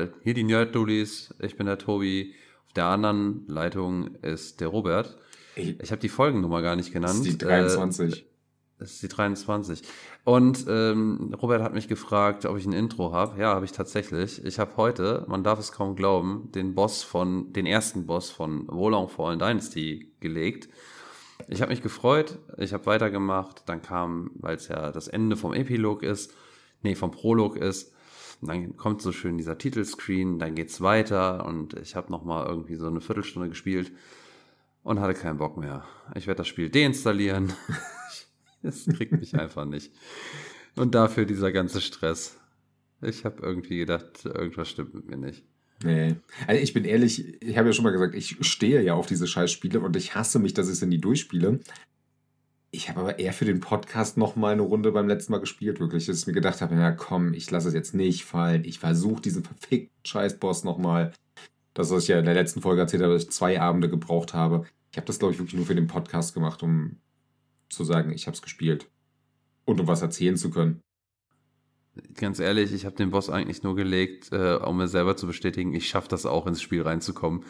Äh, hier die Nerd-Dullis, ich bin der Tobi. Auf der anderen Leitung ist der Robert. Ich, ich habe die Folgennummer gar nicht genannt. Das ist die 23. Äh, das ist die 23. Und ähm, Robert hat mich gefragt, ob ich ein Intro habe. Ja, habe ich tatsächlich. Ich habe heute, man darf es kaum glauben, den Boss von, den ersten Boss von Wolong Fallen Dynasty gelegt. Ich habe mich gefreut, ich habe weitergemacht, dann kam, weil es ja das Ende vom Epilog ist, nee, vom Prolog ist, dann kommt so schön dieser Titelscreen, dann geht's weiter und ich habe noch mal irgendwie so eine Viertelstunde gespielt und hatte keinen Bock mehr. Ich werde das Spiel deinstallieren. Es kriegt mich einfach nicht. Und dafür dieser ganze Stress. Ich habe irgendwie gedacht, irgendwas stimmt mit mir nicht. Nee. Also ich bin ehrlich, ich habe ja schon mal gesagt, ich stehe ja auf diese Scheißspiele und ich hasse mich, dass ich sie nie durchspiele. Ich habe aber eher für den Podcast noch mal eine Runde beim letzten Mal gespielt, wirklich. Dass ich mir gedacht habe, ja komm, ich lasse es jetzt nicht fallen. Ich versuche diesen verfickten Scheißboss noch mal. Das, was ich ja in der letzten Folge erzählt habe, dass ich zwei Abende gebraucht habe. Ich habe das, glaube ich, wirklich nur für den Podcast gemacht, um zu sagen, ich habe es gespielt. Und um was erzählen zu können. Ganz ehrlich, ich habe den Boss eigentlich nur gelegt, äh, um mir selber zu bestätigen, ich schaffe das auch ins Spiel reinzukommen.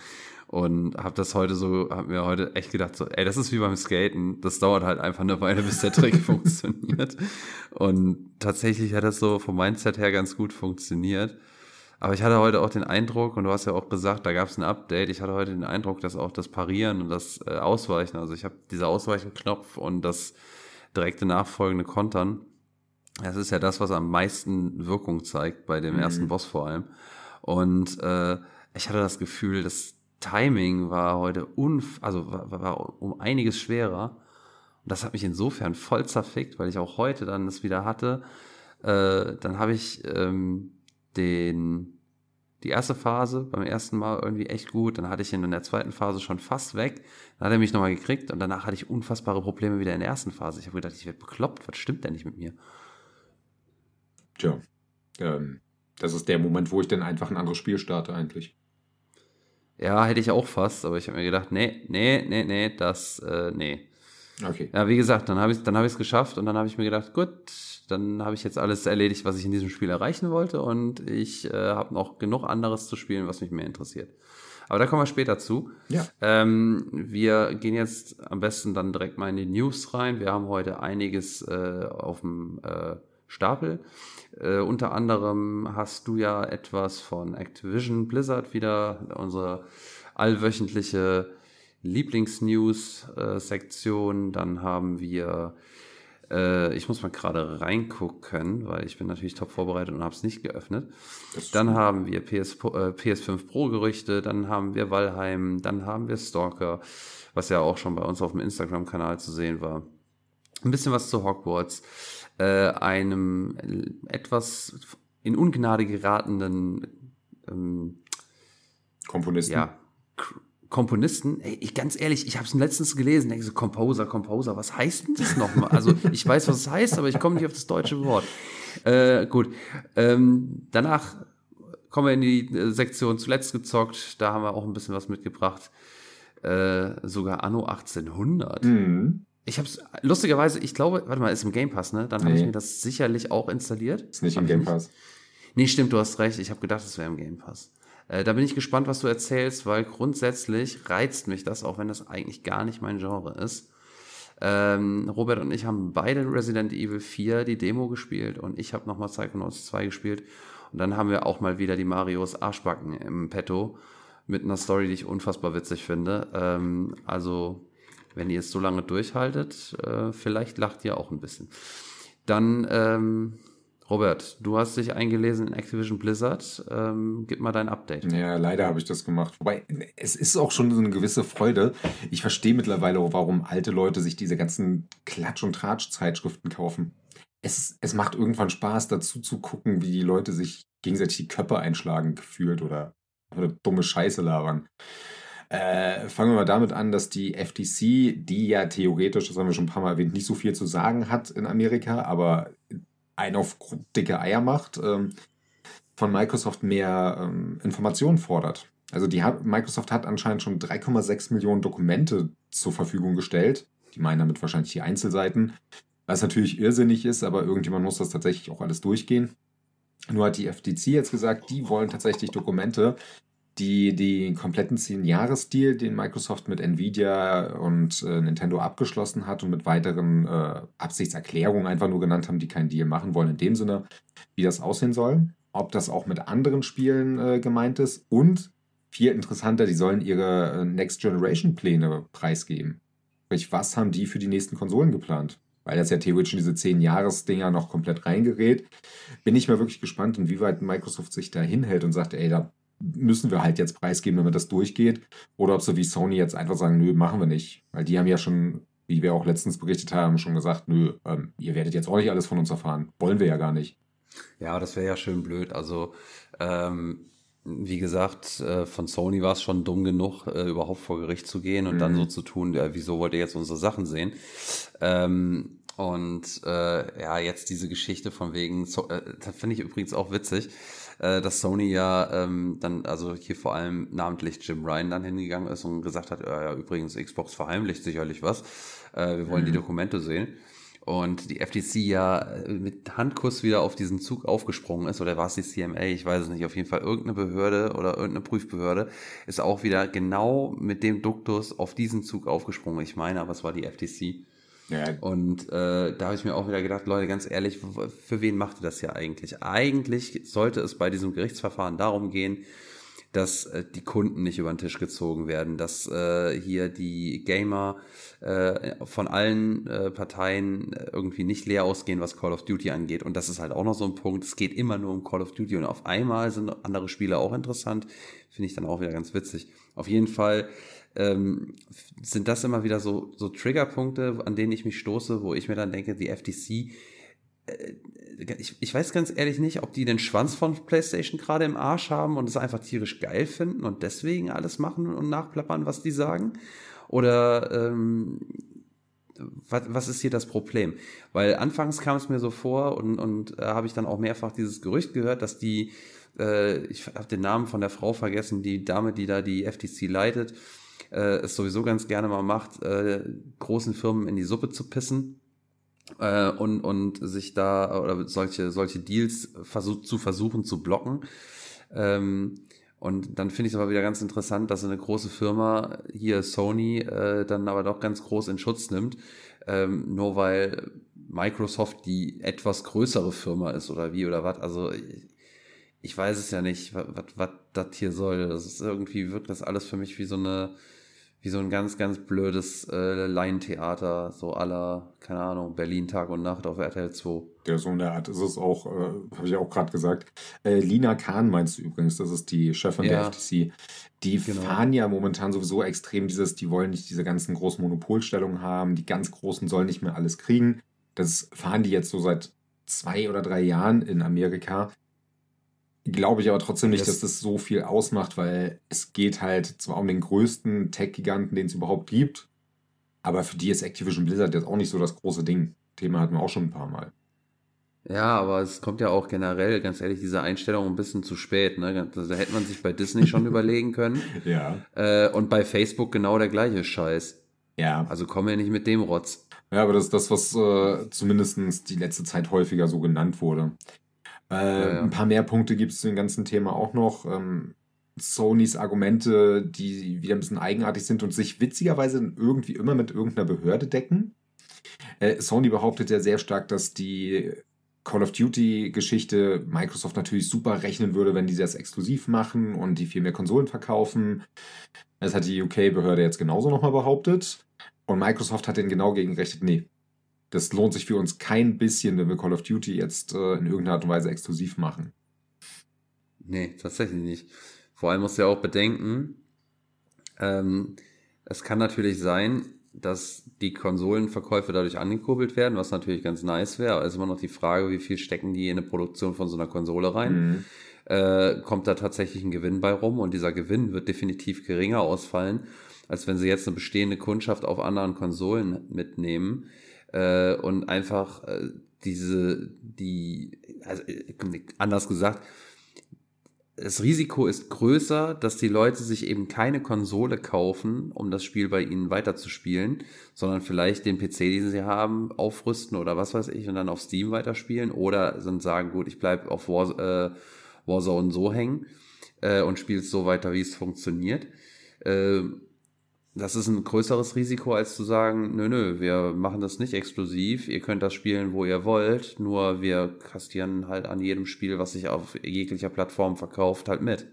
Und habe das heute so, habe mir heute echt gedacht, so, ey, das ist wie beim Skaten. Das dauert halt einfach eine Weile, bis der Trick funktioniert. Und tatsächlich hat das so vom Mindset her ganz gut funktioniert. Aber ich hatte heute auch den Eindruck, und du hast ja auch gesagt, da gab es ein Update, ich hatte heute den Eindruck, dass auch das Parieren und das äh, Ausweichen, also ich habe dieser Ausweichenknopf und das direkte nachfolgende Kontern, das ist ja das, was am meisten Wirkung zeigt, bei dem mhm. ersten Boss vor allem. Und äh, ich hatte das Gefühl, das Timing war heute unf also war, war um einiges schwerer. Und das hat mich insofern voll zerfickt, weil ich auch heute dann es wieder hatte. Äh, dann habe ich ähm, den, die erste Phase beim ersten Mal irgendwie echt gut. Dann hatte ich ihn in der zweiten Phase schon fast weg. Dann hat er mich nochmal gekriegt und danach hatte ich unfassbare Probleme wieder in der ersten Phase. Ich habe gedacht, ich werde bekloppt. Was stimmt denn nicht mit mir? Tja, ähm, das ist der Moment, wo ich dann einfach ein anderes Spiel starte eigentlich. Ja, hätte ich auch fast, aber ich habe mir gedacht, nee, nee, nee, nee, das, äh, nee. Okay. Ja, wie gesagt, dann habe ich es dann hab geschafft und dann habe ich mir gedacht, gut, dann habe ich jetzt alles erledigt, was ich in diesem Spiel erreichen wollte und ich äh, habe noch genug anderes zu spielen, was mich mehr interessiert. Aber da kommen wir später zu. Ja. Ähm, wir gehen jetzt am besten dann direkt mal in die News rein. Wir haben heute einiges äh, auf dem äh, Stapel. Äh, unter anderem hast du ja etwas von Activision Blizzard wieder, unsere allwöchentliche Lieblingsnews-Sektion. Dann haben wir äh, ich muss mal gerade reingucken, weil ich bin natürlich top vorbereitet und habe es nicht geöffnet. Dann haben wir PS, äh, PS5 Pro Gerüchte, dann haben wir Valheim, dann haben wir Stalker, was ja auch schon bei uns auf dem Instagram-Kanal zu sehen war. Ein bisschen was zu Hogwarts, äh, einem etwas in Ungnade geratenen ähm, Komponisten. Ja, Komponisten, ey, ich, ganz ehrlich, ich habe es letztens gelesen, denke so, Composer, Composer, was heißt denn das nochmal? Also ich weiß, was es heißt, aber ich komme nicht auf das deutsche Wort. Äh, gut, ähm, danach kommen wir in die äh, Sektion zuletzt gezockt, da haben wir auch ein bisschen was mitgebracht, äh, sogar Anno 1800. Mhm. Ich habe es, lustigerweise, ich glaube, warte mal, ist im Game Pass, ne? Dann nee. habe ich mir das sicherlich auch installiert. Ist nicht im Game Pass. Nee, stimmt, du hast recht, ich habe gedacht, es wäre im Game Pass. Äh, da bin ich gespannt, was du erzählst, weil grundsätzlich reizt mich das, auch wenn das eigentlich gar nicht mein Genre ist. Ähm, Robert und ich haben beide Resident Evil 4 die Demo gespielt und ich habe nochmal Psychonauts 2 gespielt. Und dann haben wir auch mal wieder die Marios Arschbacken im Petto mit einer Story, die ich unfassbar witzig finde. Ähm, also, wenn ihr es so lange durchhaltet, äh, vielleicht lacht ihr auch ein bisschen. Dann ähm, Robert, du hast dich eingelesen in Activision Blizzard. Ähm, gib mal dein Update. Ja, leider habe ich das gemacht. Wobei, es ist auch schon so eine gewisse Freude. Ich verstehe mittlerweile warum alte Leute sich diese ganzen Klatsch- und Tratsch-Zeitschriften kaufen. Es, es macht irgendwann Spaß, dazu zu gucken, wie die Leute sich gegenseitig die Köpfe einschlagen, gefühlt oder, oder dumme Scheiße labern. Äh, fangen wir mal damit an, dass die FTC, die ja theoretisch, das haben wir schon ein paar Mal erwähnt, nicht so viel zu sagen hat in Amerika, aber einen auf dicke Eier macht, ähm, von Microsoft mehr ähm, Informationen fordert. Also die hat, Microsoft hat anscheinend schon 3,6 Millionen Dokumente zur Verfügung gestellt. Die meinen damit wahrscheinlich die Einzelseiten. Was natürlich irrsinnig ist, aber irgendjemand muss das tatsächlich auch alles durchgehen. Nur hat die FTC jetzt gesagt, die wollen tatsächlich Dokumente, die den kompletten 10-Jahres-Deal, den Microsoft mit Nvidia und äh, Nintendo abgeschlossen hat und mit weiteren äh, Absichtserklärungen einfach nur genannt haben, die keinen Deal machen wollen, in dem Sinne, wie das aussehen soll, ob das auch mit anderen Spielen äh, gemeint ist und viel interessanter, die sollen ihre äh, Next Generation Pläne preisgeben. Sprich, was haben die für die nächsten Konsolen geplant? Weil das ja theoretisch in diese 10-Jahres-Dinger noch komplett reingerät. Bin ich mal wirklich gespannt, inwieweit Microsoft sich da hinhält und sagt, ey, da müssen wir halt jetzt preisgeben, damit das durchgeht. Oder ob so wie Sony jetzt einfach sagen, nö, machen wir nicht. Weil die haben ja schon, wie wir auch letztens berichtet haben, schon gesagt, nö, ähm, ihr werdet jetzt auch nicht alles von uns erfahren. Wollen wir ja gar nicht. Ja, das wäre ja schön blöd. Also, ähm, wie gesagt, äh, von Sony war es schon dumm genug, äh, überhaupt vor Gericht zu gehen und mhm. dann so zu tun, ja, wieso wollt ihr jetzt unsere Sachen sehen? Ähm, und äh, ja, jetzt diese Geschichte von wegen, so, äh, das finde ich übrigens auch witzig, äh, dass Sony ja ähm, dann, also hier vor allem namentlich Jim Ryan dann hingegangen ist und gesagt hat, ja, übrigens, Xbox verheimlicht sicherlich was, äh, wir wollen mhm. die Dokumente sehen. Und die FTC ja äh, mit Handkuss wieder auf diesen Zug aufgesprungen ist, oder war es die CMA, ich weiß es nicht, auf jeden Fall irgendeine Behörde oder irgendeine Prüfbehörde ist auch wieder genau mit dem Duktus auf diesen Zug aufgesprungen. Ich meine, aber es war die FTC. Ja. Und äh, da habe ich mir auch wieder gedacht, Leute, ganz ehrlich, für wen macht ihr das ja eigentlich? Eigentlich sollte es bei diesem Gerichtsverfahren darum gehen, dass äh, die Kunden nicht über den Tisch gezogen werden, dass äh, hier die Gamer äh, von allen äh, Parteien irgendwie nicht leer ausgehen, was Call of Duty angeht. Und das ist halt auch noch so ein Punkt. Es geht immer nur um Call of Duty und auf einmal sind andere Spiele auch interessant. Finde ich dann auch wieder ganz witzig. Auf jeden Fall ähm, sind das immer wieder so, so Triggerpunkte, an denen ich mich stoße, wo ich mir dann denke, die FTC, äh, ich, ich weiß ganz ehrlich nicht, ob die den Schwanz von PlayStation gerade im Arsch haben und es einfach tierisch geil finden und deswegen alles machen und nachplappern, was die sagen. Oder ähm, was, was ist hier das Problem? Weil anfangs kam es mir so vor und, und äh, habe ich dann auch mehrfach dieses Gerücht gehört, dass die, äh, ich habe den Namen von der Frau vergessen, die Dame, die da die FTC leitet, äh, es sowieso ganz gerne mal macht, äh, großen Firmen in die Suppe zu pissen äh, und, und sich da oder solche, solche Deals versuch, zu versuchen zu blocken. Ähm, und dann finde ich es aber wieder ganz interessant, dass eine große Firma hier Sony äh, dann aber doch ganz groß in Schutz nimmt, ähm, nur weil Microsoft die etwas größere Firma ist oder wie oder was. Also ich, ich weiß es ja nicht, was das hier soll. Das ist irgendwie wirkt das alles für mich wie so eine wie so ein ganz, ganz blödes äh, Laientheater, so aller, keine Ahnung, Berlin Tag und Nacht auf RTL 2. Ja, so in der Art ist es auch, äh, habe ich auch gerade gesagt. Äh, Lina Kahn meinst du übrigens, das ist die Chefin ja. der FTC. Die genau. fahren ja momentan sowieso extrem dieses, die wollen nicht diese ganzen großen Monopolstellungen haben, die ganz Großen sollen nicht mehr alles kriegen. Das fahren die jetzt so seit zwei oder drei Jahren in Amerika. Glaube ich aber trotzdem nicht, das dass das so viel ausmacht, weil es geht halt zwar um den größten Tech-Giganten, den es überhaupt gibt, aber für die ist Activision Blizzard jetzt auch nicht so das große Ding. Thema hatten wir auch schon ein paar Mal. Ja, aber es kommt ja auch generell, ganz ehrlich, diese Einstellung ein bisschen zu spät. Ne? Da hätte man sich bei Disney schon überlegen können. Ja. Äh, und bei Facebook genau der gleiche Scheiß. Ja. Also komm ja nicht mit dem Rotz. Ja, aber das ist das, was äh, zumindest die letzte Zeit häufiger so genannt wurde. Äh, ja, ja. Ein paar mehr Punkte gibt es zu dem ganzen Thema auch noch. Ähm, Sonys Argumente, die wieder ein bisschen eigenartig sind und sich witzigerweise irgendwie immer mit irgendeiner Behörde decken. Äh, Sony behauptet ja sehr stark, dass die Call of Duty-Geschichte Microsoft natürlich super rechnen würde, wenn die das exklusiv machen und die viel mehr Konsolen verkaufen. Das hat die UK-Behörde jetzt genauso nochmal behauptet. Und Microsoft hat den genau gegengerechnet, nee, das lohnt sich für uns kein bisschen, wenn wir Call of Duty jetzt äh, in irgendeiner Art und Weise exklusiv machen. Nee, tatsächlich nicht. Vor allem musst du ja auch bedenken, ähm, es kann natürlich sein, dass die Konsolenverkäufe dadurch angekurbelt werden, was natürlich ganz nice wäre. Aber ist immer noch die Frage, wie viel stecken die in eine Produktion von so einer Konsole rein. Mhm. Äh, kommt da tatsächlich ein Gewinn bei rum und dieser Gewinn wird definitiv geringer ausfallen, als wenn sie jetzt eine bestehende Kundschaft auf anderen Konsolen mitnehmen äh, und einfach äh, diese, die, also äh, anders gesagt, das Risiko ist größer, dass die Leute sich eben keine Konsole kaufen, um das Spiel bei ihnen weiterzuspielen, sondern vielleicht den PC, den sie haben, aufrüsten oder was weiß ich und dann auf Steam weiterspielen oder sind sagen, gut, ich bleibe auf War, äh, Warzone so hängen äh, und spiele es so weiter, wie es funktioniert. Äh, das ist ein größeres Risiko, als zu sagen, nö, nö, wir machen das nicht exklusiv, ihr könnt das spielen, wo ihr wollt, nur wir kastieren halt an jedem Spiel, was sich auf jeglicher Plattform verkauft, halt mit.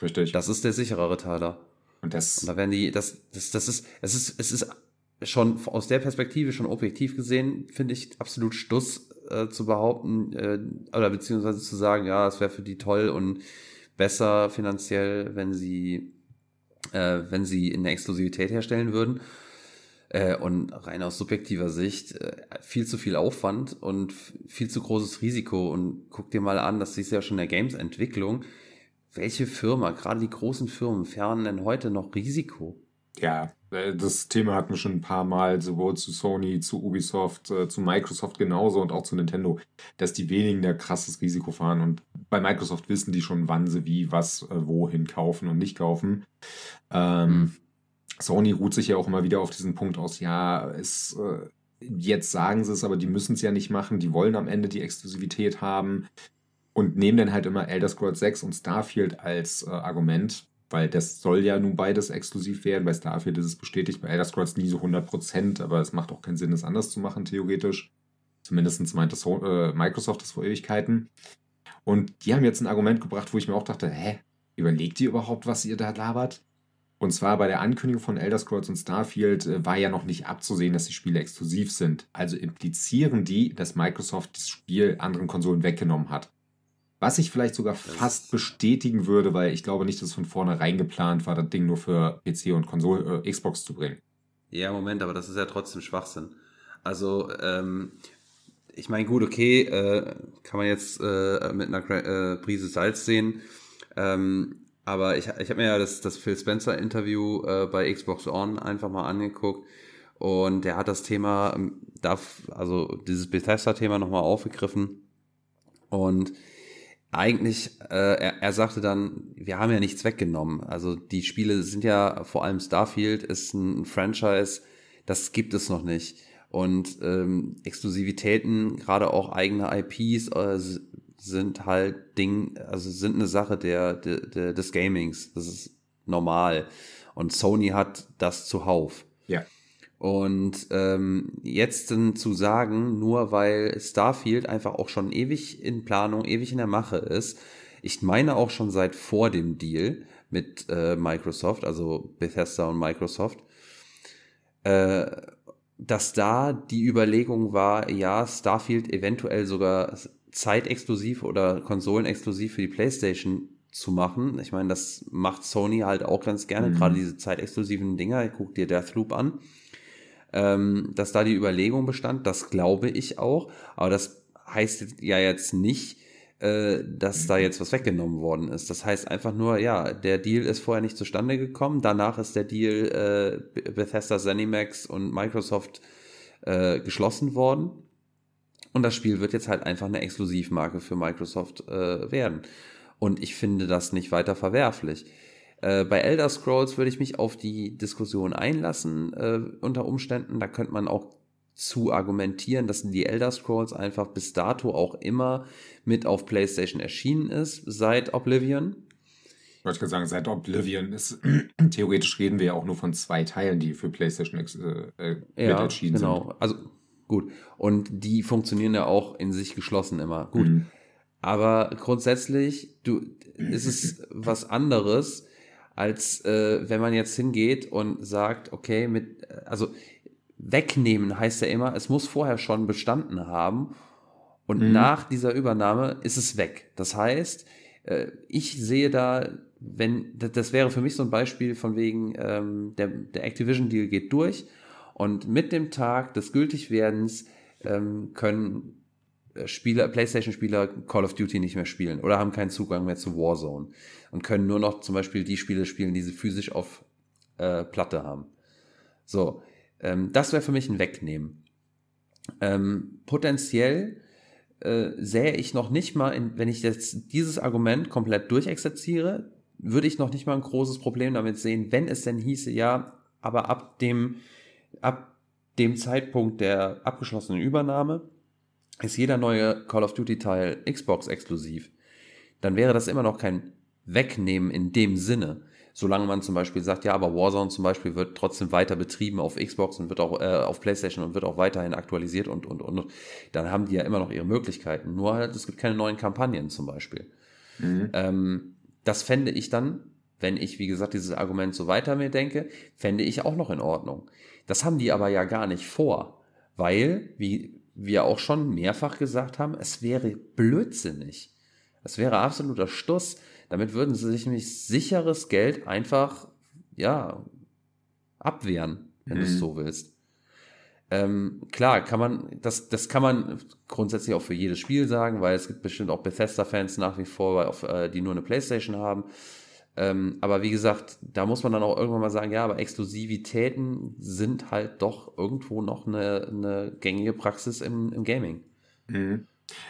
Richtig. Das ist der sicherere Teiler. Und das. Und da werden die, das, das, das ist, es ist, es ist schon aus der Perspektive schon objektiv gesehen, finde ich absolut Stuss äh, zu behaupten, äh, oder beziehungsweise zu sagen, ja, es wäre für die toll und besser finanziell, wenn sie äh, wenn sie eine Exklusivität herstellen würden. Äh, und rein aus subjektiver Sicht äh, viel zu viel Aufwand und viel zu großes Risiko. Und guck dir mal an, das ist ja schon in der Games-Entwicklung. Welche Firma, gerade die großen Firmen, fern denn heute noch Risiko? Ja, äh, das Thema hatten wir schon ein paar Mal, sowohl zu Sony, zu Ubisoft, äh, zu Microsoft genauso und auch zu Nintendo, dass die wenigen da krasses Risiko fahren. Und bei Microsoft wissen die schon, wann sie wie, was, äh, wohin kaufen und nicht kaufen. Ähm, mhm. Sony ruht sich ja auch immer wieder auf diesen Punkt aus, ja, es, jetzt sagen sie es, aber die müssen es ja nicht machen, die wollen am Ende die Exklusivität haben und nehmen dann halt immer Elder Scrolls 6 und Starfield als äh, Argument weil das soll ja nun beides exklusiv werden. Bei Starfield ist es bestätigt, bei Elder Scrolls nie so 100%, aber es macht auch keinen Sinn, es anders zu machen, theoretisch. Zumindest meint das, äh, Microsoft das vor Ewigkeiten. Und die haben jetzt ein Argument gebracht, wo ich mir auch dachte, hä, überlegt ihr überhaupt, was ihr da labert? Und zwar bei der Ankündigung von Elder Scrolls und Starfield äh, war ja noch nicht abzusehen, dass die Spiele exklusiv sind. Also implizieren die, dass Microsoft das Spiel anderen Konsolen weggenommen hat. Was ich vielleicht sogar fast bestätigen würde, weil ich glaube nicht, dass es von vornherein geplant war, das Ding nur für PC und Konsole, äh, Xbox zu bringen. Ja, Moment, aber das ist ja trotzdem Schwachsinn. Also, ähm, ich meine, gut, okay, äh, kann man jetzt äh, mit einer äh, Prise Salz sehen. Ähm, aber ich, ich habe mir ja das, das Phil Spencer Interview äh, bei Xbox On einfach mal angeguckt und der hat das Thema, ähm, darf, also dieses Bethesda-Thema nochmal aufgegriffen und eigentlich, äh, er, er sagte dann, wir haben ja nichts weggenommen. Also die Spiele sind ja, vor allem Starfield ist ein Franchise, das gibt es noch nicht. Und ähm, Exklusivitäten, gerade auch eigene IPs, äh, sind halt Ding, also sind eine Sache der, der, der, des Gamings. Das ist normal. Und Sony hat das zuhauf. Ja. Und ähm, jetzt dann zu sagen, nur weil Starfield einfach auch schon ewig in Planung, ewig in der Mache ist, ich meine auch schon seit vor dem Deal mit äh, Microsoft, also Bethesda und Microsoft, äh, dass da die Überlegung war, ja, Starfield eventuell sogar zeitexklusiv oder konsolenexklusiv für die PlayStation zu machen. Ich meine, das macht Sony halt auch ganz gerne, mhm. gerade diese zeitexklusiven Dinger. Guck dir Deathloop an ähm, dass da die Überlegung bestand. Das glaube ich auch. Aber das heißt ja jetzt nicht, äh, dass da jetzt was weggenommen worden ist. Das heißt einfach nur, ja, der Deal ist vorher nicht zustande gekommen. Danach ist der Deal äh, Bethesda, Zenimax und Microsoft äh, geschlossen worden. Und das Spiel wird jetzt halt einfach eine Exklusivmarke für Microsoft äh, werden. Und ich finde das nicht weiter verwerflich. Äh, bei Elder Scrolls würde ich mich auf die Diskussion einlassen äh, unter Umständen. Da könnte man auch zu argumentieren, dass die Elder Scrolls einfach bis dato auch immer mit auf PlayStation erschienen ist, seit Oblivion. Ich wollte gerade sagen, seit Oblivion ist, theoretisch reden wir ja auch nur von zwei Teilen, die für PlayStation äh, äh, ja, erschienen genau. sind. Genau, also gut. Und die funktionieren ja auch in sich geschlossen immer. Gut. Mhm. Aber grundsätzlich, du, ist es was anderes, als äh, wenn man jetzt hingeht und sagt, okay, mit, also wegnehmen heißt ja immer, es muss vorher schon bestanden haben und mhm. nach dieser Übernahme ist es weg. Das heißt, äh, ich sehe da, wenn, das wäre für mich so ein Beispiel von wegen, ähm, der, der Activision-Deal geht durch und mit dem Tag des Gültigwerdens ähm, können Spieler, PlayStation-Spieler Call of Duty nicht mehr spielen oder haben keinen Zugang mehr zu Warzone und können nur noch zum Beispiel die Spiele spielen, die sie physisch auf äh, Platte haben. So, ähm, das wäre für mich ein Wegnehmen. Ähm, potenziell äh, sähe ich noch nicht mal, in, wenn ich jetzt dieses Argument komplett durchexerziere, würde ich noch nicht mal ein großes Problem damit sehen, wenn es denn hieße, ja, aber ab dem, ab dem Zeitpunkt der abgeschlossenen Übernahme ist jeder neue Call of Duty Teil Xbox exklusiv. Dann wäre das immer noch kein Wegnehmen in dem Sinne. Solange man zum Beispiel sagt, ja, aber Warzone zum Beispiel wird trotzdem weiter betrieben auf Xbox und wird auch äh, auf PlayStation und wird auch weiterhin aktualisiert und, und, und dann haben die ja immer noch ihre Möglichkeiten. Nur halt, es gibt keine neuen Kampagnen zum Beispiel. Mhm. Ähm, das fände ich dann, wenn ich, wie gesagt, dieses Argument so weiter mir denke, fände ich auch noch in Ordnung. Das haben die aber ja gar nicht vor, weil, wie wir auch schon mehrfach gesagt haben, es wäre blödsinnig. Es wäre absoluter Stuss. Damit würden sie sich nämlich sicheres Geld einfach, ja, abwehren, wenn mhm. du es so willst. Ähm, klar, kann man, das, das kann man grundsätzlich auch für jedes Spiel sagen, weil es gibt bestimmt auch Bethesda-Fans nach wie vor, auf, äh, die nur eine Playstation haben. Ähm, aber wie gesagt, da muss man dann auch irgendwann mal sagen, ja, aber Exklusivitäten sind halt doch irgendwo noch eine, eine gängige Praxis im, im Gaming. Mhm.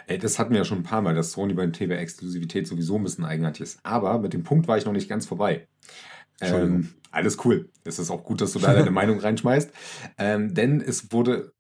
Ey, das hatten wir ja schon ein paar Mal, dass Sony beim Thema Exklusivität sowieso ein bisschen eigenartig ist. Aber mit dem Punkt war ich noch nicht ganz vorbei. Ähm, alles cool. Es ist auch gut, dass du da deine Meinung reinschmeißt. Ähm, denn es wurde,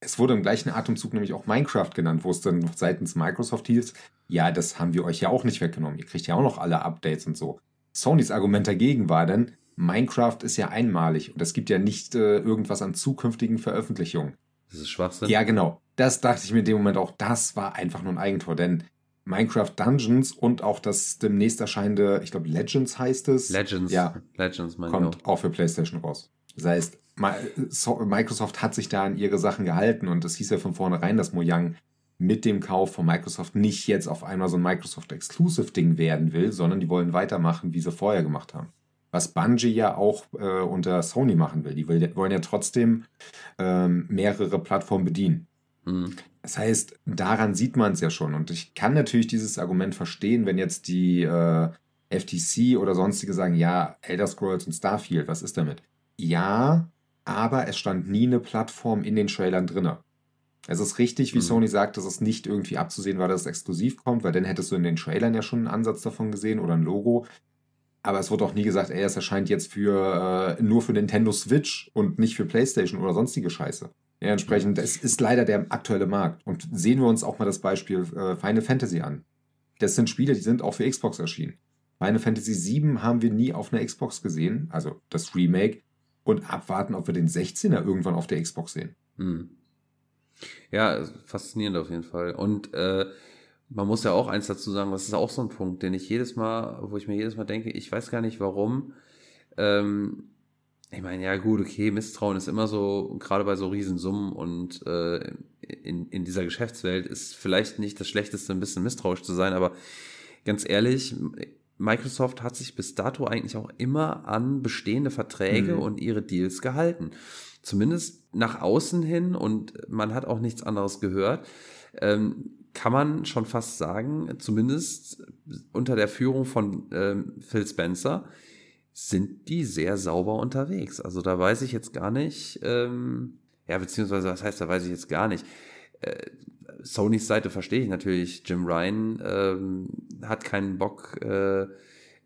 es wurde im gleichen Atemzug nämlich auch Minecraft genannt, wo es dann seitens Microsoft hieß, ja, das haben wir euch ja auch nicht weggenommen. Ihr kriegt ja auch noch alle Updates und so. Sonys Argument dagegen war dann, Minecraft ist ja einmalig und es gibt ja nicht äh, irgendwas an zukünftigen Veröffentlichungen. Das ist Schwachsinn. Ja, genau. Das dachte ich mir in dem Moment auch, das war einfach nur ein Eigentor, denn Minecraft Dungeons und auch das demnächst erscheinende, ich glaube Legends heißt es. Legends. Ja. Legends, mein Kommt auch für PlayStation raus. Das heißt, Microsoft hat sich da an ihre Sachen gehalten und es hieß ja von vornherein, dass Mojang mit dem Kauf von Microsoft nicht jetzt auf einmal so ein Microsoft Exclusive Ding werden will, sondern die wollen weitermachen, wie sie vorher gemacht haben. Was Bungie ja auch äh, unter Sony machen will. Die will, wollen ja trotzdem ähm, mehrere Plattformen bedienen. Mhm. Das heißt, daran sieht man es ja schon. Und ich kann natürlich dieses Argument verstehen, wenn jetzt die äh, FTC oder sonstige sagen, ja, Elder Scrolls und Starfield, was ist damit? Ja, aber es stand nie eine Plattform in den Trailern drin. Es ist richtig, wie mhm. Sony sagt, dass es nicht irgendwie abzusehen war, dass es exklusiv kommt, weil dann hättest du in den Trailern ja schon einen Ansatz davon gesehen oder ein Logo. Aber es wurde auch nie gesagt, ey, es erscheint jetzt für äh, nur für Nintendo Switch und nicht für PlayStation oder sonstige Scheiße. Ja, entsprechend, es ist leider der aktuelle Markt. Und sehen wir uns auch mal das Beispiel äh, Final Fantasy an. Das sind Spiele, die sind auch für Xbox erschienen. Final Fantasy VII haben wir nie auf einer Xbox gesehen, also das Remake, und abwarten, ob wir den 16er irgendwann auf der Xbox sehen. Hm. Ja, faszinierend auf jeden Fall. Und äh, man muss ja auch eins dazu sagen, das ist auch so ein Punkt, den ich jedes Mal, wo ich mir jedes Mal denke, ich weiß gar nicht warum, ähm, ich meine, ja gut, okay, Misstrauen ist immer so, gerade bei so Riesensummen und äh, in, in dieser Geschäftswelt ist vielleicht nicht das Schlechteste, ein bisschen misstrauisch zu sein, aber ganz ehrlich, Microsoft hat sich bis dato eigentlich auch immer an bestehende Verträge mhm. und ihre Deals gehalten. Zumindest nach außen hin und man hat auch nichts anderes gehört. Ähm, kann man schon fast sagen, zumindest unter der Führung von ähm, Phil Spencer, sind die sehr sauber unterwegs. Also da weiß ich jetzt gar nicht, ähm, ja, beziehungsweise was heißt, da weiß ich jetzt gar nicht. Äh, Sonys Seite verstehe ich natürlich. Jim Ryan ähm, hat keinen Bock, äh,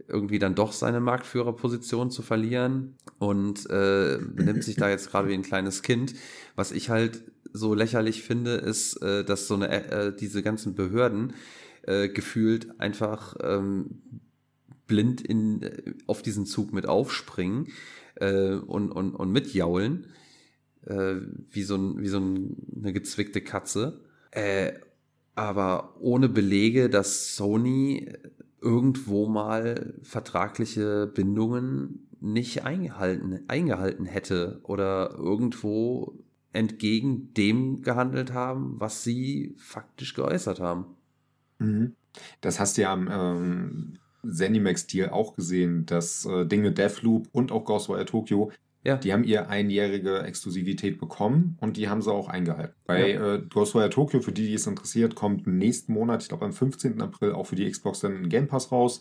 irgendwie dann doch seine Marktführerposition zu verlieren und äh, benimmt sich da jetzt gerade wie ein kleines Kind. Was ich halt so lächerlich finde, ist, äh, dass so eine äh, diese ganzen Behörden äh, gefühlt einfach ähm, blind in, äh, auf diesen Zug mit aufspringen äh, und, und, und mitjaulen, äh, wie so, ein, wie so ein, eine gezwickte Katze. Äh, aber ohne Belege, dass Sony irgendwo mal vertragliche Bindungen nicht eingehalten, eingehalten hätte oder irgendwo entgegen dem gehandelt haben, was sie faktisch geäußert haben. Mhm. Das hast du ja am ähm, Zenimax-Deal auch gesehen, das äh, Ding mit Deathloop und auch Ghostwire Tokyo, ja. die haben ihr einjährige Exklusivität bekommen und die haben sie auch eingehalten. Bei ja. äh, Ghostwire Tokyo, für die, die es interessiert, kommt nächsten Monat, ich glaube am 15. April, auch für die Xbox dann ein Game Pass raus.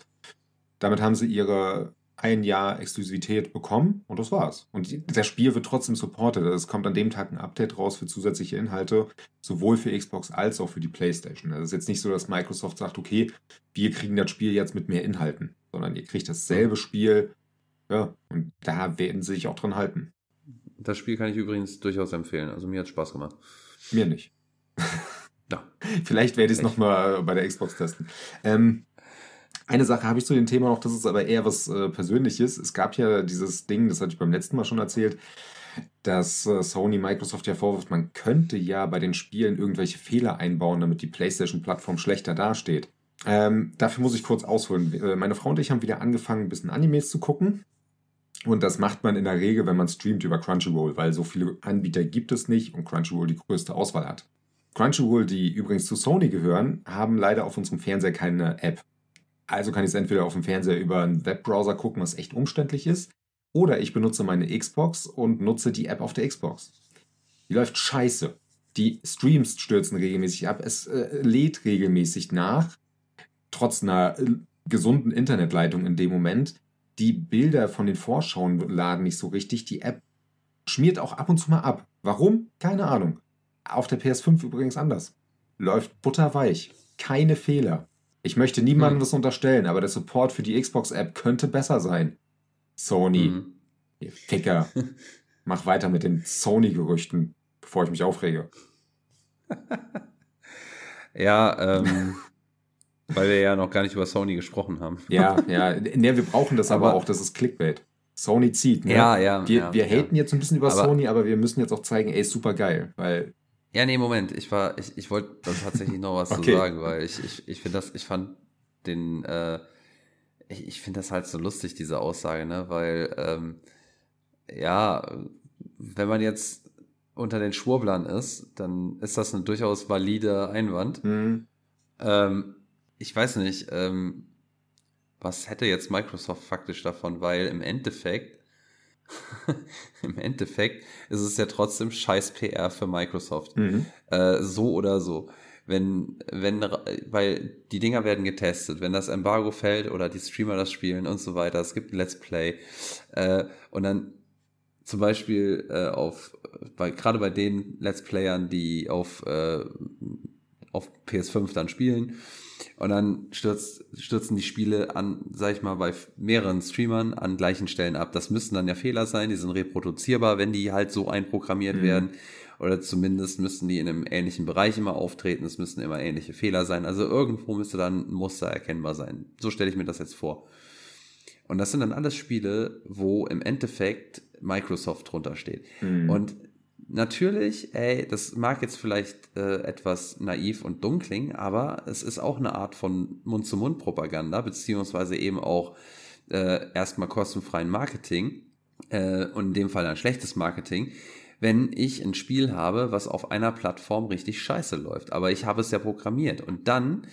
Damit haben sie ihre ein Jahr Exklusivität bekommen und das war's. Und die, das Spiel wird trotzdem supported. Also es kommt an dem Tag ein Update raus für zusätzliche Inhalte, sowohl für Xbox als auch für die PlayStation. Also es ist jetzt nicht so, dass Microsoft sagt, okay, wir kriegen das Spiel jetzt mit mehr Inhalten, sondern ihr kriegt dasselbe Spiel. Ja, und da werden sie sich auch dran halten. Das Spiel kann ich übrigens durchaus empfehlen. Also mir hat Spaß gemacht. Mir nicht. ja. Vielleicht werde ich es nochmal bei der Xbox testen. Ähm, eine Sache habe ich zu dem Thema noch, das ist aber eher was äh, Persönliches. Es gab ja dieses Ding, das hatte ich beim letzten Mal schon erzählt, dass äh, Sony Microsoft ja vorwirft, man könnte ja bei den Spielen irgendwelche Fehler einbauen, damit die PlayStation-Plattform schlechter dasteht. Ähm, dafür muss ich kurz ausholen. Äh, meine Frau und ich haben wieder angefangen, ein bisschen Animes zu gucken. Und das macht man in der Regel, wenn man streamt über Crunchyroll, weil so viele Anbieter gibt es nicht und Crunchyroll die größte Auswahl hat. Crunchyroll, die übrigens zu Sony gehören, haben leider auf unserem Fernseher keine App. Also kann ich es entweder auf dem Fernseher über einen Webbrowser gucken, was echt umständlich ist, oder ich benutze meine Xbox und nutze die App auf der Xbox. Die läuft scheiße. Die Streams stürzen regelmäßig ab. Es äh, lädt regelmäßig nach, trotz einer äh, gesunden Internetleitung in dem Moment. Die Bilder von den Vorschauen laden nicht so richtig. Die App schmiert auch ab und zu mal ab. Warum? Keine Ahnung. Auf der PS5 übrigens anders. Läuft butterweich. Keine Fehler. Ich möchte niemandem das unterstellen, aber der Support für die Xbox-App könnte besser sein. Sony, mhm. ihr Ficker. Mach weiter mit den Sony-Gerüchten, bevor ich mich aufrege. ja, ähm, weil wir ja noch gar nicht über Sony gesprochen haben. ja, ja. Ne, wir brauchen das aber, aber, auch, das ist Clickbait. Sony zieht. Ne? Ja, ja. Wir, ja, wir haten ja. jetzt ein bisschen über aber, Sony, aber wir müssen jetzt auch zeigen, ey, ist super geil, weil ja, nee, Moment. Ich war, ich, ich wollte tatsächlich noch was okay. zu sagen, weil ich, ich, ich finde das, ich fand den, äh, ich, ich finde das halt so lustig, diese Aussage, ne? Weil, ähm, ja, wenn man jetzt unter den Schwurblern ist, dann ist das ein durchaus valide Einwand. Mhm. Ähm, ich weiß nicht, ähm, was hätte jetzt Microsoft faktisch davon, weil im Endeffekt Im Endeffekt ist es ja trotzdem scheiß PR für Microsoft. Mhm. Äh, so oder so. Wenn, wenn, weil die Dinger werden getestet, wenn das Embargo fällt oder die Streamer das spielen und so weiter, es gibt ein Let's Play äh, und dann zum Beispiel äh, auf, bei, gerade bei den Let's Playern, die auf, äh, auf PS5 dann spielen, und dann stürzt, stürzen die Spiele an, sag ich mal, bei mehreren Streamern an gleichen Stellen ab. Das müssten dann ja Fehler sein, die sind reproduzierbar, wenn die halt so einprogrammiert mhm. werden. Oder zumindest müssten die in einem ähnlichen Bereich immer auftreten. Es müssten immer ähnliche Fehler sein. Also irgendwo müsste dann ein Muster erkennbar sein. So stelle ich mir das jetzt vor. Und das sind dann alles Spiele, wo im Endeffekt Microsoft drunter steht. Mhm. Und natürlich, ey, das mag jetzt vielleicht äh, etwas naiv und dumm klingen, aber es ist auch eine Art von Mund-zu-Mund-Propaganda, beziehungsweise eben auch äh, erstmal kostenfreien Marketing äh, und in dem Fall ein schlechtes Marketing, wenn ich ein Spiel habe, was auf einer Plattform richtig scheiße läuft. Aber ich habe es ja programmiert und dann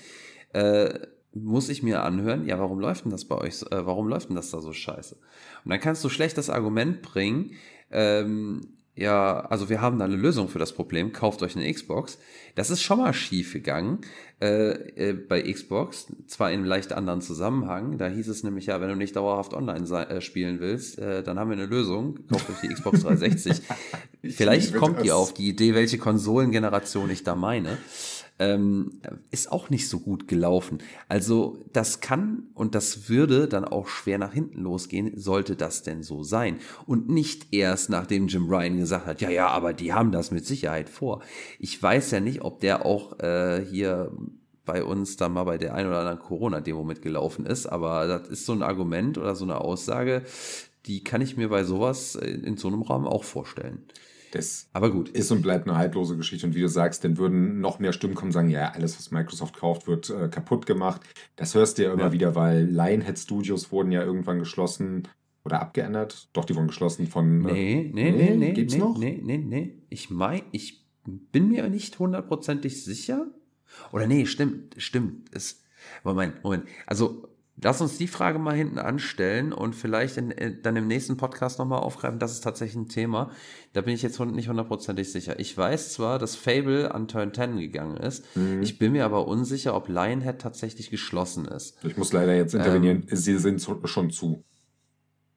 äh, muss ich mir anhören, ja, warum läuft denn das bei euch, äh, warum läuft denn das da so scheiße? Und dann kannst du schlecht das Argument bringen, ähm, ja, also wir haben da eine Lösung für das Problem, kauft euch eine Xbox. Das ist schon mal schief gegangen äh, äh, bei Xbox, zwar in einem leicht anderen Zusammenhang. Da hieß es nämlich ja, wenn du nicht dauerhaft online äh, spielen willst, äh, dann haben wir eine Lösung, kauft euch die Xbox 360. Vielleicht kommt ihr auf die Idee, welche Konsolengeneration ich da meine ähm, ist auch nicht so gut gelaufen. Also das kann und das würde dann auch schwer nach hinten losgehen, sollte das denn so sein. Und nicht erst nachdem Jim Ryan gesagt hat, ja, ja, aber die haben das mit Sicherheit vor. Ich weiß ja nicht, ob der auch äh, hier bei uns da mal bei der ein oder anderen Corona-Demo mitgelaufen ist, aber das ist so ein Argument oder so eine Aussage, die kann ich mir bei sowas in, in so einem Rahmen auch vorstellen. Das aber gut. Ist und bleibt eine haltlose Geschichte. Und wie du sagst, dann würden noch mehr Stimmen kommen und sagen, ja, alles, was Microsoft kauft, wird äh, kaputt gemacht. Das hörst du ja immer ja. wieder, weil Lionhead Studios wurden ja irgendwann geschlossen oder abgeändert. Doch, die wurden geschlossen von. Äh, nee, nee, nee, nee. Gibt's nee, noch? Nee, nee, nee. Ich mein, ich bin mir nicht hundertprozentig sicher. Oder nee, stimmt, stimmt. Es, Moment, Moment. Also Lass uns die Frage mal hinten anstellen und vielleicht in, äh, dann im nächsten Podcast nochmal aufgreifen. Das ist tatsächlich ein Thema. Da bin ich jetzt nicht hundertprozentig sicher. Ich weiß zwar, dass Fable an Turn 10 gegangen ist. Mhm. Ich bin mir aber unsicher, ob Lionhead tatsächlich geschlossen ist. Ich muss leider jetzt intervenieren. Ähm, Sie sind schon zu.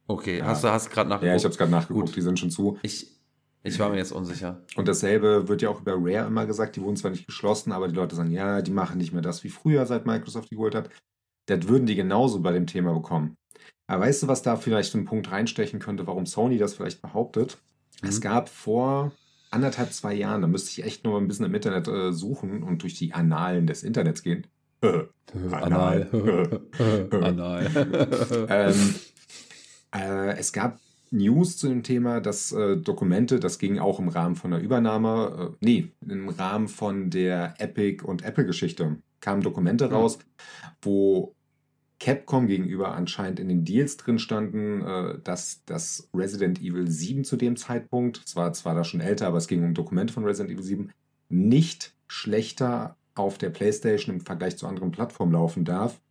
Okay, Ja. hast du hast gerade nachgeguckt? Ja, ich habe es gerade nachgeguckt, Gut. die sind schon zu. Ich, ich war mir jetzt unsicher. Und dasselbe wird ja auch über Rare immer gesagt, die wurden zwar nicht geschlossen, aber die Leute sagen, ja, die machen nicht mehr das wie früher, seit Microsoft die geholt hat. Das würden die genauso bei dem Thema bekommen. Aber weißt du, was da vielleicht ein Punkt reinstechen könnte, warum Sony das vielleicht behauptet? Es Mhm. gab vor anderthalb, zwei Jahren, da müsste ich echt nur ein bisschen im Internet äh, suchen und durch die Annalen des Internets gehen. Anal. Anal. ähm, äh, es gab News zu dem Thema, dass äh, Dokumente, das ging auch im Rahmen von der Übernahme, äh, nee, im Rahmen von der Epic und Apple-Geschichte, kamen Dokumente raus, wo Capcom gegenüber anscheinend in den Deals drin standen, äh, dass das Resident Evil 7 zu dem Zeitpunkt, es war zwar da schon älter, aber es ging um Dokumente von Resident Evil 7, nicht schlechter auf der PlayStation im Vergleich zu anderen Plattformen laufen darf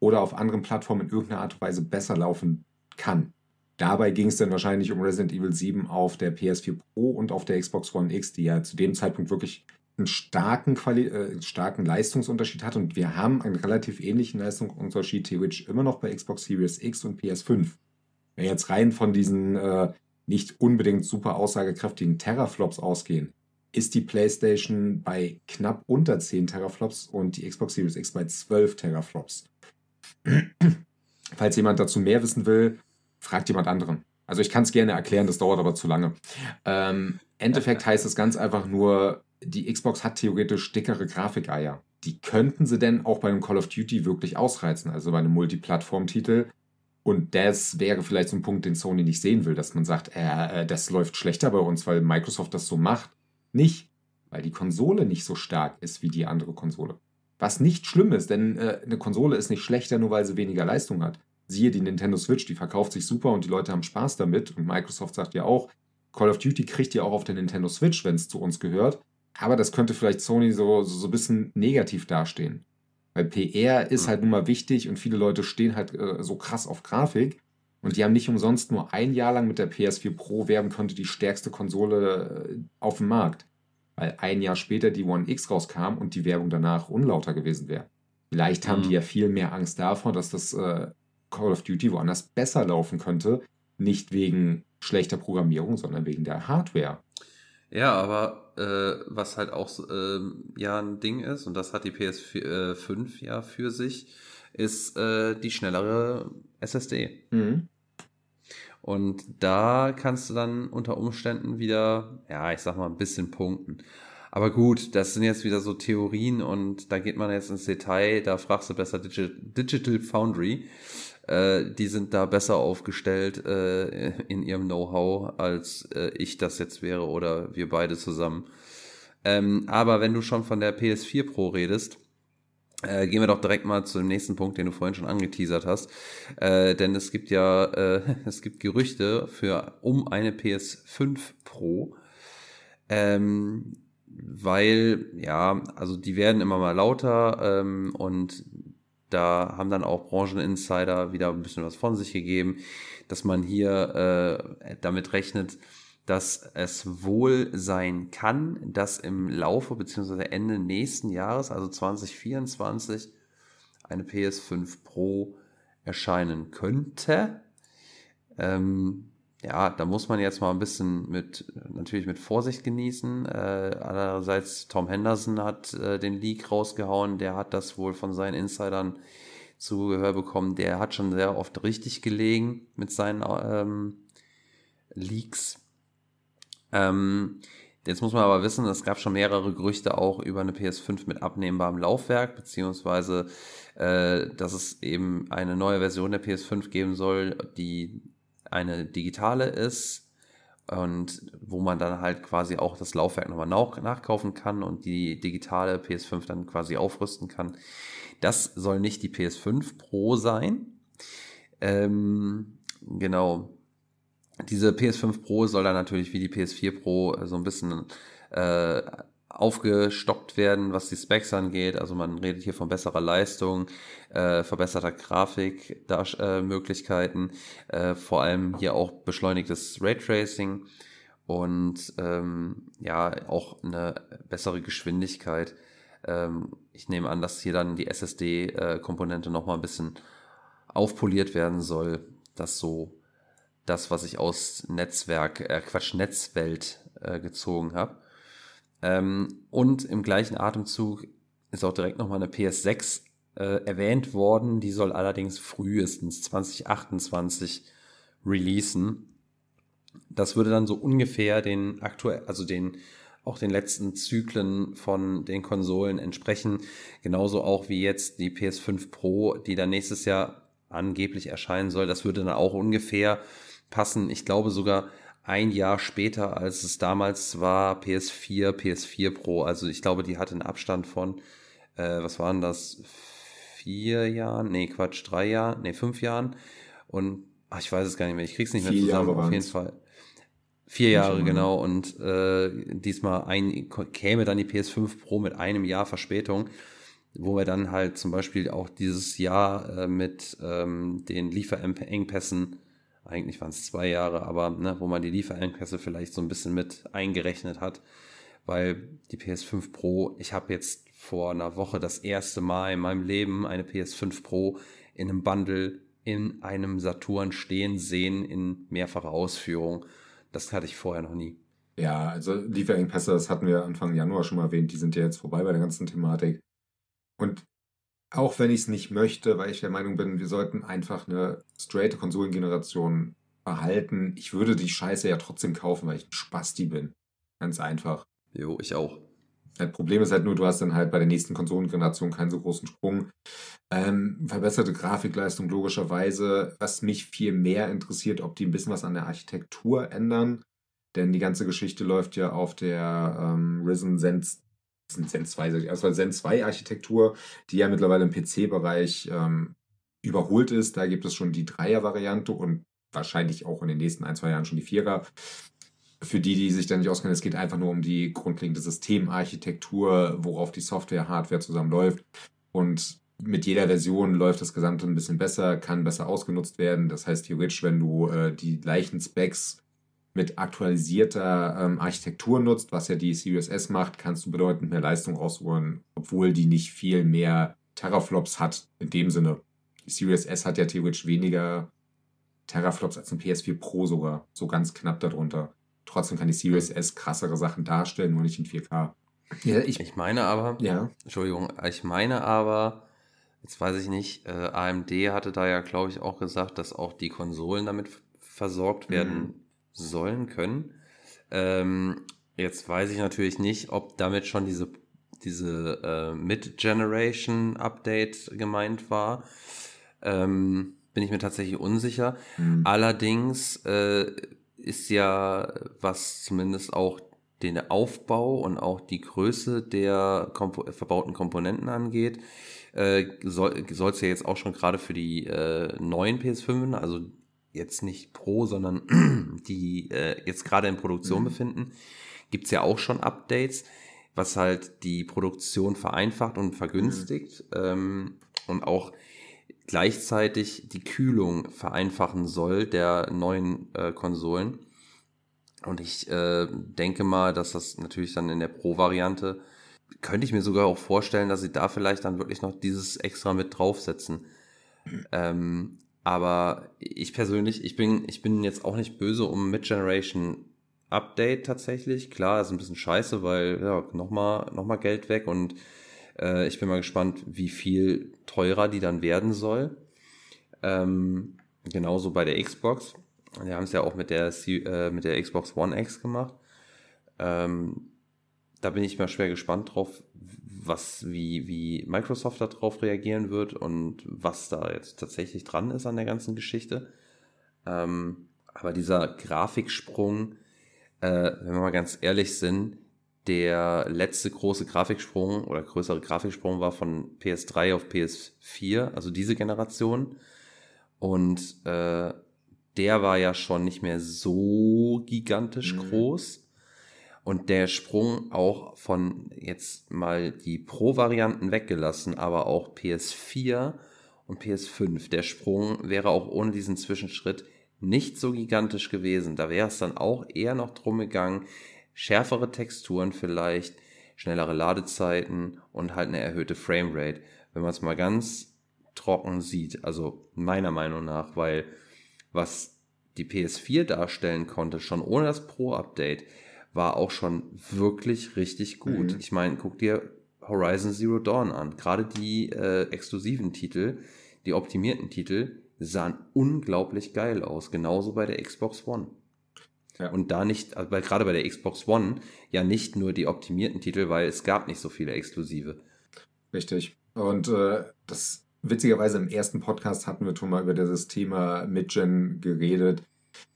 oder auf anderen Plattformen in irgendeiner Art und Weise besser laufen kann. Dabei ging es dann wahrscheinlich um Resident Evil 7 auf der PS4 Pro und auf der Xbox One X, die ja zu dem Zeitpunkt wirklich einen starken, Quali äh, starken Leistungsunterschied hat. Und wir haben einen relativ ähnlichen Leistungsunterschied theoretisch immer noch bei Xbox Series X und PS5. Wenn wir jetzt rein von diesen äh, nicht unbedingt super aussagekräftigen Teraflops ausgehen, ist die PlayStation bei knapp unter 10 Teraflops und die Xbox Series X bei 12 Teraflops. Falls jemand dazu mehr wissen will, fragt jemand anderen. Also ich kann es gerne erklären, das dauert aber zu lange. Ähm, Endeffekt heißt es ganz einfach nur, die Xbox hat theoretisch dickere Grafikeier. Die könnten sie denn auch bei einem Call of Duty wirklich ausreizen, also bei einem Multiplattform-Titel. Und das wäre vielleicht so ein Punkt, den Sony nicht sehen will, dass man sagt, äh, äh, das läuft schlechter bei uns, weil Microsoft das so macht. Nicht, weil die Konsole nicht so stark ist wie die andere Konsole. Was nicht schlimm ist, denn äh, eine Konsole ist nicht schlechter, nur weil sie weniger Leistung hat. Siehe die Nintendo Switch, die verkauft sich super und die Leute haben Spaß damit. Und Microsoft sagt ja auch, Call of Duty kriegt ihr auch auf der Nintendo Switch, wenn es zu uns gehört. Aber das könnte vielleicht Sony so, so, so ein bisschen negativ dastehen. Weil PR ist Mhm. halt nun mal wichtig und viele Leute stehen halt äh, so krass auf Grafik. Und die haben nicht umsonst nur ein Jahr lang mit der PS4 Pro werben könnte die stärkste Konsole äh, auf dem Markt. Weil ein Jahr später die One X rauskam und die Werbung danach unlauter gewesen wäre. Vielleicht haben Mhm. die ja viel mehr Angst davor, dass das äh, Call of Duty woanders besser laufen könnte. Nicht wegen schlechter Programmierung, sondern wegen der Hardware. Ja, aber äh, was halt auch ähm, ja ein Ding ist, und das hat die PS5 äh, 5 ja für sich, ist äh, die schnellere SSD. Mhm. Und da kannst du dann unter Umständen wieder, ja, ich sag mal, ein bisschen punkten. Aber gut, das sind jetzt wieder so Theorien und da geht man jetzt ins Detail, da fragst du besser Digi Digital Foundry. Äh, die sind da besser aufgestellt äh, in ihrem Know-how, als äh, ich das jetzt wäre oder wir beide zusammen. Ähm, aber wenn du schon von der PS4 Pro redest, äh, gehen wir doch direkt mal zu dem nächsten Punkt, den du vorhin schon angeteasert hast. Äh, denn es gibt ja, äh, es gibt Gerüchte für um eine PS5 Pro. Ähm, weil, ja, also die werden immer mal lauter ähm, und da haben dann auch Brancheninsider wieder ein bisschen was von sich gegeben, dass man hier äh, damit rechnet, dass es wohl sein kann, dass im Laufe bzw. Ende nächsten Jahres, also 2024, eine PS5 Pro erscheinen könnte. Ähm, ja, da muss man jetzt mal ein bisschen mit, natürlich mit Vorsicht genießen. Äh, andererseits, Tom Henderson hat äh, den Leak rausgehauen, der hat das wohl von seinen Insidern zu Gehör bekommen. Der hat schon sehr oft richtig gelegen mit seinen ähm, Leaks. Ähm, jetzt muss man aber wissen, es gab schon mehrere Gerüchte auch über eine PS5 mit abnehmbarem Laufwerk, beziehungsweise äh, dass es eben eine neue Version der PS5 geben soll, die eine digitale ist und wo man dann halt quasi auch das Laufwerk nochmal nach, nachkaufen kann und die digitale PS5 dann quasi aufrüsten kann. Das soll nicht die PS5 Pro sein. Ähm, genau. Diese PS5 Pro soll dann natürlich wie die PS4 Pro so ein bisschen äh, aufgestockt werden, was die Specs angeht. Also man redet hier von besserer Leistung, äh, verbesserter Grafikmöglichkeiten, äh, vor allem hier auch beschleunigtes Raytracing und ähm, ja auch eine bessere Geschwindigkeit. Ähm, ich nehme an, dass hier dann die SSD-Komponente noch mal ein bisschen aufpoliert werden soll. Das so das, was ich aus Netzwerk, äh, Quatsch, Netzwelt äh, gezogen habe. Ähm, und im gleichen Atemzug ist auch direkt nochmal eine PS6 äh, erwähnt worden. Die soll allerdings frühestens 2028 releasen. Das würde dann so ungefähr den aktuell, also den auch den letzten Zyklen von den Konsolen entsprechen. Genauso auch wie jetzt die PS5 Pro, die dann nächstes Jahr angeblich erscheinen soll. Das würde dann auch ungefähr passen. Ich glaube sogar ein Jahr später, als es damals war, PS4, PS4 Pro. Also ich glaube, die hatte einen Abstand von, äh, was waren das, vier Jahren? Nee, Quatsch, drei Jahren, nee, fünf Jahren. Und ach, ich weiß es gar nicht mehr, ich krieg's nicht mehr zusammen, auf jeden Fall. Vier Jahre, genau. Und äh, diesmal ein, käme dann die PS5 Pro mit einem Jahr Verspätung, wo wir dann halt zum Beispiel auch dieses Jahr äh, mit ähm, den Lieferengpässen, eigentlich waren es zwei Jahre, aber ne, wo man die Lieferengpässe vielleicht so ein bisschen mit eingerechnet hat, weil die PS5 Pro, ich habe jetzt vor einer Woche das erste Mal in meinem Leben eine PS5 Pro in einem Bundle in einem Saturn stehen sehen in mehrfacher Ausführung. Das hatte ich vorher noch nie. Ja, also Lieferengpässe, das hatten wir Anfang Januar schon mal erwähnt, die sind ja jetzt vorbei bei der ganzen Thematik. Und auch wenn ich es nicht möchte, weil ich der Meinung bin, wir sollten einfach eine straight Konsolengeneration behalten. Ich würde die Scheiße ja trotzdem kaufen, weil ich ein Spasti bin. Ganz einfach. Jo, ich auch. Das Problem ist halt nur, du hast dann halt bei der nächsten Konsolengeneration keinen so großen Sprung. Ähm, verbesserte Grafikleistung logischerweise. Was mich viel mehr interessiert, ob die ein bisschen was an der Architektur ändern. Denn die ganze Geschichte läuft ja auf der ähm, Risen Zen, Zen 2, also Zen 2 Architektur, die ja mittlerweile im PC-Bereich ähm, überholt ist. Da gibt es schon die Dreier-Variante und wahrscheinlich auch in den nächsten ein, zwei Jahren schon die Vierer für die, die sich da nicht auskennen, es geht einfach nur um die grundlegende Systemarchitektur, worauf die Software, Hardware zusammenläuft. Und mit jeder Version läuft das Gesamte ein bisschen besser, kann besser ausgenutzt werden. Das heißt, theoretisch, wenn du äh, die gleichen Specs mit aktualisierter ähm, Architektur nutzt, was ja die Series S macht, kannst du bedeutend mehr Leistung rausholen, obwohl die nicht viel mehr Teraflops hat in dem Sinne. Die Series S hat ja theoretisch weniger Teraflops als ein PS4 Pro sogar, so ganz knapp darunter. Trotzdem kann die Series S krassere Sachen darstellen, nur nicht in 4K. Ja, ich, ich meine aber, ja. Entschuldigung, ich meine aber, jetzt weiß ich nicht, äh, AMD hatte da ja, glaube ich, auch gesagt, dass auch die Konsolen damit versorgt werden mhm. Sollen können. Ähm, jetzt weiß ich natürlich nicht, ob damit schon diese, diese äh, Mid-Generation-Update gemeint war. Ähm, bin ich mir tatsächlich unsicher. Mhm. Allerdings äh, ist ja, was zumindest auch den Aufbau und auch die Größe der Kompo verbauten Komponenten angeht, äh, soll es ja jetzt auch schon gerade für die äh, neuen PS5, also jetzt nicht Pro, sondern die äh, jetzt gerade in Produktion mhm. befinden, gibt es ja auch schon Updates, was halt die Produktion vereinfacht und vergünstigt mhm. ähm, und auch gleichzeitig die Kühlung vereinfachen soll der neuen äh, Konsolen. Und ich äh, denke mal, dass das natürlich dann in der Pro-Variante, könnte ich mir sogar auch vorstellen, dass sie da vielleicht dann wirklich noch dieses extra mit draufsetzen. Ähm, aber ich persönlich, ich bin, ich bin jetzt auch nicht böse um Mid-Generation Update tatsächlich. Klar, ist ein bisschen scheiße, weil ja, nochmal noch mal Geld weg und äh, ich bin mal gespannt, wie viel teurer die dann werden soll. Ähm, genauso bei der Xbox. Wir haben es ja auch mit der, äh, mit der Xbox One X gemacht. Ähm, da bin ich mal schwer gespannt drauf, was, wie, wie Microsoft darauf reagieren wird und was da jetzt tatsächlich dran ist an der ganzen Geschichte. Ähm, aber dieser Grafiksprung, äh, wenn wir mal ganz ehrlich sind, der letzte große Grafiksprung oder größere Grafiksprung war von PS3 auf PS4, also diese Generation. Und äh, der war ja schon nicht mehr so gigantisch mhm. groß. Und der Sprung auch von jetzt mal die Pro-Varianten weggelassen, aber auch PS4 und PS5. Der Sprung wäre auch ohne diesen Zwischenschritt nicht so gigantisch gewesen. Da wäre es dann auch eher noch drum gegangen, schärfere Texturen vielleicht, schnellere Ladezeiten und halt eine erhöhte Framerate. Wenn man es mal ganz trocken sieht, also meiner Meinung nach, weil was die PS4 darstellen konnte, schon ohne das Pro-Update, war auch schon wirklich richtig gut. Mhm. Ich meine, guck dir Horizon Zero Dawn an. Gerade die äh, exklusiven Titel, die optimierten Titel, sahen unglaublich geil aus. Genauso bei der Xbox One. Ja. Und da nicht, also bei, gerade bei der Xbox One, ja nicht nur die optimierten Titel, weil es gab nicht so viele exklusive. Richtig. Und äh, das witzigerweise im ersten Podcast hatten wir schon mal über dieses Thema Midgen geredet.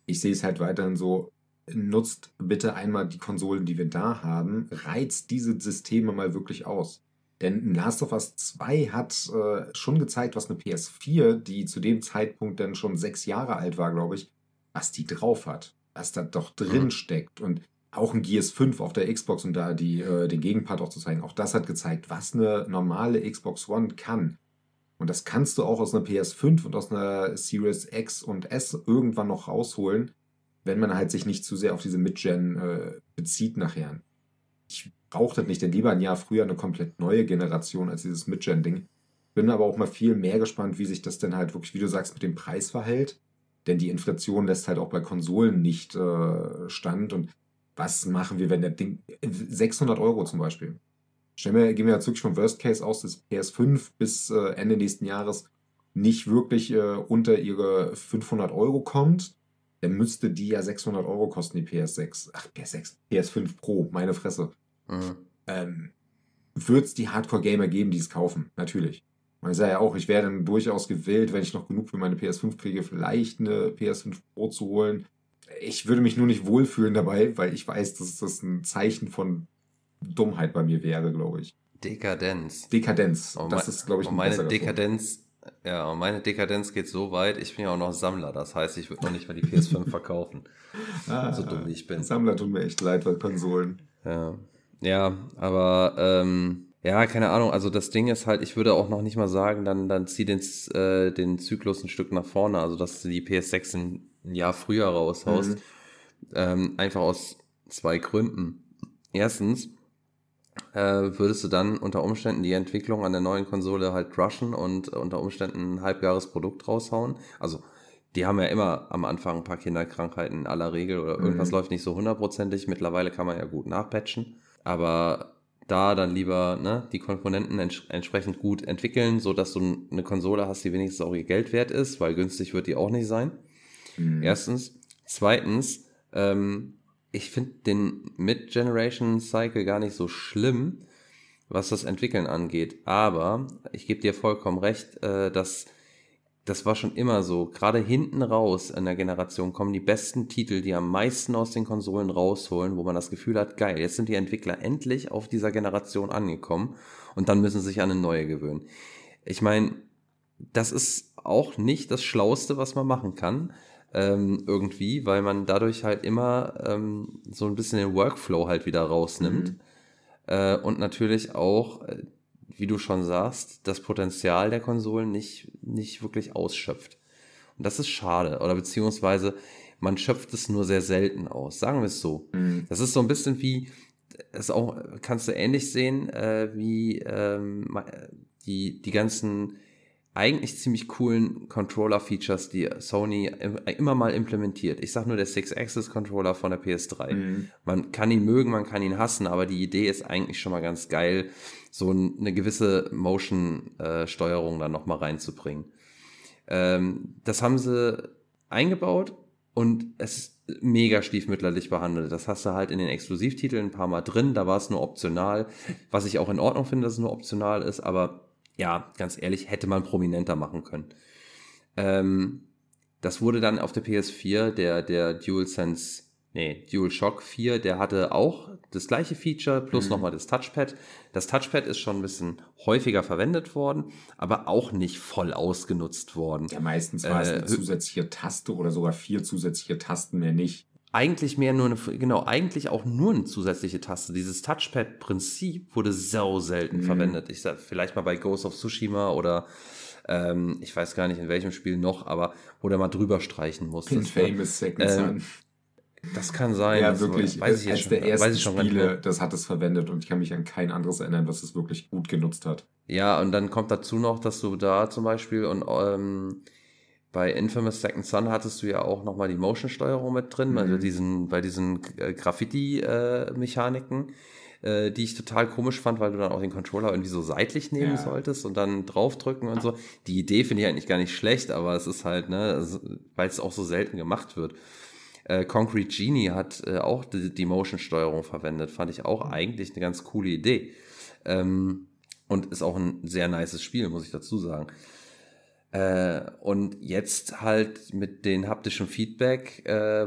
Ich sehe es halt weiterhin so, nutzt bitte einmal die Konsolen, die wir da haben, reizt diese Systeme mal wirklich aus. Denn Last of Us 2 hat äh, schon gezeigt, was eine PS4, die zu dem Zeitpunkt dann schon sechs Jahre alt war, glaube ich, was die drauf hat. Was da doch drin mhm. steckt. Und auch ein Gears 5 auf der Xbox, um da die, äh, den Gegenpart auch zu zeigen, auch das hat gezeigt, was eine normale Xbox One kann. Und das kannst du auch aus einer PS5 und aus einer Series X und S irgendwann noch rausholen, wenn man halt sich nicht zu sehr auf diese Mid-Gen äh, bezieht nachher. Ich brauche das nicht, denn lieber ein Jahr früher eine komplett neue Generation als dieses Mid-Gen-Ding. Bin aber auch mal viel mehr gespannt, wie sich das denn halt wirklich, wie du sagst, mit dem Preis verhält. Denn die Inflation lässt halt auch bei Konsolen nicht äh, stand. Und was machen wir, wenn der Ding 600 Euro zum Beispiel? Stellen wir, gehen wir jetzt wirklich vom Worst Case aus, dass PS5 bis äh, Ende nächsten Jahres nicht wirklich äh, unter ihre 500 Euro kommt, dann müsste die ja 600 Euro kosten, die PS6. Ach, PS6, PS5 Pro, meine Fresse. Mhm. Ähm, Wird es die Hardcore-Gamer geben, die es kaufen? Natürlich. Man sagt ja auch, ich wäre dann durchaus gewillt, wenn ich noch genug für meine PS5 kriege, vielleicht eine PS5 Pro zu holen. Ich würde mich nur nicht wohlfühlen dabei, weil ich weiß, dass das ein Zeichen von Dummheit bei mir wäre, glaube ich. Dekadenz. Dekadenz. Und das ist, glaube ich, ein meine Dekadenz. Ja, und meine Dekadenz geht so weit, ich bin ja auch noch Sammler, das heißt, ich würde noch nicht mal die PS5 verkaufen. ah, so dumm wie ich bin. Sammler tun mir echt leid bei Konsolen. Ja, ja aber ähm, ja, keine Ahnung, also das Ding ist halt, ich würde auch noch nicht mal sagen, dann, dann zieh den, äh, den Zyklus ein Stück nach vorne, also dass du die PS6 ein, Jahr früher raushaust. Mhm. Ähm, einfach aus zwei Gründen. Erstens, würdest du dann unter Umständen die Entwicklung an der neuen Konsole halt rushen und unter Umständen ein Halbjahresprodukt raushauen. Also die haben ja immer am Anfang ein paar Kinderkrankheiten in aller Regel oder irgendwas mhm. läuft nicht so hundertprozentig. Mittlerweile kann man ja gut nachpatchen. Aber da dann lieber ne, die Komponenten ents entsprechend gut entwickeln, sodass du eine Konsole hast, die wenigstens auch ihr Geld wert ist, weil günstig wird die auch nicht sein. Mhm. Erstens. Zweitens, ähm, ich finde den Mid-Generation-Cycle gar nicht so schlimm, was das Entwickeln angeht. Aber ich gebe dir vollkommen recht, äh, dass das war schon immer so. Gerade hinten raus in der Generation kommen die besten Titel, die am meisten aus den Konsolen rausholen, wo man das Gefühl hat, geil, jetzt sind die Entwickler endlich auf dieser Generation angekommen und dann müssen sie sich an eine neue gewöhnen. Ich meine, das ist auch nicht das Schlauste, was man machen kann ähm, irgendwie, weil man dadurch halt immer ähm, so ein bisschen den Workflow halt wieder rausnimmt. Mhm. Äh, und natürlich auch, äh, wie du schon sagst, das Potenzial der Konsolen nicht, nicht wirklich ausschöpft. Und das ist schade. Oder beziehungsweise man schöpft es nur sehr selten aus. Sagen wir es so. Mhm. Das ist so ein bisschen wie, das auch, kannst du ähnlich sehen, äh, wie ähm, die, die ganzen eigentlich ziemlich coolen Controller-Features, die Sony immer mal implementiert. Ich sag nur der Six-Axis-Controller von der PS3. Mhm. Man kann ihn mögen, man kann ihn hassen, aber die Idee ist eigentlich schon mal ganz geil, so eine gewisse Motion-Steuerung dann nochmal reinzubringen. Ähm, das haben sie eingebaut und es ist mega stiefmütterlich behandelt. Das hast du halt in den Exklusivtiteln ein paar Mal drin, da war es nur optional, was ich auch in Ordnung finde, dass es nur optional ist, aber ja, ganz ehrlich, hätte man prominenter machen können. Ähm, das wurde dann auf der PS4, der, der DualSense, nee, DualShock 4, der hatte auch das gleiche Feature plus mhm. nochmal das Touchpad. Das Touchpad ist schon ein bisschen häufiger verwendet worden, aber auch nicht voll ausgenutzt worden. Ja, meistens war äh, es eine zusätzliche Taste oder sogar vier zusätzliche Tasten mehr nicht eigentlich mehr nur eine, genau, eigentlich auch nur eine zusätzliche Taste. Dieses Touchpad-Prinzip wurde so selten mhm. verwendet. Ich sag vielleicht mal bei Ghost of Tsushima oder ähm, ich weiß gar nicht in welchem Spiel noch, aber wo der mal drüber streichen muss. Pin Famous Second ähm. Das kann sein. Ja, wirklich. Weiß ich als schon, der ersten Spiele, das hat es verwendet und ich kann mich an kein anderes erinnern, was es wirklich gut genutzt hat. Ja, und dann kommt dazu noch, dass du da zum Beispiel und ähm, bei Infamous Second Son hattest du ja auch nochmal die Motion-Steuerung mit drin, mhm. also diesen, bei diesen äh, Graffiti-Mechaniken, äh, die ich total komisch fand, weil du dann auch den Controller irgendwie so seitlich nehmen ja. solltest und dann draufdrücken und so. Die Idee finde ich eigentlich gar nicht schlecht, aber es ist halt, ne, weil es auch so selten gemacht wird. Äh, Concrete Genie hat äh, auch die, die Motion-Steuerung verwendet, fand ich auch eigentlich eine ganz coole Idee. Ähm, und ist auch ein sehr nices Spiel, muss ich dazu sagen. Äh, und jetzt halt mit den haptischen Feedback äh,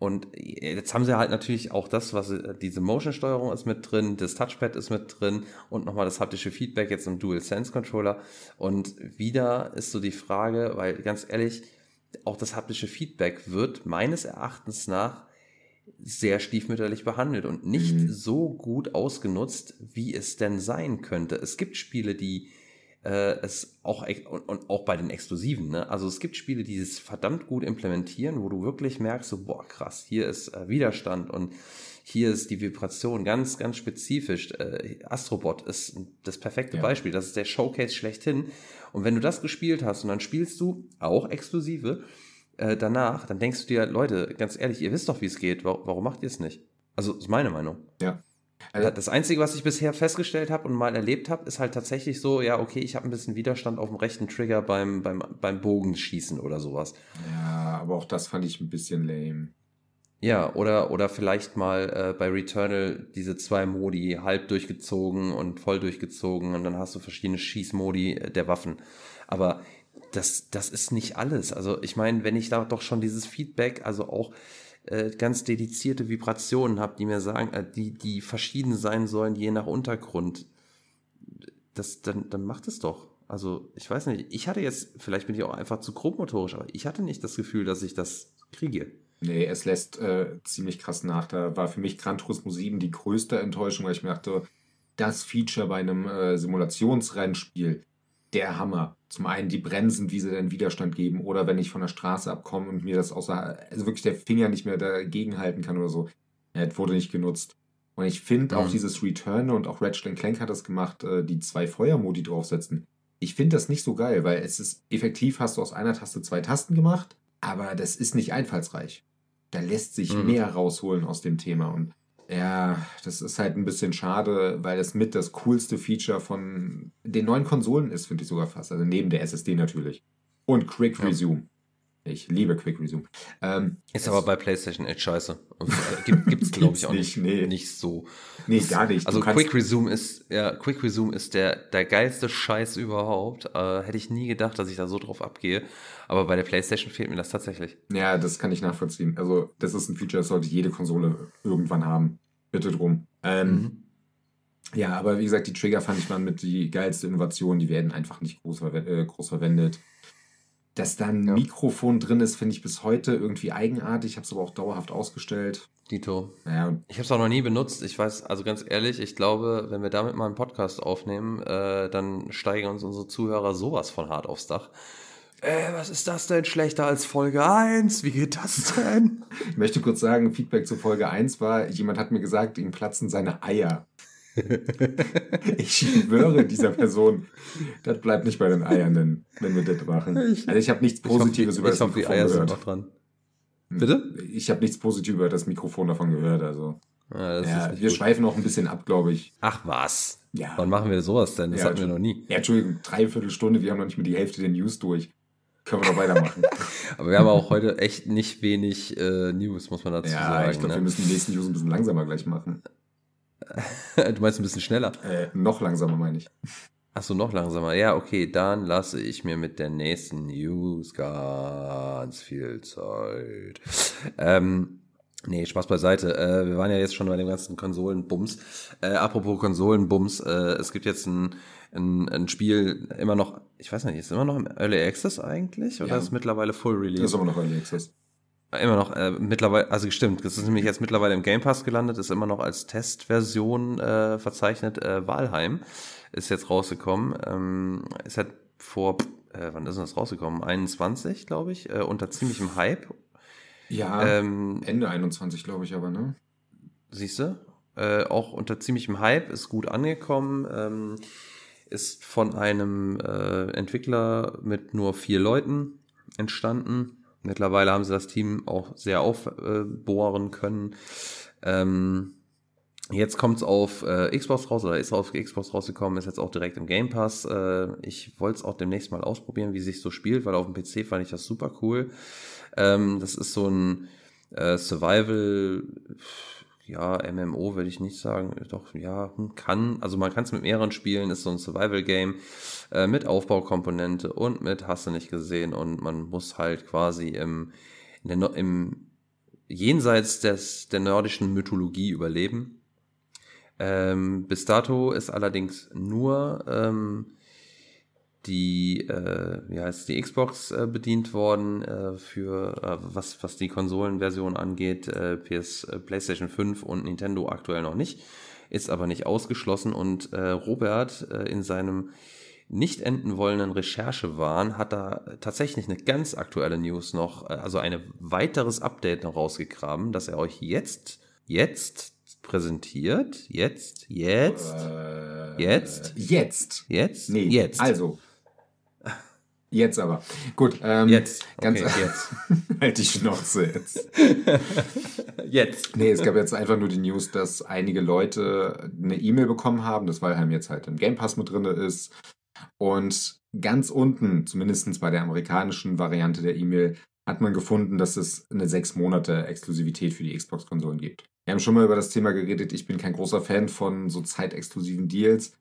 und jetzt haben sie halt natürlich auch das, was diese Motion-Steuerung ist mit drin, das Touchpad ist mit drin und nochmal das haptische Feedback jetzt im Dual-Sense-Controller. Und wieder ist so die Frage, weil ganz ehrlich, auch das haptische Feedback wird meines Erachtens nach sehr stiefmütterlich behandelt und nicht mhm. so gut ausgenutzt, wie es denn sein könnte. Es gibt Spiele, die äh, es auch und, und, auch bei den Exklusiven, ne? Also es gibt Spiele, die es verdammt gut implementieren, wo du wirklich merkst, so boah krass, hier ist äh, Widerstand und hier ist die Vibration ganz, ganz spezifisch. Äh, Astrobot ist das perfekte ja. Beispiel. Das ist der Showcase schlechthin. Und wenn du das gespielt hast und dann spielst du auch Exklusive äh, danach, dann denkst du dir, Leute, ganz ehrlich, ihr wisst doch, wie es geht. Warum, warum macht ihr es nicht? Also, ist meine Meinung. Ja. Also, das Einzige, was ich bisher festgestellt habe und mal erlebt habe, ist halt tatsächlich so, ja, okay, ich habe ein bisschen Widerstand auf dem rechten Trigger beim, beim, beim Bogenschießen oder sowas. Ja, aber auch das fand ich ein bisschen lame. Ja, oder, oder vielleicht mal äh, bei Returnal diese zwei Modi halb durchgezogen und voll durchgezogen und dann hast du verschiedene Schießmodi äh, der Waffen. Aber das, das ist nicht alles. Also ich meine, wenn ich da doch schon dieses Feedback, also auch äh, ganz dedizierte Vibrationen habe, die mir sagen, äh, die, die verschieden sein sollen, je nach Untergrund, das, dann, dann macht es doch. Also ich weiß nicht, ich hatte jetzt, vielleicht bin ich auch einfach zu grobmotorisch, aber ich hatte nicht das Gefühl, dass ich das kriege. Nee, es lässt äh, ziemlich krass nach. Da war für mich Gran Turismo 7 die größte Enttäuschung, weil ich mir dachte, das Feature bei einem äh, Simulationsrennspiel, der Hammer. Zum einen die Bremsen, wie sie den Widerstand geben, oder wenn ich von der Straße abkomme und mir das außer, also wirklich der Finger nicht mehr dagegen halten kann oder so. Ja, wurde nicht genutzt. Und ich finde mhm. auch dieses Return und auch Ratchet Clank hat das gemacht, äh, die zwei Feuermodi draufsetzen. Ich finde das nicht so geil, weil es ist effektiv, hast du aus einer Taste zwei Tasten gemacht, aber das ist nicht einfallsreich. Da lässt sich mhm. mehr rausholen aus dem Thema. Und ja, das ist halt ein bisschen schade, weil es mit das coolste Feature von den neuen Konsolen ist, finde ich sogar fast. Also neben der SSD natürlich. Und Quick Resume. Ich liebe Quick Resume. Ähm, ist aber bei PlayStation echt scheiße. Gibt es, glaube ich, auch nicht, nee. nicht so. Nee, gar nicht. Also Quick Resume ist, ja, Quick Resume ist der, der geilste Scheiß überhaupt. Äh, hätte ich nie gedacht, dass ich da so drauf abgehe. Aber bei der PlayStation fehlt mir das tatsächlich. Ja, das kann ich nachvollziehen. Also, das ist ein Feature, das sollte jede Konsole irgendwann haben. Bitte drum. Ähm, mhm. Ja, aber wie gesagt, die Trigger fand ich mal mit die geilste Innovation. Die werden einfach nicht groß, äh, groß verwendet. Dass da ein ja. Mikrofon drin ist, finde ich bis heute irgendwie eigenartig. Ich habe es aber auch dauerhaft ausgestellt. Dito. Ja. Ich habe es auch noch nie benutzt. Ich weiß, also ganz ehrlich, ich glaube, wenn wir damit mal einen Podcast aufnehmen, äh, dann steigen uns unsere Zuhörer sowas von hart aufs Dach. Äh, was ist das denn schlechter als Folge 1? Wie geht das denn? ich möchte kurz sagen, Feedback zu Folge 1 war, jemand hat mir gesagt, ihm platzen seine Eier. ich schwöre dieser Person, das bleibt nicht bei den Eiern, wenn wir das machen. Also ich habe nichts Positives ich hoffe, über das Mikrofon die Eier gehört. Sind noch dran. Bitte? Ich habe nichts Positives über das Mikrofon davon gehört. Also. Ja, ja wir gut. schweifen auch ein bisschen ab, glaube ich. Ach was? Ja. Wann machen wir sowas denn? Das ja, hatten wir noch nie. Ja, Entschuldigung, dreiviertel Stunde, wir haben noch nicht mit die Hälfte der News durch. Können wir noch weitermachen. Aber wir haben auch heute echt nicht wenig äh, News, muss man dazu ja, sagen. Ja, ich glaube, ne? wir müssen die nächsten News ein bisschen langsamer gleich machen. du meinst ein bisschen schneller? Äh, noch langsamer, meine ich. Achso, noch langsamer. Ja, okay, dann lasse ich mir mit der nächsten News ganz viel Zeit. Ähm, nee, Spaß beiseite. Äh, wir waren ja jetzt schon bei dem ganzen Konsolenbums. Äh, apropos Konsolenbums, äh, es gibt jetzt ein, ein, ein Spiel immer noch, ich weiß nicht, ist immer noch im Early Access eigentlich? Oder ja. ist es mittlerweile Full Release? Das ist immer noch Early Access. Immer noch, äh, mittlerweile, also stimmt, das ist nämlich jetzt mittlerweile im Game Pass gelandet, ist immer noch als Testversion äh, verzeichnet. Äh, Valheim ist jetzt rausgekommen. Ähm, ist halt vor, äh, wann ist denn das rausgekommen? 21, glaube ich, äh, unter ziemlichem Hype. Ja, ähm, Ende 21, glaube ich aber, ne? Siehst du? Äh, auch unter ziemlichem Hype, ist gut angekommen. Ähm, ist von einem äh, Entwickler mit nur vier Leuten entstanden. Mittlerweile haben sie das Team auch sehr aufbohren können. Ähm, jetzt kommt es auf äh, Xbox raus oder ist auf Xbox rausgekommen, ist jetzt auch direkt im Game Pass. Äh, ich wollte es auch demnächst mal ausprobieren, wie sich so spielt, weil auf dem PC fand ich das super cool. Ähm, das ist so ein äh, Survival, ja, MMO würde ich nicht sagen, doch, ja, hm, kann, also man kann es mit mehreren spielen, ist so ein Survival-Game äh, mit Aufbaukomponente und mit hast du nicht gesehen und man muss halt quasi im, der, im jenseits des, der nordischen Mythologie überleben. Ähm, bis dato ist allerdings nur ähm, die, äh, wie heißt die Xbox äh, bedient worden äh, für äh, was, was die Konsolenversion angeht, äh, PS, äh, PlayStation 5 und Nintendo aktuell noch nicht, ist aber nicht ausgeschlossen und äh, Robert äh, in seinem nicht enden wollenden Recherchewahn hat da tatsächlich eine ganz aktuelle News noch, äh, also ein weiteres Update noch rausgegraben, das er euch jetzt, jetzt präsentiert. Jetzt, jetzt, Äh, Jetzt? Jetzt. jetzt, Nee, jetzt. Also. Jetzt aber. Gut. Ähm, Jetzt. Ganz Okay, jetzt. halt die Schnauze jetzt. Jetzt. Nee, es gab jetzt einfach nur die News, dass einige Leute eine E-Mail bekommen haben, dass Valheim jetzt halt im Game Pass mit drin ist. Und ganz unten, zumindest bei der amerikanischen Variante der E-Mail, hat man gefunden, dass es eine sechs Monate Exklusivität für die Xbox-Konsolen gibt. Wir haben schon mal über das Thema geredet. Ich bin kein großer Fan von so zeitexklusiven Deals.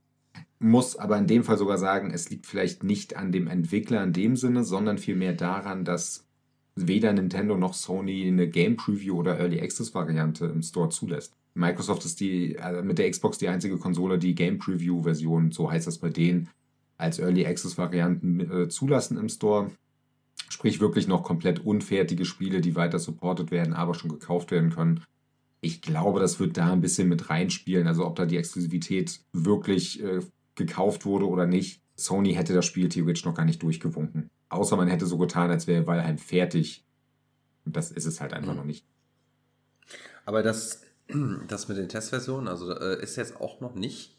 Muss aber in dem Fall sogar sagen, es liegt vielleicht nicht an dem Entwickler in dem Sinne, sondern vielmehr daran, dass weder Nintendo noch Sony eine Game Preview oder Early Access Variante im Store zulässt. Microsoft ist die äh, mit der Xbox die einzige Konsole, die Game Preview Version, so heißt das bei denen, als Early Access Varianten äh, zulassen im Store. Sprich wirklich noch komplett unfertige Spiele, die weiter supported werden, aber schon gekauft werden können. Ich glaube, das wird da ein bisschen mit reinspielen. Also ob da die Exklusivität wirklich äh, gekauft wurde oder nicht. Sony hätte das Spiel theoretisch noch gar nicht durchgewunken. Außer man hätte so getan, als wäre Valheim fertig. Und das ist es halt einfach Mhm. noch nicht. Aber das, das mit den Testversionen, also äh, ist jetzt auch noch nicht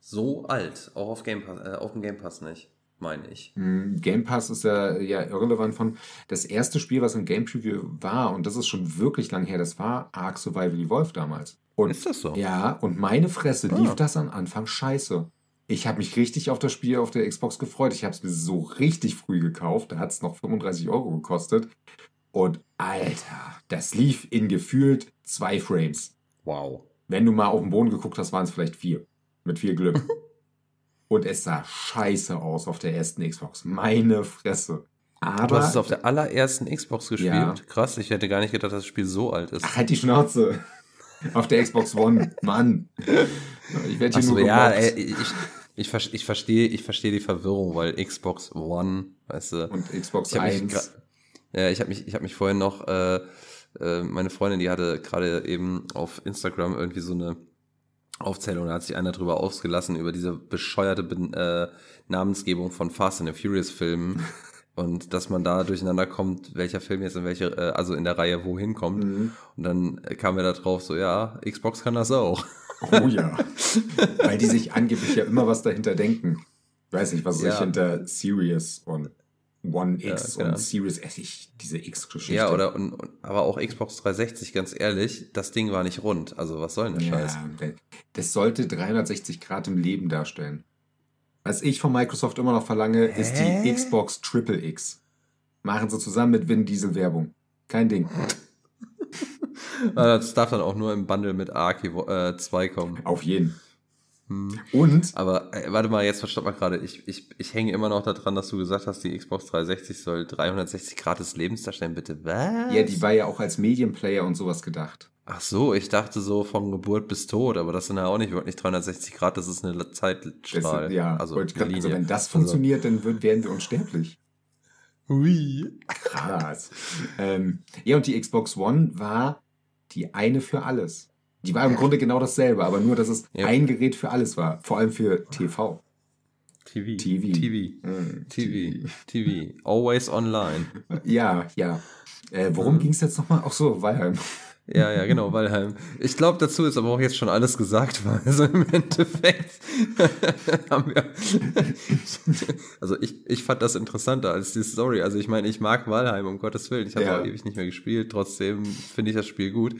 so alt. Auch auf, Game Pass, äh, auf dem Game Pass nicht, meine ich. Mm, Game Pass ist ja, ja irrelevant von. Das erste Spiel, was im Game Preview war, und das ist schon wirklich lang her, das war Ark Survival Evolved damals. Und Ist das so? ja, und meine Fresse Ah. lief das am Anfang scheiße. Ich habe mich richtig auf das Spiel auf der Xbox gefreut. Ich habe es mir so richtig früh gekauft. Da hat es noch 35 Euro gekostet. Und Alter, das lief in gefühlt zwei Frames. Wow. Wenn du mal auf den Boden geguckt hast, waren es vielleicht vier. Mit viel Glück. Und es sah scheiße aus auf der ersten Xbox. Meine Fresse. Du Aber. hast es auf der allerersten Xbox gespielt. Ja. Krass, ich hätte gar nicht gedacht, dass das Spiel so alt ist. Ach, halt die Schnauze. Auf der Xbox One. Mann. Ich werde hier Achso, nur ja, ey, ich, ich, ver- ich verstehe ich verstehe die Verwirrung, weil Xbox One, weißt du. Und Xbox Ich habe mich, 1. gra- ja, ich hab mich, ich hab mich vorhin noch, äh, äh, meine Freundin, die hatte gerade eben auf Instagram irgendwie so eine Aufzählung, da hat sich einer drüber ausgelassen, über diese bescheuerte Ben- äh, Namensgebung von Fast and the Furious Filmen. Und dass man da durcheinander kommt, welcher Film jetzt in welche, äh, also in der Reihe wohin kommt. Mhm. Und dann kam er da drauf, so, ja, Xbox kann das auch. Oh ja. Weil die sich angeblich ja immer was dahinter denken. Ich weiß nicht, was sich Ja. hinter Series und One X Ja, ja. und Series S, ich, diese X-Geschichte. Ja, oder, und, und, aber auch Xbox 360, ganz ehrlich, das Ding war nicht rund. Also, was soll denn der Scheiß? Ja, das sollte 360 Grad im Leben darstellen. Was ich von Microsoft immer noch verlange, ist die Hä? Xbox Triple X. Machen sie zusammen mit Vin Diesel Werbung. Kein Ding. Das darf dann auch nur im Bundle mit Ark äh, 2 kommen. Auf jeden. Hm. Und Aber äh, warte mal, jetzt verstopp mal gerade. Ich, ich, ich hänge immer noch daran, dass du gesagt hast, die Xbox 360 soll 360 Grad des Lebens darstellen. Bitte, was? ja, die war ja auch als Medienplayer und sowas gedacht. Ach so, ich dachte so von Geburt bis Tod, aber das sind ja auch nicht wirklich 360 Grad, das ist eine Das, Zeitstrahl. ja, also, wollte grad- also wenn das funktioniert, dann würden- werden wir unsterblich. Also, hui. Krass. ähm, ja, und die Xbox One war die eine für alles. Die war im Grunde genau dasselbe, aber nur, dass es Ja. ein Gerät für alles war. Vor allem für TV. TV. TV. TV. Mm, TV. TV. Always online. Ja, ja. Äh, worum Mhm. ging es jetzt nochmal? Ach so, Valheim. Ja, ja, genau, Valheim. Ich glaube, dazu ist aber auch jetzt schon alles gesagt, weil also im Endeffekt haben wir. also ich, ich fand das interessanter als die Story. Also ich meine, ich mag Valheim, um Gottes Willen. Ich habe ja. auch ewig nicht mehr gespielt. Trotzdem finde ich das Spiel gut.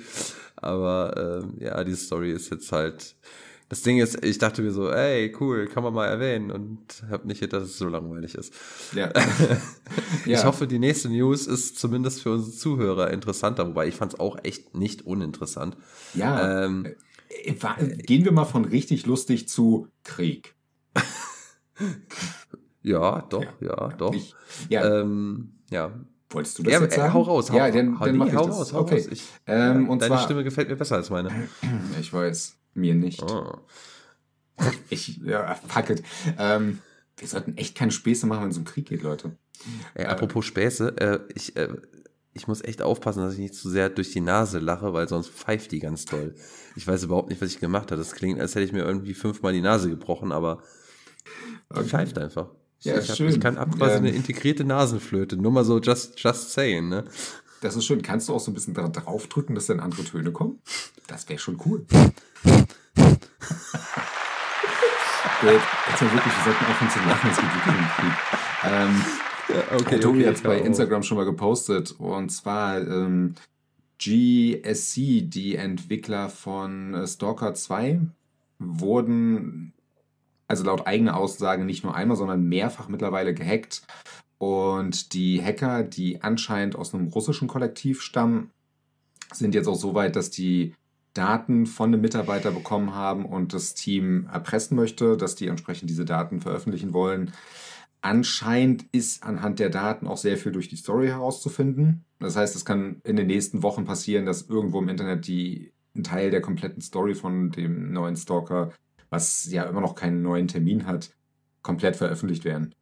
Aber ähm, ja, die Story ist jetzt halt das Ding ist, ich dachte mir so, ey, cool, kann man mal erwähnen und habe nicht gedacht, dass es so langweilig ist. Ja. ich ja. hoffe, die nächste News ist zumindest für unsere Zuhörer interessanter, wobei ich fand es auch echt nicht uninteressant. Ja. Ähm, äh, Gehen wir mal von richtig lustig zu Krieg. ja, doch, ja, ja doch. Ich, ja. Ähm, ja. Wolltest du das ja, jetzt äh, sagen? Hau raus. Hau, ja, dann, dann mach ich hau das. raus. Hau okay. Raus. Ich, ähm, und deine zwar, Stimme gefällt mir besser als meine. Ich weiß. Mir nicht. Oh. Ich, ja, fuck it. Ähm, wir sollten echt keine Späße machen, wenn es um Krieg geht, Leute. Ey, apropos Späße, äh, ich, äh, ich muss echt aufpassen, dass ich nicht zu sehr durch die Nase lache, weil sonst pfeift die ganz doll. Ich weiß überhaupt nicht, was ich gemacht habe. Das klingt, als hätte ich mir irgendwie fünfmal die Nase gebrochen, aber die okay. pfeift einfach. Ja, ich, hab, schön. ich kann ab quasi ähm, eine integrierte Nasenflöte. Nur mal so just, just saying, ne? Das ist schön. Kannst du auch so ein bisschen drauf drücken, dass dann andere Töne kommen? Das wäre schon cool. Gut, jetzt mal wirklich, wir sollten aufhören zu lachen, es geht wirklich. Ähm, ja, okay, Tobi okay, hat es bei Instagram schon mal gepostet und zwar ähm, GSC, die Entwickler von äh, Stalker 2, wurden, also laut eigener Aussage, nicht nur einmal, sondern mehrfach mittlerweile gehackt. Und die Hacker, die anscheinend aus einem russischen Kollektiv stammen, sind jetzt auch so weit, dass die Daten von einem Mitarbeiter bekommen haben und das Team erpressen möchte, dass die entsprechend diese Daten veröffentlichen wollen. Anscheinend ist anhand der Daten auch sehr viel durch die Story herauszufinden. Das heißt, es kann in den nächsten Wochen passieren, dass irgendwo im Internet die ein Teil der kompletten Story von dem neuen Stalker, was ja immer noch keinen neuen Termin hat, komplett veröffentlicht werden.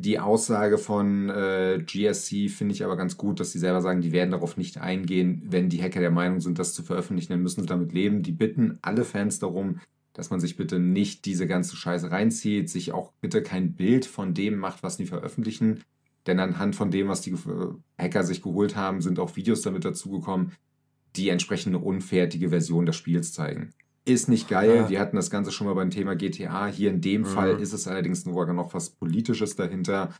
Die Aussage von äh, GSC finde ich aber ganz gut, dass sie selber sagen, die werden darauf nicht eingehen. Wenn die Hacker der Meinung sind, das zu veröffentlichen, dann müssen sie damit leben. Die bitten alle Fans darum, dass man sich bitte nicht diese ganze Scheiße reinzieht, sich auch bitte kein Bild von dem macht, was die veröffentlichen. Denn anhand von dem, was die äh, Hacker sich geholt haben, sind auch Videos damit dazugekommen, die entsprechende unfertige Version des Spiels zeigen. Ist nicht geil. Ja. Wir hatten das Ganze schon mal beim Thema GTA. Hier in dem mhm. Fall ist es allerdings nur noch was Politisches dahinter,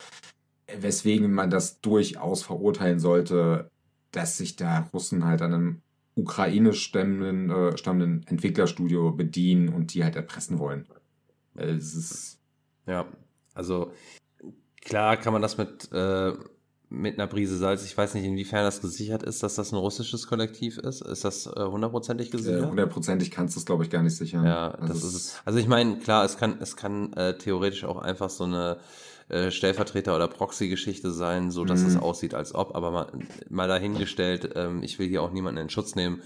weswegen man das durchaus verurteilen sollte, dass sich da Russen halt an einem ukrainisch stammenden, äh, stammenden Entwicklerstudio bedienen und die halt erpressen wollen. Es ist. Ja, also klar kann man das mit. Äh mit einer Prise Salz. Ich weiß nicht, inwiefern das gesichert ist, dass das ein russisches Kollektiv ist. Ist das äh, hundertprozentig gesichert? Hundertprozentig kannst du es, glaube ich, gar nicht sichern. Ja, also das ist es. Also ich meine, klar, es kann, es kann äh, theoretisch auch einfach so eine äh, Stellvertreter- oder Proxy-Geschichte sein, so dass mhm. es aussieht, als ob, aber mal, mal dahingestellt, ähm, ich will hier auch niemanden in Schutz nehmen.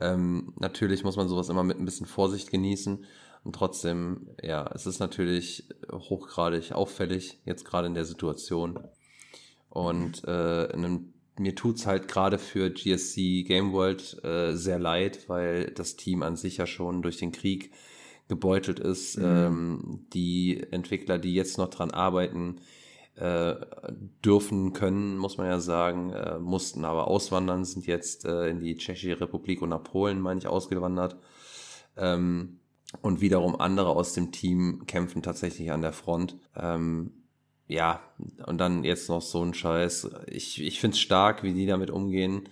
Ähm, natürlich muss man sowas immer mit ein bisschen Vorsicht genießen. Und trotzdem, ja, es ist natürlich hochgradig auffällig, jetzt gerade in der Situation. Und äh, einem, mir tut's halt gerade für GSC Game World äh, sehr leid, weil das Team an sich ja schon durch den Krieg gebeutelt ist. Mhm. Ähm, die Entwickler, die jetzt noch dran arbeiten, äh, dürfen, können, muss man ja sagen, äh, mussten aber auswandern, sind jetzt äh, in die Tschechische Republik und nach Polen, meine ich, ausgewandert. Ähm, und wiederum andere aus dem Team kämpfen tatsächlich an der Front. Ähm, ja, und dann jetzt noch so ein Scheiß. Ich, ich finde es stark, wie die damit umgehen.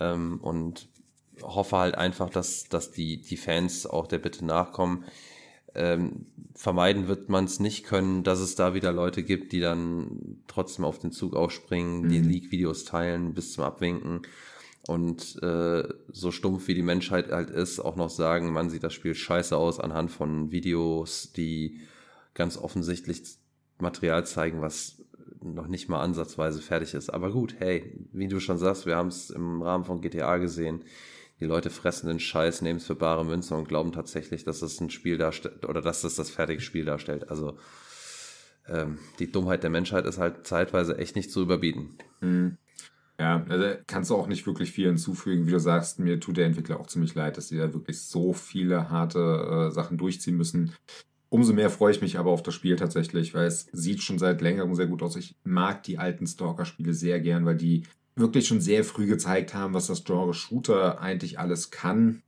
Ähm, und hoffe halt einfach, dass, dass die, die Fans auch der Bitte nachkommen. Ähm, vermeiden wird man es nicht können, dass es da wieder Leute gibt, die dann trotzdem auf den Zug aufspringen, mhm. die Leak-Videos teilen bis zum Abwinken und äh, so stumpf wie die Menschheit halt ist, auch noch sagen, man sieht das Spiel scheiße aus anhand von Videos, die ganz offensichtlich Material zeigen, was noch nicht mal ansatzweise fertig ist. Aber gut, hey, wie du schon sagst, wir haben es im Rahmen von GTA gesehen. Die Leute fressen den Scheiß, nehmen es für bare Münze und glauben tatsächlich, dass es ein Spiel darstellt oder dass es das fertige Spiel darstellt. Also ähm, die Dummheit der Menschheit ist halt zeitweise echt nicht zu überbieten. Mhm. Ja, also kannst du auch nicht wirklich viel hinzufügen. Wie du sagst, mir tut der Entwickler auch ziemlich leid, dass sie da wirklich so viele harte äh, Sachen durchziehen müssen. Umso mehr freue ich mich aber auf das Spiel tatsächlich, weil es sieht schon seit längerem sehr gut aus. Ich mag die alten Stalker-Spiele sehr gern, weil die wirklich schon sehr früh gezeigt haben, was das Genre Shooter eigentlich alles kann.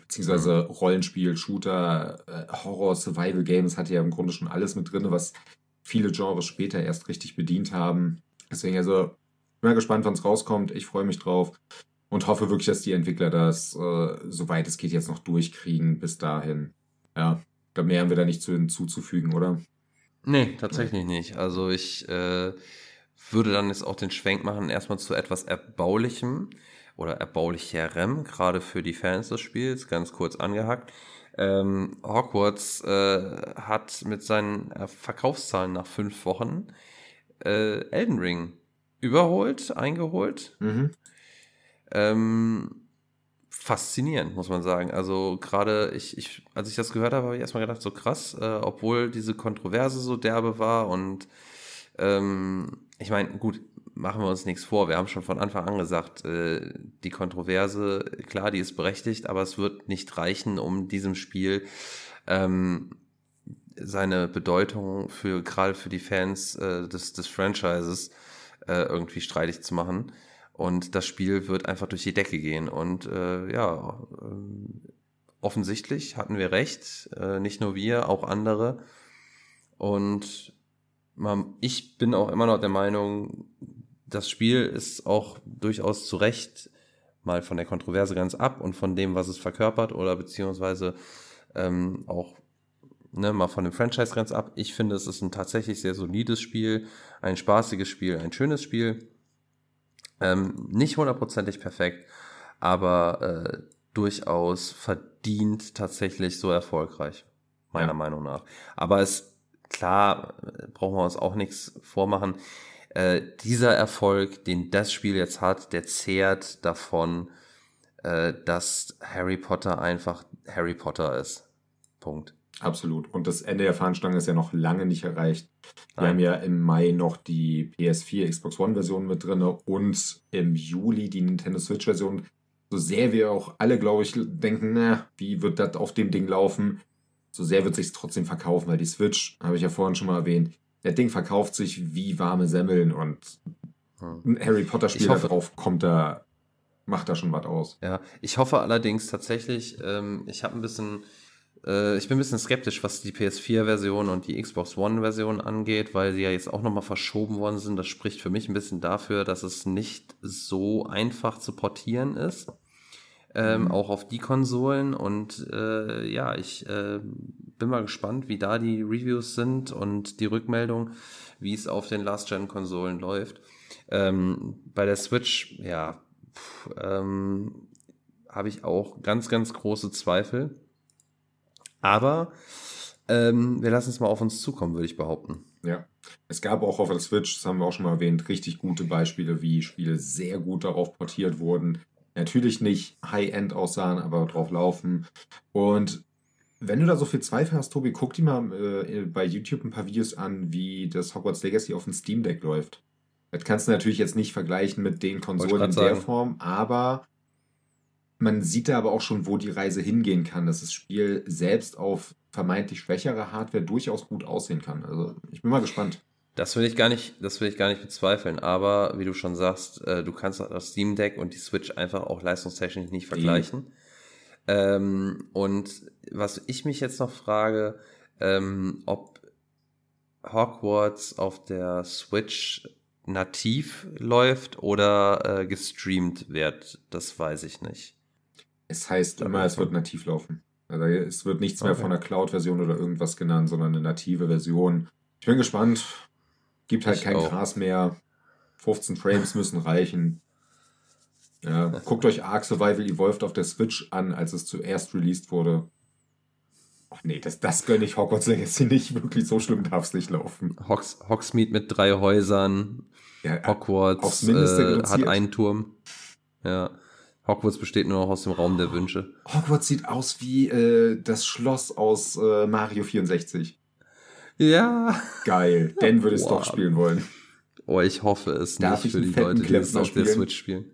Beziehungsweise Rollenspiel, Shooter, äh, Horror, Survival Games hat ja im Grunde schon alles mit drin, was viele Genres später erst richtig bedient haben. Deswegen also, bin mal gespannt, wann es rauskommt. Ich freue mich drauf und hoffe wirklich, dass die Entwickler das, äh, soweit es geht, jetzt noch durchkriegen bis dahin. Ja, da mehr haben wir da nicht zu hinzuzufügen, oder? Nee, tatsächlich nicht. Also ich äh, würde dann jetzt auch den Schwenk machen, erstmal zu etwas Erbaulichem oder Erbaulicherem, gerade für die Fans des Spiels, ganz kurz angehackt. Ähm, Hogwarts äh, hat mit seinen Verkaufszahlen nach fünf Wochen äh, Elden Ring überholt, eingeholt. Mhm. Ähm, faszinierend, muss man sagen. Also gerade ich, ich, als ich das gehört habe, habe ich erstmal gedacht, so krass, äh, obwohl diese Kontroverse so derbe war und ähm, ich meine, gut, machen wir uns nichts vor. Wir haben schon von Anfang an gesagt, äh, die Kontroverse, klar, die ist berechtigt, aber es wird nicht reichen, um diesem Spiel ähm, seine Bedeutung für gerade für die Fans äh, des, des Franchises äh, irgendwie streitig zu machen. Und das Spiel wird einfach durch die Decke gehen. Und äh, ja, äh, offensichtlich hatten wir recht, äh, nicht nur wir, auch andere. Und man, ich bin auch immer noch der Meinung, das Spiel ist auch durchaus zu Recht mal von der Kontroverse ganz ab und von dem, was es verkörpert oder beziehungsweise ähm, auch ne, mal von dem Franchise ganz ab. Ich finde, es ist ein tatsächlich sehr solides Spiel, ein spaßiges Spiel, ein schönes Spiel. Ähm, nicht hundertprozentig perfekt, aber äh, durchaus verdient tatsächlich so erfolgreich, meiner ja. Meinung nach. Aber es, klar, brauchen wir uns auch nichts vormachen. Äh, dieser Erfolg, den das Spiel jetzt hat, der zehrt davon, äh, dass Harry Potter einfach Harry Potter ist. Punkt. Absolut. Und das Ende der Fahnenstange ist ja noch lange nicht erreicht. Wir Nein. haben ja im Mai noch die PS4, Xbox One-Version mit drin und im Juli die Nintendo Switch-Version. So sehr wir auch alle, glaube ich, denken, na, wie wird das auf dem Ding laufen? So sehr wird sich trotzdem verkaufen, weil die Switch, habe ich ja vorhin schon mal erwähnt, der Ding verkauft sich wie warme Semmeln und ein Harry Potter-Spiel da drauf kommt da, macht da schon was aus. Ja, ich hoffe allerdings tatsächlich, ähm, ich habe ein bisschen äh, ich bin ein bisschen skeptisch, was die PS4-Version und die Xbox One-Version angeht, weil sie ja jetzt auch nochmal verschoben worden sind. Das spricht für mich ein bisschen dafür, dass es nicht so einfach zu portieren ist. Ähm, mhm. Auch auf die Konsolen. Und äh, ja, ich äh, bin mal gespannt, wie da die Reviews sind und die Rückmeldung, wie es auf den Last-Gen-Konsolen läuft. Ähm, bei der Switch, ja, ähm, habe ich auch ganz, ganz große Zweifel. Aber ähm, wir lassen es mal auf uns zukommen, würde ich behaupten. Ja. Es gab auch auf der Switch, das haben wir auch schon mal erwähnt, richtig gute Beispiele, wie Spiele sehr gut darauf portiert wurden. Natürlich nicht High-End aussahen, aber drauf laufen. Und wenn du da so viel Zweifel hast, Tobi, guck dir mal äh, bei YouTube ein paar Videos an, wie das Hogwarts Legacy auf dem Steam Deck läuft. Das kannst du natürlich jetzt nicht vergleichen mit den Konsolen in der sagen. Form, aber man sieht da aber auch schon, wo die Reise hingehen kann, dass das Spiel selbst auf vermeintlich schwächere Hardware durchaus gut aussehen kann. Also ich bin mal gespannt. Das will ich gar nicht, das will ich gar nicht bezweifeln. Aber wie du schon sagst, äh, du kannst das Steam Deck und die Switch einfach auch leistungstechnisch nicht vergleichen. Ähm, und was ich mich jetzt noch frage, ähm, ob Hogwarts auf der Switch nativ läuft oder äh, gestreamt wird, das weiß ich nicht. Es heißt immer, es wird nativ laufen. Also es wird nichts mehr von der Cloud-Version oder irgendwas genannt, sondern eine native Version. Ich bin gespannt. Gibt halt ich kein auch. Gras mehr. 15 Frames müssen reichen. Ja, guckt euch Ark Survival Evolved auf der Switch an, als es zuerst released wurde. Ach nee, das, das gönne ich Hogwarts Legacy nicht. Wirklich so schlimm darf es nicht laufen. Hogs, Hogsmeade mit drei Häusern. Ja, Hogwarts äh, hat einen Turm. Ja. Hogwarts besteht nur noch aus dem Raum der Wünsche. Hogwarts sieht aus wie äh, das Schloss aus äh, Mario 64. Ja. Geil. Den würde ich wow. doch spielen wollen. Oh, ich hoffe es Darf nicht für die Leute, die es auf der Switch spielen.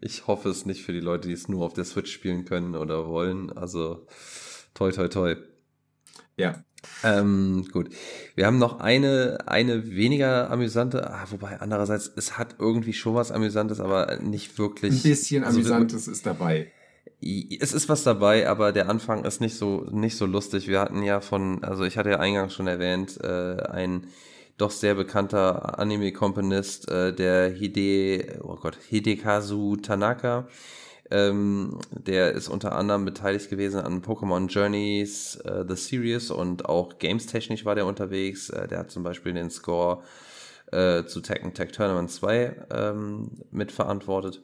Ich hoffe es nicht für die Leute, die es nur auf der Switch spielen können oder wollen. Also, toi, toi, toi. Ja, Ähm, gut. Wir haben noch eine, eine weniger amüsante, ah, wobei andererseits, es hat irgendwie schon was Amüsantes, aber nicht wirklich. Ein bisschen also, Amüsantes ist dabei. Es ist was dabei, aber der Anfang ist nicht so, nicht so lustig. Wir hatten ja von, also ich hatte ja eingangs schon erwähnt, äh, ein doch sehr bekannter Anime-Komponist, äh, der Hide, oh Gott, Hidekazu Tanaka, ähm, der ist unter anderem beteiligt gewesen an Pokémon Journeys, äh, The Series und auch games-technisch war der unterwegs. Äh, der hat zum Beispiel den Score äh, zu Tekken Tag Tournament 2 ähm, mitverantwortet.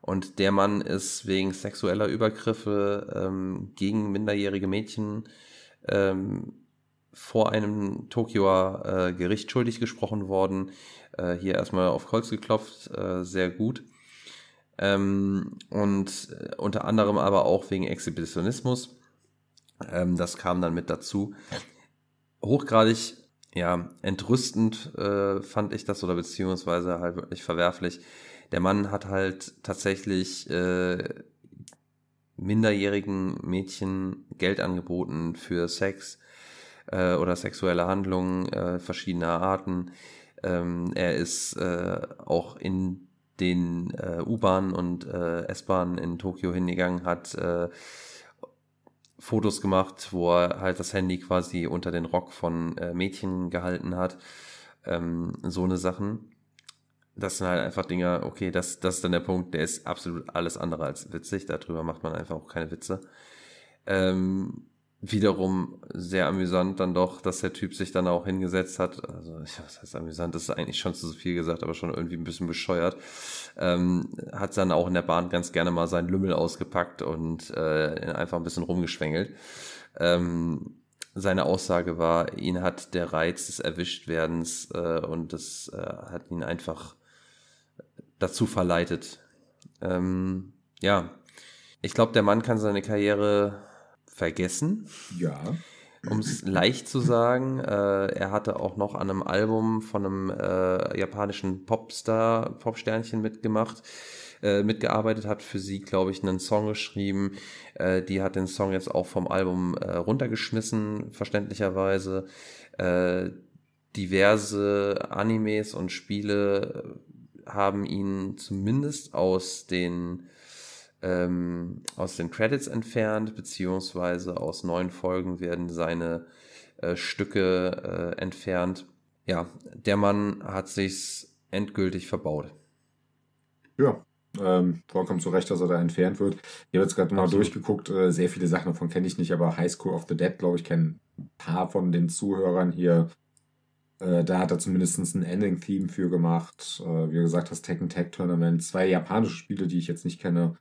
Und der Mann ist wegen sexueller Übergriffe ähm, gegen minderjährige Mädchen ähm, vor einem Tokioer äh, Gericht schuldig gesprochen worden. Äh, hier erstmal auf Holz geklopft, äh, sehr gut. Ähm, und äh, unter anderem aber auch wegen Exhibitionismus. Ähm, das kam dann mit dazu. Hochgradig, ja, entrüstend äh, fand ich das oder beziehungsweise halt wirklich verwerflich. Der Mann hat halt tatsächlich äh, minderjährigen Mädchen Geld angeboten für Sex äh, oder sexuelle Handlungen äh, verschiedener Arten. Ähm, er ist äh, auch in den äh, U-Bahnen und äh, S-Bahnen in Tokio hingegangen, hat äh, Fotos gemacht, wo er halt das Handy quasi unter den Rock von äh, Mädchen gehalten hat. Ähm, so eine Sachen. Das sind halt einfach Dinge, okay, das, das ist dann der Punkt, der ist absolut alles andere als witzig. Darüber macht man einfach auch keine Witze. Ähm, wiederum sehr amüsant dann doch, dass der Typ sich dann auch hingesetzt hat. Also, was heißt amüsant? Das ist eigentlich schon zu viel gesagt, aber schon irgendwie ein bisschen bescheuert. Ähm, hat dann auch in der Bahn ganz gerne mal seinen Lümmel ausgepackt und äh, einfach ein bisschen rumgeschwängelt. Ähm, seine Aussage war, ihn hat der Reiz des Erwischtwerdens äh, und das äh, hat ihn einfach dazu verleitet. Ähm, ja, ich glaube, der Mann kann seine Karriere vergessen. Ja. Um es leicht zu sagen, äh, er hatte auch noch an einem Album von einem äh, japanischen Popstar, Popsternchen mitgemacht, äh, mitgearbeitet, hat für sie, glaube ich, einen Song geschrieben. Äh, die hat den Song jetzt auch vom Album äh, runtergeschmissen, verständlicherweise. Äh, diverse Animes und Spiele haben ihn zumindest aus den ähm, aus den Credits entfernt, beziehungsweise aus neuen Folgen werden seine äh, Stücke äh, entfernt. Ja, der Mann hat sich's endgültig verbaut. Ja, ähm, vollkommen zu Recht, dass er da entfernt wird. Ich habe jetzt gerade mal durchgeguckt, äh, sehr viele Sachen davon kenne ich nicht, aber High School of the Dead, glaube ich, kennen ein paar von den Zuhörern hier. Äh, da hat er zumindest ein Ending-Theme für gemacht. Äh, wie gesagt, das Tekken Tag Tournament, zwei japanische Spiele, die ich jetzt nicht kenne.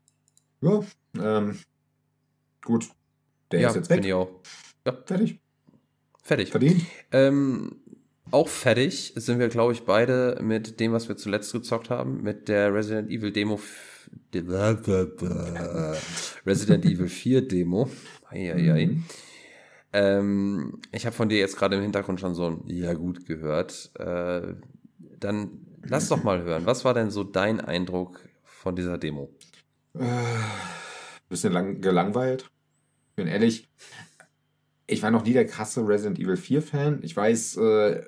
Ja, ähm, gut. Der ja, ist jetzt weg. Ich auch. Ja. Fertig. Fertig. Verdient. Ähm, auch fertig sind wir, glaube ich, beide mit dem, was wir zuletzt gezockt haben, mit der Resident Evil Demo. Resident Evil 4 Demo. Eieiei. Mhm. Ähm, ich habe von dir jetzt gerade im Hintergrund schon so ein Ja gut gehört. Äh, dann lass doch mal hören. Was war denn so dein Eindruck von dieser Demo? Äh, bisschen lang, gelangweilt. Bin ehrlich, ich war noch nie der krasse Resident Evil 4 Fan. Ich weiß, äh,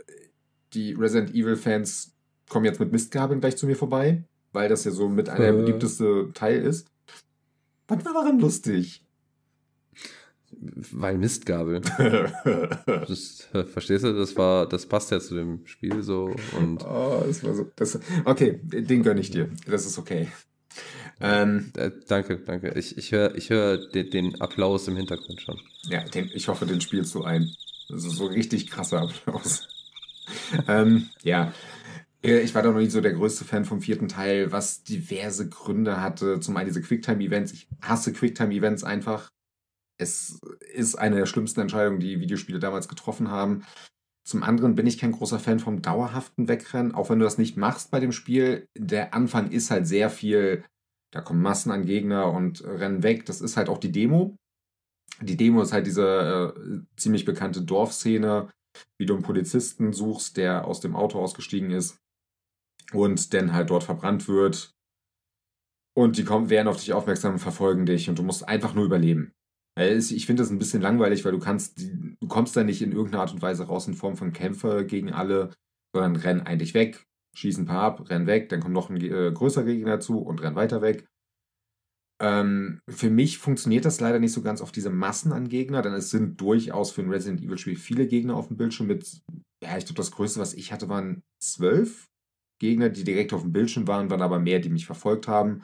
die Resident Evil Fans kommen jetzt mit Mistgabeln gleich zu mir vorbei, weil das ja so mit einer der äh. beliebteste Teil ist. Was war daran lustig? Weil Mistgabel. das, verstehst du? Das war, das passt ja zu dem Spiel so und. Oh, das war so. Das, okay, den gönne ich dir. Das ist okay. Ähm, äh, danke, danke. Ich, ich höre ich hör den, den, Applaus im Hintergrund schon. Ja, den, ich hoffe, den spielst du ein. Das ist so richtig krasser Applaus. ähm, ja, äh, ich war da noch nicht so der größte Fan vom vierten Teil, was diverse Gründe hatte. Zum einen diese Quicktime-Events. Ich hasse Quicktime-Events einfach. Es ist eine der schlimmsten Entscheidungen, die Videospiele damals getroffen haben. Zum anderen bin ich kein großer Fan vom dauerhaften Wegrennen, auch wenn du das nicht machst bei dem Spiel. Der Anfang ist halt sehr viel da kommen Massen an Gegner und rennen weg. Das ist halt auch die Demo. Die Demo ist halt diese äh, ziemlich bekannte Dorfszene, wie du einen Polizisten suchst, der aus dem Auto ausgestiegen ist und dann halt dort verbrannt wird. Und die kommen, werden auf dich aufmerksam und verfolgen dich und du musst einfach nur überleben. Ich finde das ein bisschen langweilig, weil du kannst, du kommst da nicht in irgendeiner Art und Weise raus in Form von Kämpfer gegen alle, sondern renn eigentlich weg, schieß ein paar ab, renn weg, dann kommt noch ein äh, größerer Gegner dazu und renn weiter weg. Ähm, für mich funktioniert das leider nicht so ganz auf diese Massen an Gegner, denn es sind durchaus für ein Resident Evil Spiel viele Gegner auf dem Bildschirm mit, ja, ich glaube, das größte, was ich hatte, waren zwölf Gegner, die direkt auf dem Bildschirm waren, waren aber mehr, die mich verfolgt haben.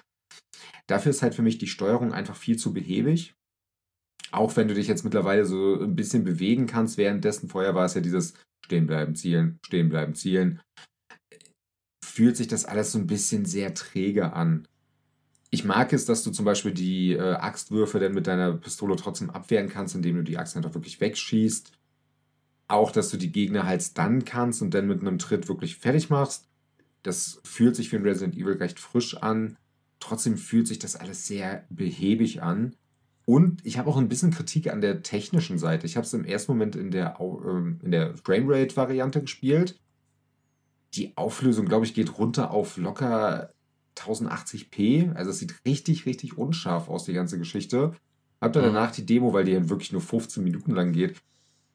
Dafür ist halt für mich die Steuerung einfach viel zu behäbig. Auch wenn du dich jetzt mittlerweile so ein bisschen bewegen kannst, währenddessen vorher war es ja dieses Stehen bleiben, zielen, stehen bleiben, zielen. Fühlt sich das alles so ein bisschen sehr träge an. Ich mag es, dass du zum Beispiel die äh, Axtwürfe dann mit deiner Pistole trotzdem abwehren kannst, indem du die Axt einfach wirklich wegschießt. Auch, dass du die Gegner halt stunnen kannst und dann mit einem Tritt wirklich fertig machst. Das fühlt sich für ein Resident Evil recht frisch an. Trotzdem fühlt sich das alles sehr behäbig an. Und ich habe auch ein bisschen Kritik an der technischen Seite. Ich habe es im ersten Moment in der, ähm, in der Framerate-Variante gespielt. Die Auflösung, glaube ich, geht runter auf locker 1080p. Also es sieht richtig, richtig unscharf aus, die ganze Geschichte. Hab dann mhm. danach die Demo, weil die dann wirklich nur 15 Minuten lang geht,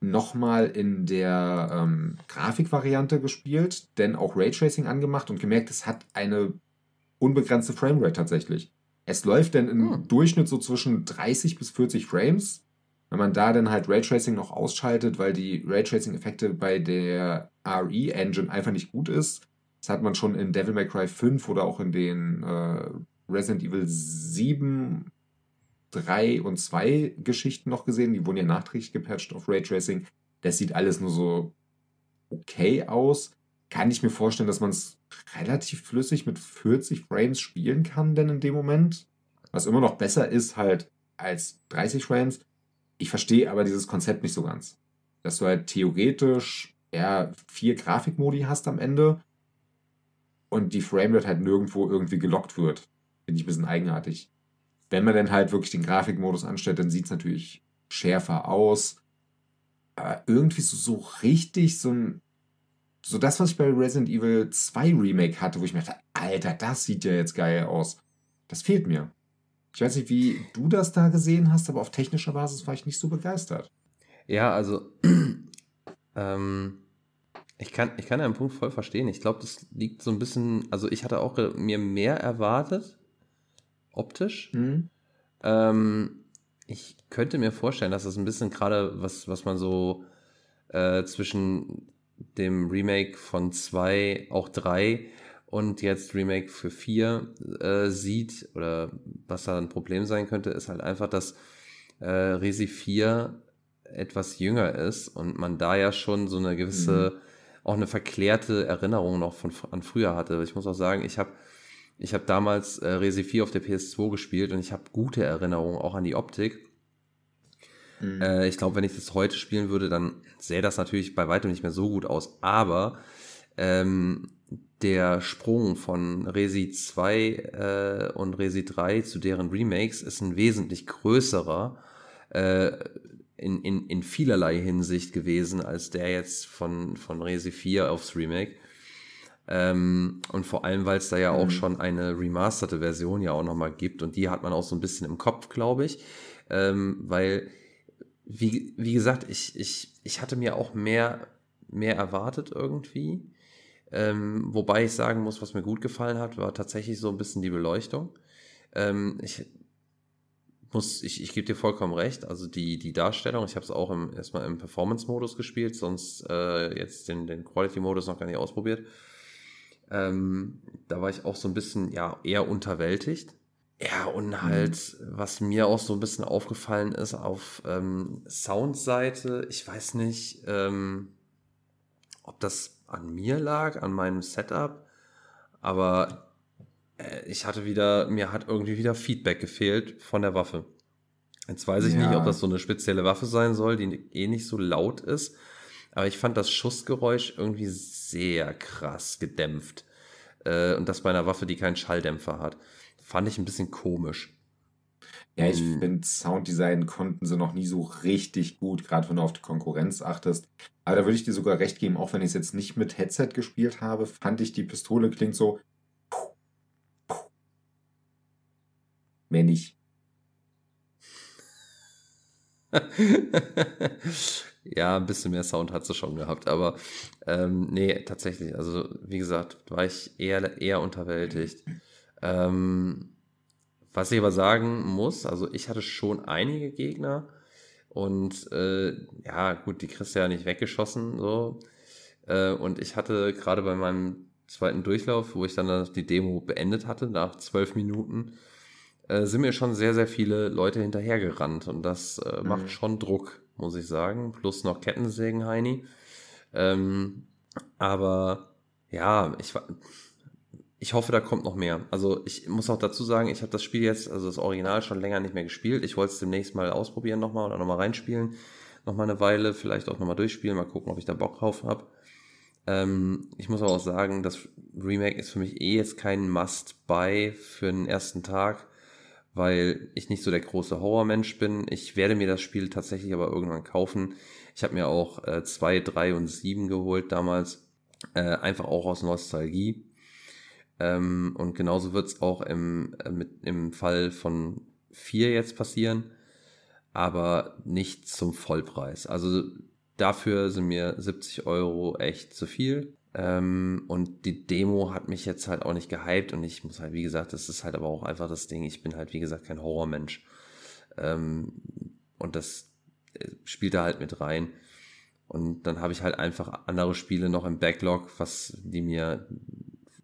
nochmal in der ähm, Grafikvariante gespielt, denn auch Raytracing angemacht und gemerkt, es hat eine unbegrenzte Framerate tatsächlich. Es läuft dann im hm. Durchschnitt so zwischen 30 bis 40 Frames. Wenn man da dann halt Raytracing noch ausschaltet, weil die Raytracing-Effekte bei der RE-Engine einfach nicht gut ist, das hat man schon in Devil May Cry 5 oder auch in den äh, Resident Evil 7, 3 und 2 Geschichten noch gesehen. Die wurden ja nachträglich gepatcht auf Raytracing. Das sieht alles nur so okay aus. Kann ich mir vorstellen, dass man es relativ flüssig mit 40 Frames spielen kann, denn in dem Moment. Was immer noch besser ist halt als 30 Frames. Ich verstehe aber dieses Konzept nicht so ganz. Dass du halt theoretisch ja, vier Grafikmodi hast am Ende und die Framerate halt nirgendwo irgendwie gelockt wird. Finde ich ein bisschen eigenartig. Wenn man dann halt wirklich den Grafikmodus anstellt, dann sieht es natürlich schärfer aus. Aber irgendwie so, so richtig so ein. So das, was ich bei Resident Evil 2 Remake hatte, wo ich mir dachte, Alter, das sieht ja jetzt geil aus. Das fehlt mir. Ich weiß nicht, wie du das da gesehen hast, aber auf technischer Basis war ich nicht so begeistert. Ja, also ähm, ich kann, ich kann deinen Punkt voll verstehen. Ich glaube, das liegt so ein bisschen, also ich hatte auch mir mehr erwartet, optisch. Mhm. Ähm, ich könnte mir vorstellen, dass das ein bisschen gerade, was, was man so äh, zwischen dem Remake von 2, auch 3 und jetzt Remake für 4 äh, sieht, oder was da ein Problem sein könnte, ist halt einfach, dass äh, Resi 4 etwas jünger ist und man da ja schon so eine gewisse mhm auch eine verklärte Erinnerung noch von an früher hatte. Ich muss auch sagen, ich habe ich hab damals äh, Resi 4 auf der PS2 gespielt und ich habe gute Erinnerungen auch an die Optik. Mhm. Äh, ich glaube, wenn ich das heute spielen würde, dann sähe das natürlich bei weitem nicht mehr so gut aus. Aber ähm, der Sprung von Resi 2 äh, und Resi 3 zu deren Remakes ist ein wesentlich größerer. Äh, in, in, in vielerlei Hinsicht gewesen als der jetzt von, von Resi 4 aufs Remake. Ähm, und vor allem, weil es da ja mhm. auch schon eine remasterte Version ja auch nochmal gibt und die hat man auch so ein bisschen im Kopf, glaube ich. Ähm, weil, wie, wie gesagt, ich, ich, ich hatte mir auch mehr, mehr erwartet irgendwie. Ähm, wobei ich sagen muss, was mir gut gefallen hat, war tatsächlich so ein bisschen die Beleuchtung. Ähm, ich muss, ich, ich gebe dir vollkommen recht. Also die, die Darstellung, ich habe es auch im, erstmal im Performance-Modus gespielt, sonst äh, jetzt den, den Quality-Modus noch gar nicht ausprobiert. Ähm, da war ich auch so ein bisschen, ja, eher unterwältigt. Ja, und mhm. halt, mhm. was mir auch so ein bisschen aufgefallen ist, auf ähm, Soundseite, ich weiß nicht, ähm, ob das an mir lag, an meinem Setup, aber äh, ich hatte wieder, mir hat irgendwie wieder Feedback gefehlt von der Waffe. Jetzt weiß ich ja. nicht, ob das so eine spezielle Waffe sein soll, die eh nicht so laut ist. Aber ich fand das Schussgeräusch irgendwie sehr krass gedämpft. Äh, und das bei einer Waffe, die keinen Schalldämpfer hat. Fand ich ein bisschen komisch. Ja, ich hm. finde, Sounddesign konnten sie noch nie so richtig gut, gerade wenn du auf die Konkurrenz achtest. Aber da würde ich dir sogar recht geben, auch wenn ich es jetzt nicht mit Headset gespielt habe, fand ich, die Pistole klingt so, Mehr nicht. ja, ein bisschen mehr Sound hat sie schon gehabt, aber ähm, nee, tatsächlich. Also, wie gesagt, war ich eher, eher unterwältigt. Ähm, was ich aber sagen muss, also ich hatte schon einige Gegner und äh, ja, gut, die kriegst du ja nicht weggeschossen, so. Äh, und ich hatte gerade bei meinem zweiten Durchlauf, wo ich dann die Demo beendet hatte, nach zwölf Minuten, äh, sind mir schon sehr, sehr viele Leute hinterhergerannt und das äh, mhm. macht schon Druck, muss ich sagen. Plus noch Kettensägen, Heini. Ähm, aber ja, ich ich hoffe, da kommt noch mehr. Also ich muss auch dazu sagen, ich habe das Spiel jetzt, also das Original schon länger nicht mehr gespielt. Ich wollte es demnächst mal ausprobieren nochmal oder nochmal reinspielen. Nochmal eine Weile, vielleicht auch nochmal durchspielen, mal gucken, ob ich da Bock drauf habe. Ähm, ich muss aber auch sagen, das Remake ist für mich eh jetzt kein Must-Buy für den ersten Tag weil ich nicht so der große Horrormensch bin. Ich werde mir das Spiel tatsächlich aber irgendwann kaufen. Ich habe mir auch 2, äh, 3 und 7 geholt damals, äh, einfach auch aus Nostalgie. Ähm, und genauso wird es auch im, äh, mit, im Fall von 4 jetzt passieren, aber nicht zum Vollpreis. Also dafür sind mir 70 Euro echt zu viel. Ähm, und die Demo hat mich jetzt halt auch nicht gehypt und ich muss halt, wie gesagt, das ist halt aber auch einfach das Ding, ich bin halt, wie gesagt, kein Horrormensch. Ähm, und das äh, spielt da halt mit rein. Und dann habe ich halt einfach andere Spiele noch im Backlog, was die mir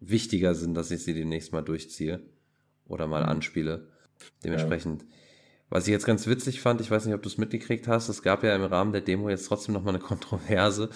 wichtiger sind, dass ich sie demnächst mal durchziehe oder mal mhm. anspiele. Dementsprechend. Ja. Was ich jetzt ganz witzig fand, ich weiß nicht, ob du es mitgekriegt hast, es gab ja im Rahmen der Demo jetzt trotzdem nochmal eine Kontroverse,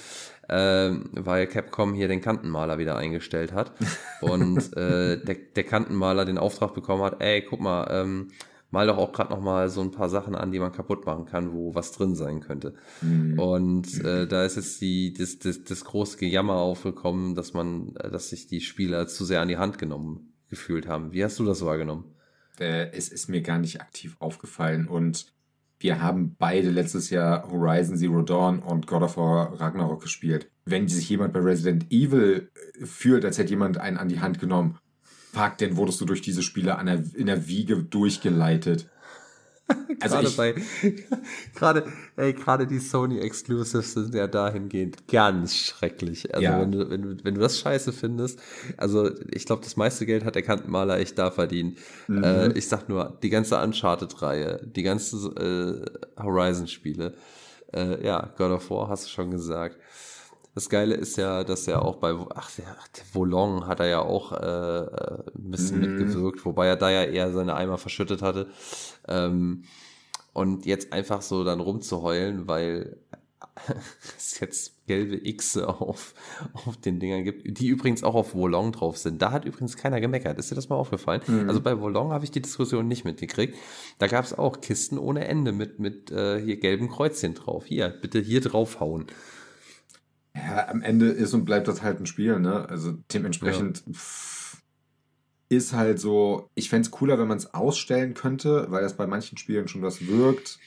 äh, weil Capcom hier den Kantenmaler wieder eingestellt hat und äh, der, der Kantenmaler den Auftrag bekommen hat, ey, guck mal, ähm, mal doch auch gerade nochmal so ein paar Sachen an, die man kaputt machen kann, wo was drin sein könnte. Mhm. Und äh, da ist jetzt die, das, das, das große Gejammer aufgekommen, dass man, äh, dass sich die Spieler zu sehr an die Hand genommen gefühlt haben. Wie hast du das wahrgenommen? äh, es ist mir gar nicht aktiv aufgefallen. Und wir haben beide letztes Jahr Horizon Zero Dawn und God of War Ragnarok gespielt. Wenn sich jemand bei Resident Evil äh, fühlt, als hätte jemand einen an die Hand genommen, fuck, denn wurdest du durch diese Spiele an der, in der Wiege durchgeleitet. Also gerade bei, gerade, ey, gerade die Sony Exclusives sind ja dahingehend ganz schrecklich. Also ja. wenn du, wenn du, wenn du das scheiße findest, also ich glaube, das meiste Geld hat der Kantenmaler echt da verdient. Mhm. Äh, ich sag nur, die ganze Uncharted-Reihe, die ganze äh, Horizon-Spiele, äh, ja, God of War hast du schon gesagt. Das Geile ist ja, dass er auch bei, ach, der, der Volong hat er ja auch äh, äh ein bisschen mm. mitgewirkt, wobei er da ja eher seine Eimer verschüttet hatte. Ähm, und jetzt einfach so dann rumzuheulen, weil es jetzt gelbe X auf, auf den Dingern gibt, die übrigens auch auf Volong drauf sind. Da hat übrigens keiner gemeckert. Ist dir das mal aufgefallen? Mhm. Also bei Volong habe ich die Diskussion nicht mitgekriegt. Da gab es auch Kisten ohne Ende mit, mit äh, hier gelben Kreuzchen drauf. Hier, bitte hier draufhauen. Ja, am Ende ist und bleibt das halt ein Spiel, ne? Also dementsprechend ja. ist halt so, ich fände es cooler, wenn man es ausstellen könnte, weil das bei manchen Spielen schon was wirkt.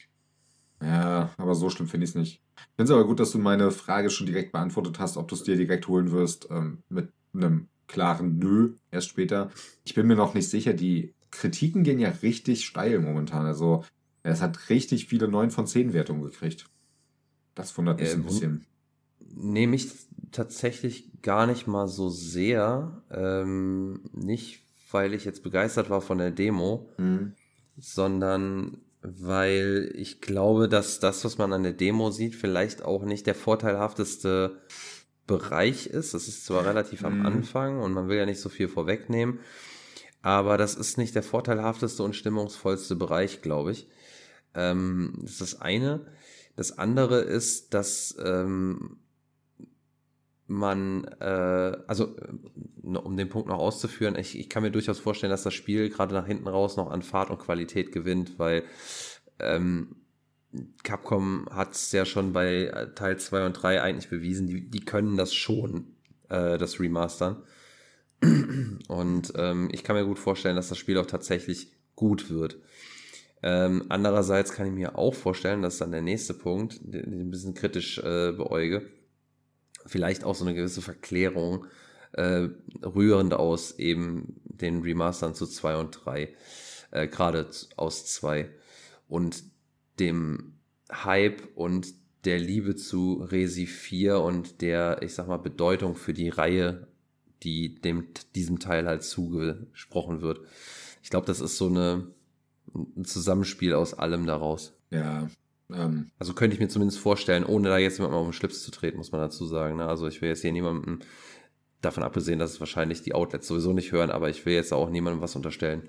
Ja, aber so schlimm finde ich es nicht. Ich finde es aber gut, dass du meine Frage schon direkt beantwortet hast, ob du es dir direkt holen wirst, ähm, mit einem klaren Nö, erst später. Ich bin mir noch nicht sicher, die Kritiken gehen ja richtig steil momentan. Also, es hat richtig viele 9 von 10 Wertungen gekriegt. Das wundert mich äh, ein bisschen nehme ich tatsächlich gar nicht mal so sehr. Ähm, nicht, weil ich jetzt begeistert war von der Demo, mhm. sondern weil ich glaube, dass das, was man an der Demo sieht, vielleicht auch nicht der vorteilhafteste Bereich ist. Das ist zwar relativ mhm. am Anfang und man will ja nicht so viel vorwegnehmen, aber das ist nicht der vorteilhafteste und stimmungsvollste Bereich, glaube ich. Ähm, das ist das eine. Das andere ist, dass ähm, man, äh, also um den Punkt noch auszuführen, ich, ich kann mir durchaus vorstellen, dass das Spiel gerade nach hinten raus noch an Fahrt und Qualität gewinnt, weil ähm, Capcom hat es ja schon bei Teil 2 und 3 eigentlich bewiesen, die, die können das schon, äh, das Remastern. Und ähm, ich kann mir gut vorstellen, dass das Spiel auch tatsächlich gut wird. Ähm, andererseits kann ich mir auch vorstellen, dass dann der nächste Punkt, den ich ein bisschen kritisch äh, beäuge, vielleicht auch so eine gewisse Verklärung äh, rührend aus eben den Remastern zu 2 und 3, äh, gerade aus 2 und dem Hype und der Liebe zu Resi 4 und der, ich sag mal, Bedeutung für die Reihe, die dem, diesem Teil halt zugesprochen wird. Ich glaube, das ist so eine, ein Zusammenspiel aus allem daraus. Ja. Ähm, Also könnte ich mir zumindest vorstellen, ohne da jetzt jemandem auf den Schlips zu treten, muss man dazu sagen. Ne? Also ich will jetzt hier niemandem, davon abgesehen, dass es wahrscheinlich die Outlets sowieso nicht hören, aber ich will jetzt auch niemandem was unterstellen.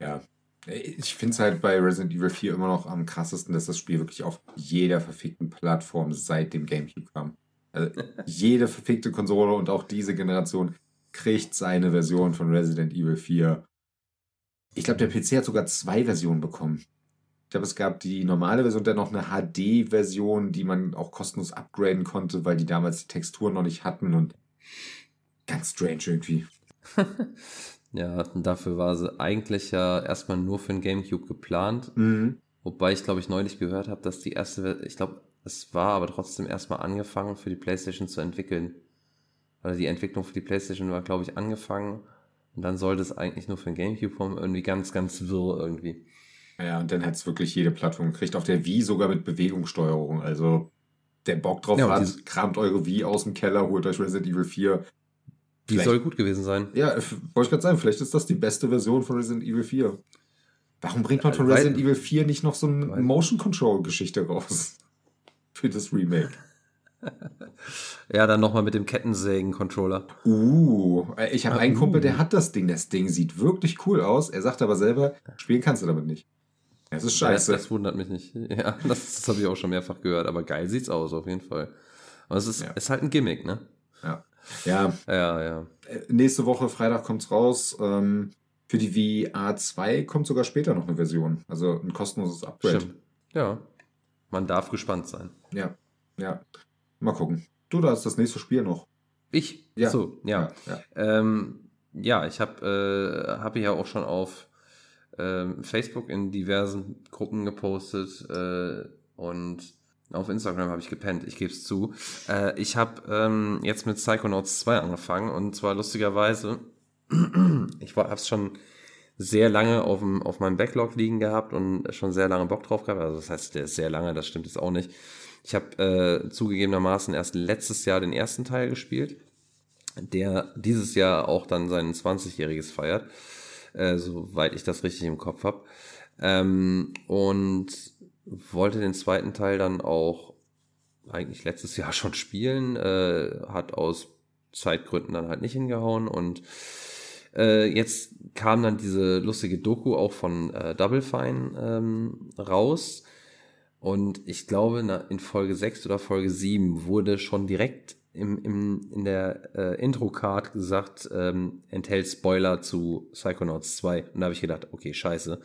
ja. Ich finde es halt bei Resident Evil 4 immer noch am krassesten, dass das Spiel wirklich auf jeder verfickten Plattform seit dem Gamecube kam. Also jede verfickte Konsole und auch diese Generation kriegt seine Version von Resident Evil 4. Ich glaube, der PC hat sogar zwei Versionen bekommen. Ich glaube, es gab die normale Version, dann noch eine HD-Version, die man auch kostenlos upgraden konnte, weil die damals die Texturen noch nicht hatten und ganz strange irgendwie. Ja, dafür war sie eigentlich ja erstmal nur für den Gamecube geplant. Mhm. Wobei ich, glaube ich, neulich gehört habe, dass die erste, ich glaube, es war aber trotzdem erstmal angefangen für die PlayStation zu entwickeln. Oder die Entwicklung für die PlayStation war, glaube ich, angefangen. Und dann sollte es eigentlich nur für den Gamecube kommen. Irgendwie ganz, ganz wirr irgendwie. Ja, und dann hat es wirklich jede Plattform gekriegt. Auf der Wii sogar mit Bewegungssteuerung. Also, der Bock drauf Ja, hat, kramt eure Wii aus dem Keller, holt euch Resident Evil 4. Die Vielleicht- soll gut gewesen sein. Ja, wollte ich gerade sagen, vielleicht ist das die beste Version von Resident Evil 4. Warum bringt man von Weil- Resident Evil 4 nicht noch so eine Motion Control Geschichte raus? Für das Remake. Ja, dann nochmal mit dem Kettensägen-Controller. Uh, ich habe Ah, einen uh. Kumpel, der hat das Ding. Das Ding sieht wirklich cool aus. Er sagt aber selber, spielen kannst du damit nicht. Das ist Das, scheiße. das wundert mich nicht. Ja, das, das habe ich auch schon mehrfach gehört. Aber geil sieht's aus, auf jeden Fall. Aber es ist, Ja. ist halt ein Gimmick, ne? Ja. ja, Ja, ja. äh, nächste Woche, Freitag kommt's raus. Ähm, für die VR 2 kommt sogar später noch eine Version. Also ein kostenloses Upgrade. Stimmt. Ja. Man darf gespannt sein. Ja, ja. Mal gucken. Du, da ist das nächste Spiel noch. Ich? Ja. So, ja. ja. Ähm, ja, ich habe äh, hab ja auch schon auf ähm, Facebook in diversen Gruppen gepostet äh, und auf Instagram habe ich gepennt, ich gebe es zu. Äh, ich habe ähm, jetzt mit Psychonauts 2 angefangen und zwar lustigerweise, ich habe es schon sehr lange auf, auf meinem Backlog liegen gehabt und schon sehr lange Bock drauf gehabt. Also das heißt, der ist sehr lange, das stimmt jetzt auch nicht. Ich habe äh, zugegebenermaßen erst letztes Jahr den ersten Teil gespielt der dieses Jahr auch dann sein 20-jähriges feiert, äh, soweit ich das richtig im Kopf habe. Ähm, und wollte den zweiten Teil dann auch eigentlich letztes Jahr schon spielen, äh, hat aus Zeitgründen dann halt nicht hingehauen und äh, jetzt kam dann diese lustige Doku auch von äh, Double Fine ähm, raus und ich glaube na, in Folge 6 oder Folge 7 wurde schon direkt im, im, in der äh, Intro-Card gesagt, ähm, enthält Spoiler zu Psychonauts 2. Und da habe ich gedacht, okay, scheiße.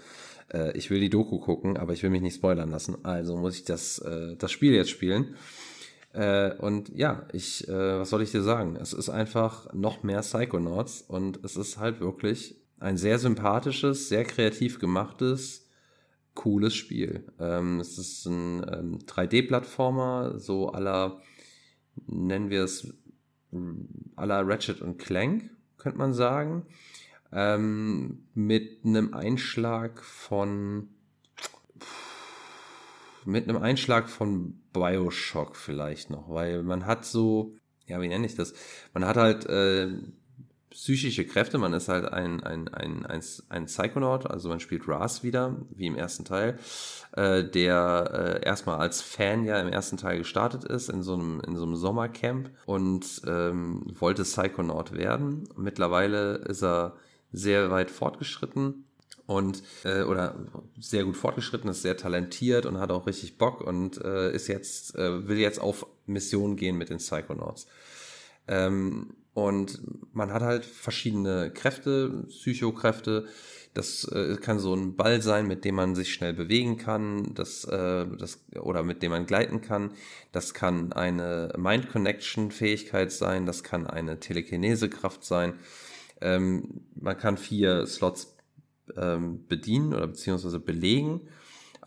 Äh, ich will die Doku gucken, aber ich will mich nicht spoilern lassen. Also muss ich das, äh, das Spiel jetzt spielen. Äh, und ja, ich, äh, was soll ich dir sagen? Es ist einfach noch mehr Psychonauts und es ist halt wirklich ein sehr sympathisches, sehr kreativ gemachtes, cooles Spiel. Ähm, es ist ein ähm, 3D-Plattformer, so aller nennen wir es à la Ratchet und Clank, könnte man sagen. Ähm, mit einem Einschlag von mit einem Einschlag von Bioshock vielleicht noch, weil man hat so, ja, wie nenne ich das? Man hat halt äh, psychische Kräfte, man ist halt ein, ein, ein, ein, ein Psychonaut, also man spielt Ras wieder, wie im ersten Teil, äh, der äh, erstmal als Fan ja im ersten Teil gestartet ist, in so einem, in so einem Sommercamp und ähm, wollte Psychonaut werden. Mittlerweile ist er sehr weit fortgeschritten und äh, oder sehr gut fortgeschritten, ist sehr talentiert und hat auch richtig Bock und äh, ist jetzt, äh, will jetzt auf Mission gehen mit den Psychonauts. Ähm, und man hat halt verschiedene Kräfte, Psychokräfte. Das äh, kann so ein Ball sein, mit dem man sich schnell bewegen kann, das, äh, das, oder mit dem man gleiten kann. Das kann eine Mind-Connection-Fähigkeit sein, das kann eine Telekinesekraft sein. Ähm, man kann vier Slots ähm, bedienen oder beziehungsweise belegen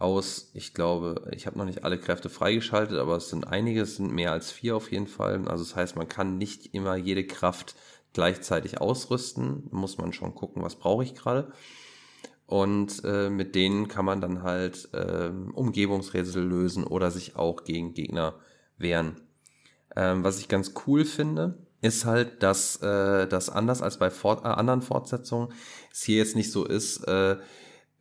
aus, ich glaube, ich habe noch nicht alle Kräfte freigeschaltet, aber es sind einige, es sind mehr als vier auf jeden Fall. Also das heißt, man kann nicht immer jede Kraft gleichzeitig ausrüsten. Muss man schon gucken, was brauche ich gerade. Und äh, mit denen kann man dann halt äh, Umgebungsrätsel lösen oder sich auch gegen Gegner wehren. Ähm, was ich ganz cool finde, ist halt, dass äh, das anders als bei Fort äh, anderen Fortsetzungen es hier jetzt nicht so ist, äh,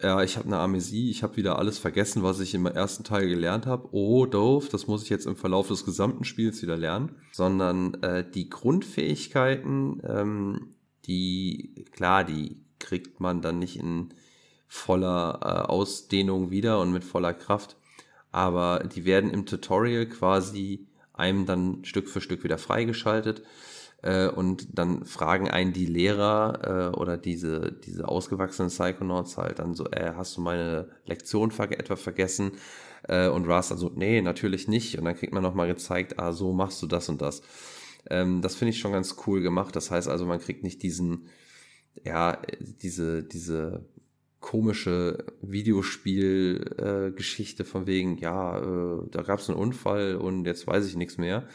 ja, ich habe eine Amnesie, ich habe wieder alles vergessen, was ich im ersten Teil gelernt habe. Oh, doof, das muss ich jetzt im Verlauf des gesamten Spiels wieder lernen. Sondern äh, die Grundfähigkeiten, ähm, die, klar, die kriegt man dann nicht in voller äh, Ausdehnung wieder und mit voller Kraft. Aber die werden im Tutorial quasi einem dann Stück für Stück wieder freigeschaltet. Äh, und dann fragen einen die Lehrer äh, oder diese, diese ausgewachsenen Psychonauts halt dann so, äh, hast du meine Lektion ver etwa vergessen? Äh, und Ras dann so, nee, natürlich nicht. Und dann kriegt man nochmal gezeigt, ah, so machst du das und das. Ähm, das finde ich schon ganz cool gemacht. Das heißt also, man kriegt nicht diesen, ja, diese, diese komische Videospielgeschichte äh, von wegen, ja, äh, da gab es einen Unfall und jetzt weiß ich nichts mehr,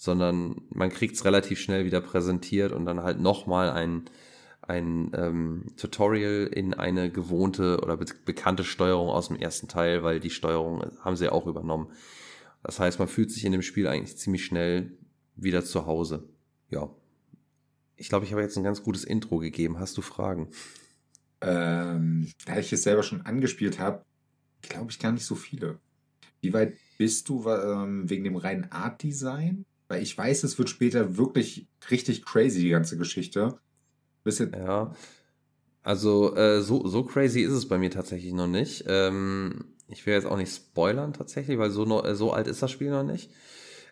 sondern man kriegt es relativ schnell wieder präsentiert und dann halt nochmal ein, ein ähm, Tutorial in eine gewohnte oder be bekannte Steuerung aus dem ersten Teil, weil die Steuerung haben sie auch übernommen. Das heißt, man fühlt sich in dem Spiel eigentlich ziemlich schnell wieder zu Hause. Ja. Ich glaube, ich habe jetzt ein ganz gutes Intro gegeben. Hast du Fragen? Ähm, da ich es selber schon angespielt habe, glaube ich gar nicht so viele. Wie weit bist du ähm, wegen dem reinen Art Design? Weil ich weiß, es wird später wirklich richtig crazy, die ganze Geschichte. Bisschen ja. Also, äh, so, so crazy ist es bei mir tatsächlich noch nicht. Ähm, ich will jetzt auch nicht spoilern tatsächlich, weil so, noch, äh, so alt ist das Spiel noch nicht.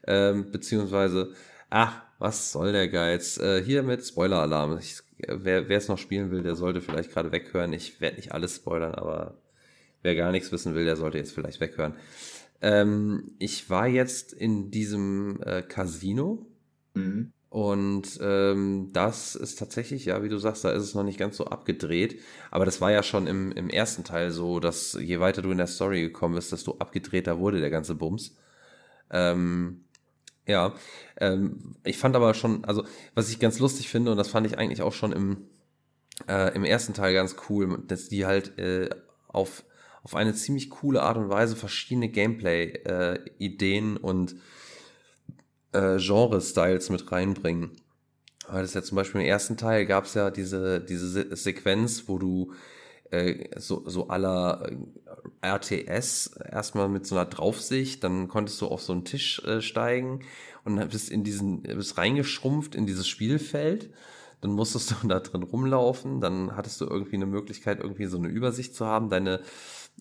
Ähm, beziehungsweise, ach, was soll der Geiz? Äh, hier mit Spoiler-Alarm. Wer es noch spielen will, der sollte vielleicht gerade weghören. Ich werde nicht alles spoilern, aber wer gar nichts wissen will, der sollte jetzt vielleicht weghören. Ähm, ich war jetzt in diesem äh, Casino mhm. und ähm, das ist tatsächlich, ja, wie du sagst, da ist es noch nicht ganz so abgedreht. Aber das war ja schon im, im ersten Teil so, dass je weiter du in der Story gekommen bist, desto abgedrehter wurde der ganze Bums. Ähm, ja, ähm, ich fand aber schon, also was ich ganz lustig finde, und das fand ich eigentlich auch schon im, äh, im ersten Teil ganz cool, dass die halt äh, auf, auf eine ziemlich coole Art und Weise verschiedene Gameplay-Ideen äh, und äh, Genre-Styles mit reinbringen. Weil das ja zum Beispiel im ersten Teil gab es ja diese, diese Se Sequenz, wo du äh, so, so aller äh, RTS erstmal mit so einer Draufsicht, dann konntest du auf so einen Tisch äh, steigen und bist in diesen, bist reingeschrumpft in dieses Spielfeld. Dann musstest du da drin rumlaufen, dann hattest du irgendwie eine Möglichkeit, irgendwie so eine Übersicht zu haben. Deine,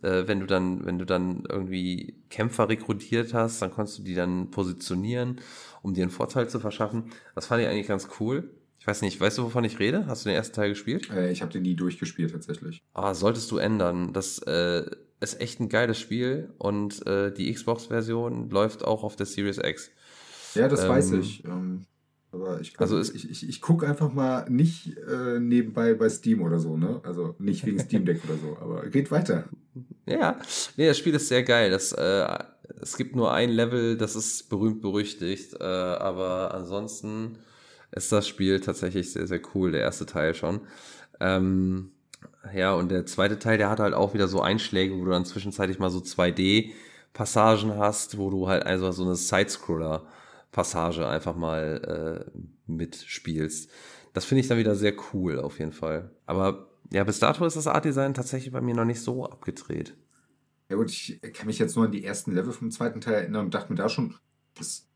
äh, wenn du dann, wenn du dann irgendwie Kämpfer rekrutiert hast, dann konntest du die dann positionieren, um dir einen Vorteil zu verschaffen. Das fand ich eigentlich ganz cool. Ich weiß nicht, weißt du, wovon ich rede? Hast du den ersten Teil gespielt? Äh, ich habe den nie durchgespielt tatsächlich. Ah, solltest du ändern. Das äh, ist echt ein geiles Spiel und äh, die Xbox-Version läuft auch auf der Series X. Ja, das ähm, weiß ich. Ähm, aber ich, also ich, ich, ich gucke einfach mal nicht äh, nebenbei bei Steam oder so, ne? Also nicht wegen Steam Deck oder so, aber geht weiter. Ja, nee, das Spiel ist sehr geil. Das, äh, es gibt nur ein Level, das ist berühmt berüchtigt, äh, aber ansonsten ist das Spiel tatsächlich sehr, sehr cool, der erste Teil schon. Ähm, ja, und der zweite Teil, der hat halt auch wieder so Einschläge, wo du dann zwischenzeitlich mal so 2D-Passagen hast, wo du halt also so eine Sidescroller-Passage einfach mal äh, mitspielst. Das finde ich dann wieder sehr cool, auf jeden Fall. Aber ja, bis dato ist das Art-Design tatsächlich bei mir noch nicht so abgedreht. Ja gut, ich kann mich jetzt nur an die ersten Level vom zweiten Teil erinnern und dachte mir da schon, das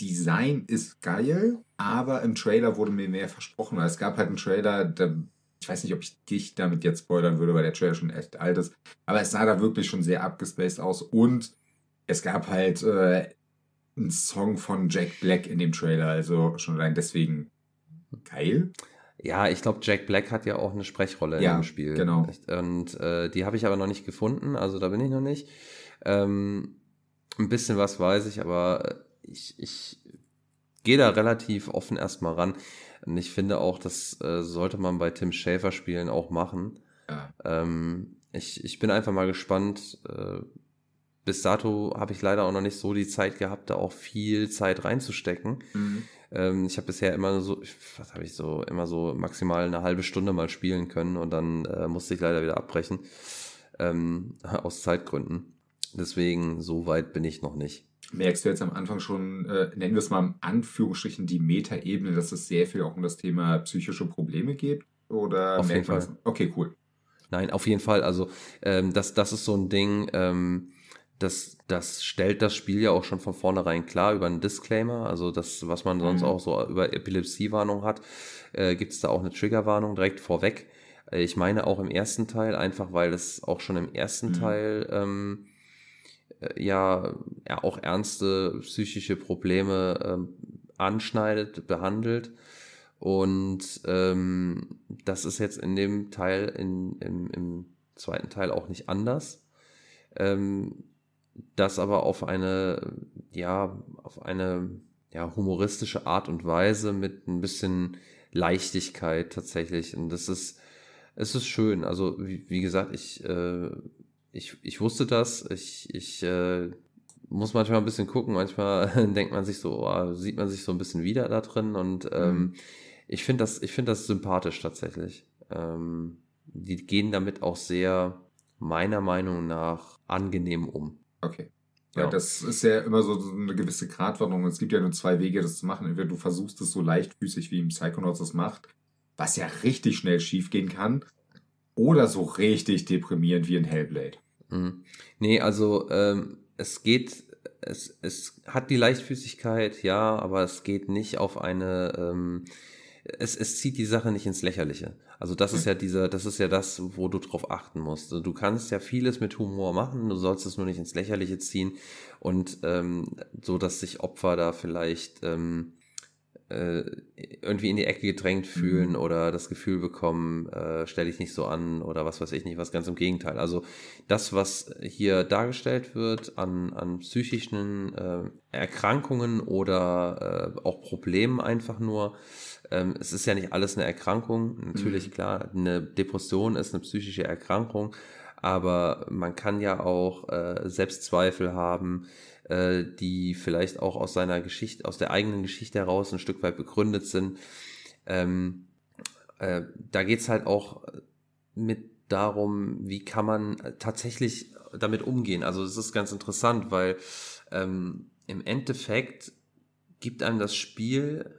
Design ist geil, aber im Trailer wurde mir mehr versprochen. Es gab halt einen Trailer, da, ich weiß nicht, ob ich dich damit jetzt spoilern würde, weil der Trailer schon echt alt ist, aber es sah da wirklich schon sehr abgespaced aus und es gab halt äh, einen Song von Jack Black in dem Trailer, also schon allein deswegen geil. Ja, ich glaube, Jack Black hat ja auch eine Sprechrolle ja, in dem Spiel. Genau. Und äh, die habe ich aber noch nicht gefunden, also da bin ich noch nicht. Ähm, ein bisschen was weiß ich, aber ich, ich gehe da relativ offen erstmal ran. Und ich finde auch, das äh, sollte man bei Tim Schäfer Spielen auch machen. Ja. Ähm, ich, ich bin einfach mal gespannt. Äh, bis dato habe ich leider auch noch nicht so die Zeit gehabt, da auch viel Zeit reinzustecken. Mhm. Ähm, ich habe bisher immer so, was habe ich so, immer so maximal eine halbe Stunde mal spielen können und dann äh, musste ich leider wieder abbrechen. Ähm, aus Zeitgründen. Deswegen, so weit bin ich noch nicht. Merkst du jetzt am Anfang schon, äh, nennen wir es mal in Anführungsstrichen die Metaebene, dass es sehr viel auch um das Thema psychische Probleme geht? Oder Auf jeden Fall. Okay, cool. Nein, auf jeden Fall. Also ähm, das, das ist so ein Ding, ähm, das, das stellt das Spiel ja auch schon von vornherein klar über einen Disclaimer. Also das, was man sonst mhm. auch so über Epilepsiewarnung hat, äh, gibt es da auch eine Triggerwarnung direkt vorweg. Äh, ich meine auch im ersten Teil, einfach weil es auch schon im ersten mhm. Teil ähm, äh, ja, ja auch ernste psychische Probleme ähm, anschneidet, behandelt. Und ähm, das ist jetzt in dem Teil, in, im, im zweiten Teil auch nicht anders. Ähm, das aber auf eine, ja, auf eine ja, humoristische Art und Weise mit ein bisschen Leichtigkeit tatsächlich. Und das ist, es ist schön. Also, wie, wie gesagt, ich, äh, ich, ich wusste das. Ich, ich äh, muss manchmal ein bisschen gucken. Manchmal denkt man sich so, oh, sieht man sich so ein bisschen wieder da drin. Und ähm, mhm ich finde das, ich finde das sympathisch tatsächlich. Ähm, die gehen damit auch sehr, meiner Meinung nach, angenehm um. Okay. Ja, ja, das ist ja immer so eine gewisse Gratwanderung. Es gibt ja nur zwei Wege, das zu machen. Entweder du versuchst es so leichtfüßig, wie im Psychonauts das macht, was ja richtig schnell schiefgehen kann, oder so richtig deprimierend wie in Hellblade. Mhm. Nee, also ähm, es geht, es, es hat die Leichtfüßigkeit, ja, aber es geht nicht auf eine ähm, es, es zieht die Sache nicht ins Lächerliche. Also das ist ja dieser, das ist ja das, wo du drauf achten musst. Also du kannst ja vieles mit Humor machen, du sollst es nur nicht ins Lächerliche ziehen und ähm, so, dass sich Opfer da vielleicht ähm, äh, irgendwie in die Ecke gedrängt mhm. fühlen mhm. oder das Gefühl bekommen, äh, stell dich nicht so an oder was weiß ich nicht, was ganz im Gegenteil. Also das, was hier dargestellt wird an, an psychischen äh, Erkrankungen oder äh, auch Problemen einfach nur, ähm, es ist ja nicht alles eine Erkrankung. Natürlich, mhm. klar, eine Depression ist eine psychische Erkrankung, aber man kann ja auch äh, Selbstzweifel haben, äh, die vielleicht auch aus seiner Geschichte, aus der eigenen Geschichte heraus ein Stück weit begründet sind. Ähm, äh, da geht's halt auch mit darum, wie kann man tatsächlich damit umgehen. Also es ist ganz interessant, weil ähm, im Endeffekt gibt einem das Spiel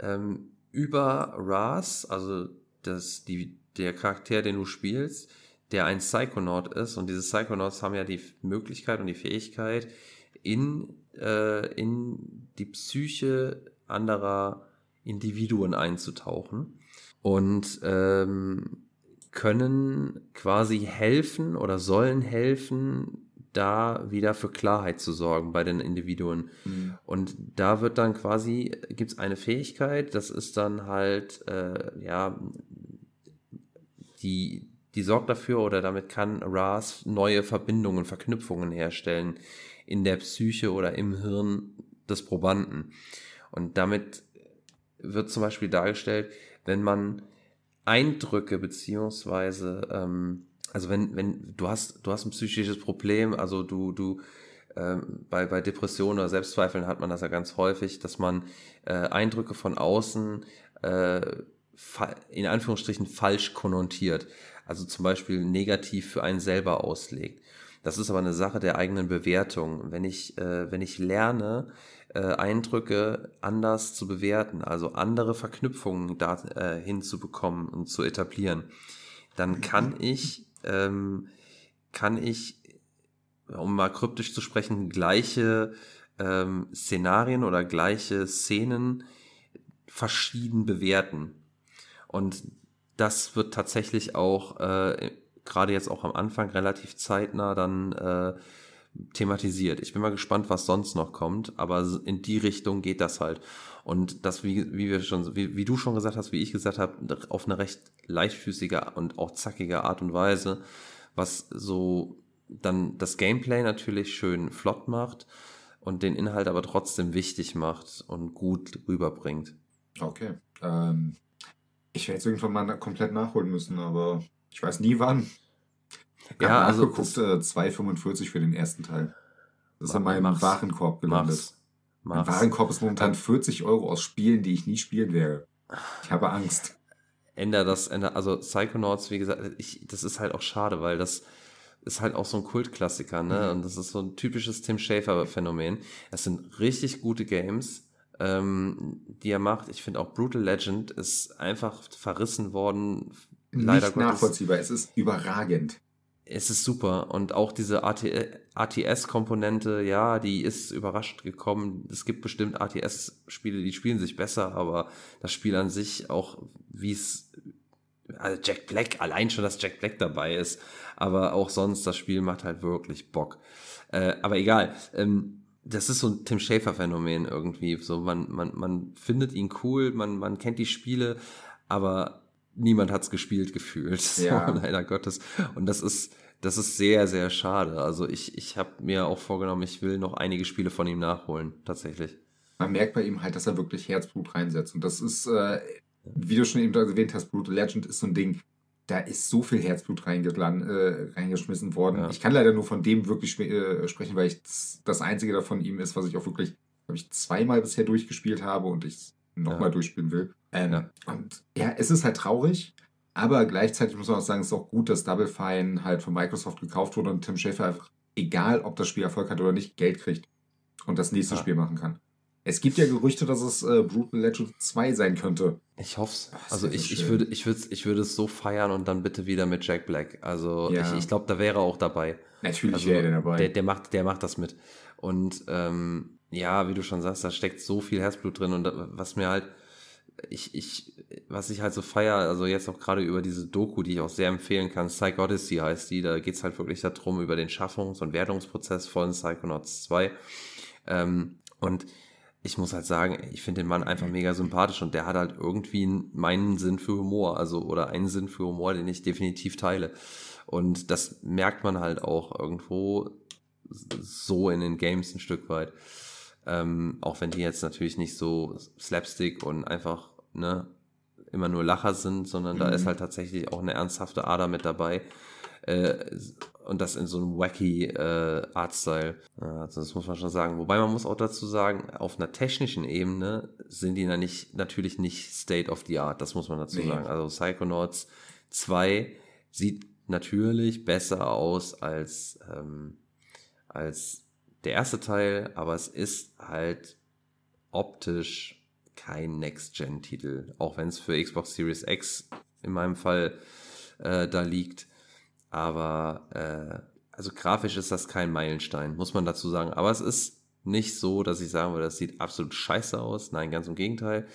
ähm, über Ras, also das, die, der Charakter, den du spielst, der ein Psychonaut ist. Und diese Psychonauts haben ja die Möglichkeit und die Fähigkeit, in, äh, in die Psyche anderer Individuen einzutauchen und ähm, können quasi helfen oder sollen helfen, da wieder für Klarheit zu sorgen bei den Individuen. Mhm. Und da wird dann quasi, gibt es eine Fähigkeit, das ist dann halt, äh, ja, die, die sorgt dafür oder damit kann RAS neue Verbindungen, Verknüpfungen herstellen in der Psyche oder im Hirn des Probanden. Und damit wird zum Beispiel dargestellt, wenn man Eindrücke beziehungsweise ähm, also wenn, wenn du hast, du hast ein psychisches Problem, also du, du, ähm, bei, bei Depressionen oder Selbstzweifeln hat man das ja ganz häufig, dass man äh, Eindrücke von außen äh, in Anführungsstrichen falsch konnotiert. Also zum Beispiel negativ für einen selber auslegt. Das ist aber eine Sache der eigenen Bewertung. Wenn ich, äh, wenn ich lerne, äh, Eindrücke anders zu bewerten, also andere Verknüpfungen da äh, hinzubekommen und zu etablieren, dann kann ich ähm, kann ich, um mal kryptisch zu sprechen, gleiche ähm, Szenarien oder gleiche Szenen verschieden bewerten. Und das wird tatsächlich auch äh, gerade jetzt auch am Anfang relativ zeitnah dann äh, thematisiert. Ich bin mal gespannt, was sonst noch kommt, aber in die Richtung geht das halt. Und das, wie, wie wir schon, wie, wie du schon gesagt hast, wie ich gesagt habe, auf eine recht leichtfüßige und auch zackige Art und Weise, was so dann das Gameplay natürlich schön flott macht und den Inhalt aber trotzdem wichtig macht und gut rüberbringt. Okay. Ähm, ich werde jetzt irgendwann mal komplett nachholen müssen, aber ich weiß nie wann. Ich ja, also äh, 2,45 für den ersten Teil. Das ist in meinem Warenkorb gelandet. Mach's. Mein Warenkorb ist momentan 40 Euro aus Spielen, die ich nie spielen werde. Ich habe Angst. Änder das, änder, also Psychonauts, wie gesagt, ich, das ist halt auch schade, weil das ist halt auch so ein Kultklassiker, ne? Mhm. Und das ist so ein typisches Tim Schafer-Phänomen. Es sind richtig gute Games, ähm, die er macht. Ich finde auch Brutal Legend ist einfach verrissen worden. Leider Nicht nachvollziehbar, es ist überragend. Es ist super. Und auch diese ATS-Komponente, ja, die ist überrascht gekommen. Es gibt bestimmt ATS-Spiele, die spielen sich besser, aber das Spiel an sich, auch wie es, also Jack Black, allein schon, dass Jack Black dabei ist, aber auch sonst, das Spiel macht halt wirklich Bock. Äh, aber egal. Ähm, das ist so ein Tim Schafer-Phänomen irgendwie. So, man, man, man findet ihn cool, man, man kennt die Spiele, aber niemand hat's gespielt gefühlt. Ja. So, leider Gottes. Und das ist, das ist sehr, sehr schade. Also ich, ich habe mir auch vorgenommen, ich will noch einige Spiele von ihm nachholen, tatsächlich. Man merkt bei ihm halt, dass er wirklich Herzblut reinsetzt. Und das ist, äh, wie du schon eben erwähnt hast, Brutal Legend ist so ein Ding, da ist so viel Herzblut äh, reingeschmissen worden. Ja. Ich kann leider nur von dem wirklich äh, sprechen, weil ich das einzige davon ihm ist, was ich auch wirklich, glaube ich, zweimal bisher durchgespielt habe und ich nochmal ja. durchspielen will. Ähm, ja. Und ja, es ist halt traurig, aber gleichzeitig muss man auch sagen, es ist auch gut, dass Double Fine halt von Microsoft gekauft wurde und Tim Schafer einfach, egal ob das Spiel Erfolg hat oder nicht, Geld kriegt und das nächste Spiel machen kann. Es gibt ja Gerüchte, dass es äh, Brutal Legend 2 sein könnte. Ich hoffe es. Also ich, ich, würde, ich, würde, ich würde es so feiern und dann bitte wieder mit Jack Black. Also ja. ich, ich glaube, da wäre er auch dabei. Natürlich also, wäre er dabei. Der, der, macht, der macht das mit. Und ähm, ja, wie du schon sagst, da steckt so viel Herzblut drin. Und was mir halt, ich, ich, was ich halt so feier, also jetzt auch gerade über diese Doku, die ich auch sehr empfehlen kann, Psych Odyssey heißt die, da geht's halt wirklich darum, über den Schaffungs- und Wertungsprozess von Psychonauts 2. Ähm, und ich muss halt sagen, ich finde den Mann einfach mega sympathisch und der hat halt irgendwie meinen Sinn für Humor, also oder einen Sinn für Humor, den ich definitiv teile. Und das merkt man halt auch irgendwo so in den Games ein Stück weit. Ähm, auch wenn die jetzt natürlich nicht so Slapstick und einfach ne, immer nur Lacher sind, sondern mhm. da ist halt tatsächlich auch eine ernsthafte Ader mit dabei. Äh, und das in so einem wacky äh, Artstyle. Also das muss man schon sagen. Wobei man muss auch dazu sagen, auf einer technischen Ebene sind die nicht, natürlich nicht State of the Art. Das muss man dazu nee. sagen. Also Psychonauts 2 sieht natürlich besser aus als, ähm, als der erste Teil, aber es ist halt optisch kein Next-Gen-Titel. Auch wenn es für Xbox Series X in meinem Fall äh, da liegt. Aber äh, also grafisch ist das kein Meilenstein, muss man dazu sagen. Aber es ist nicht so, dass ich sagen würde, das sieht absolut scheiße aus. Nein, ganz im Gegenteil.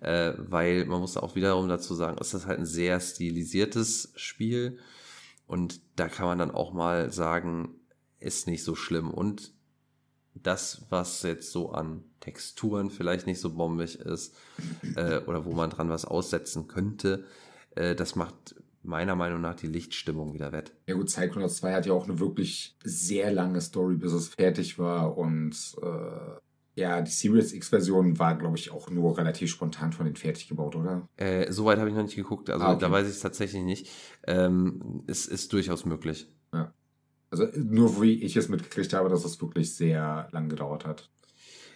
Äh, weil man muss auch wiederum dazu sagen, ist halt ein sehr stilisiertes Spiel. Und da kann man dann auch mal sagen, ist nicht so schlimm. Und das, was jetzt so an Texturen vielleicht nicht so bombig ist, äh, oder wo man dran was aussetzen könnte, äh, das macht meiner Meinung nach die Lichtstimmung wieder wett. Ja gut, Psychonauts 2 hat ja auch eine wirklich sehr lange Story, bis es fertig war und äh, ja, die Series X-Version war, glaube ich, auch nur relativ spontan von denen fertig gebaut, oder? Äh, Soweit habe ich noch nicht geguckt, also ah, okay. da weiß ich es tatsächlich nicht. Ähm, es ist durchaus möglich. Ja. Also nur wie ich es mitgekriegt habe, dass es wirklich sehr lang gedauert hat.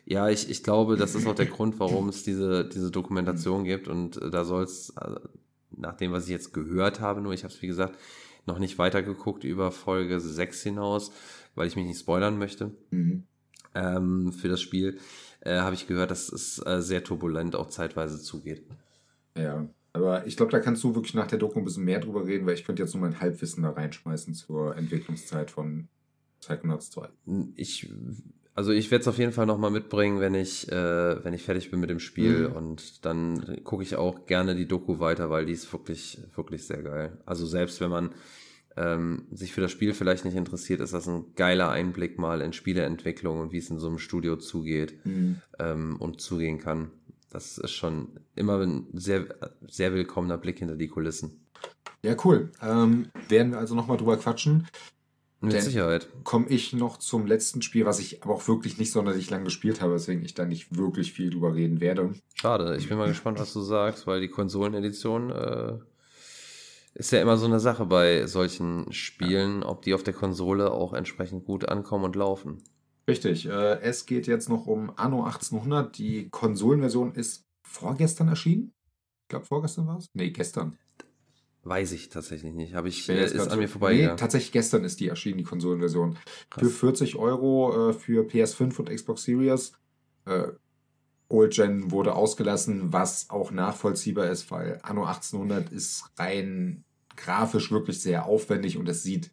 Ja, ich, ich glaube, das ist auch der Grund, warum es diese, diese Dokumentation gibt und äh, da soll es, also, nach dem, was ich jetzt gehört habe, nur ich habe es, wie gesagt, noch nicht weitergeguckt über Folge 6 hinaus, weil ich mich nicht spoilern möchte mhm. ähm, für das Spiel, äh, habe ich gehört, dass es äh, sehr turbulent auch zeitweise zugeht. Ja, aber ich glaube, da kannst du wirklich nach der Doku ein bisschen mehr drüber reden, weil ich könnte jetzt nur mein Halbwissen da reinschmeißen zur Entwicklungszeit von Psychonauts 2. Ich also ich werde es auf jeden Fall nochmal mitbringen, wenn ich, äh, wenn ich fertig bin mit dem Spiel. Mhm. Und dann gucke ich auch gerne die Doku weiter, weil die ist wirklich, wirklich sehr geil. Also selbst wenn man ähm, sich für das Spiel vielleicht nicht interessiert, ist das ein geiler Einblick mal in Spieleentwicklung und wie es in so einem Studio zugeht mhm. ähm, und zugehen kann. Das ist schon immer ein sehr, sehr willkommener Blick hinter die Kulissen. Ja, cool. Ähm, werden wir also nochmal drüber quatschen. Mit Sicherheit. Komme ich noch zum letzten Spiel, was ich aber auch wirklich nicht sonderlich lang gespielt habe, weswegen ich da nicht wirklich viel drüber reden werde. Schade, ich bin mal gespannt, was du sagst, weil die Konsolenedition äh, ist ja immer so eine Sache bei solchen Spielen, ob die auf der Konsole auch entsprechend gut ankommen und laufen. Richtig. Äh, es geht jetzt noch um Anno 1800. Die Konsolenversion ist vorgestern erschienen. Ich glaube, vorgestern war es. Nee, gestern. Weiß ich tatsächlich nicht. Habe ich, äh, ist an mir vorbei. Nee, tatsächlich gestern ist die erschienen, die Konsolenversion. Für 40 Euro äh, für PS5 und Xbox Series. Äh, Old Gen wurde ausgelassen, was auch nachvollziehbar ist, weil Anno 1800 ist rein grafisch wirklich sehr aufwendig und es sieht,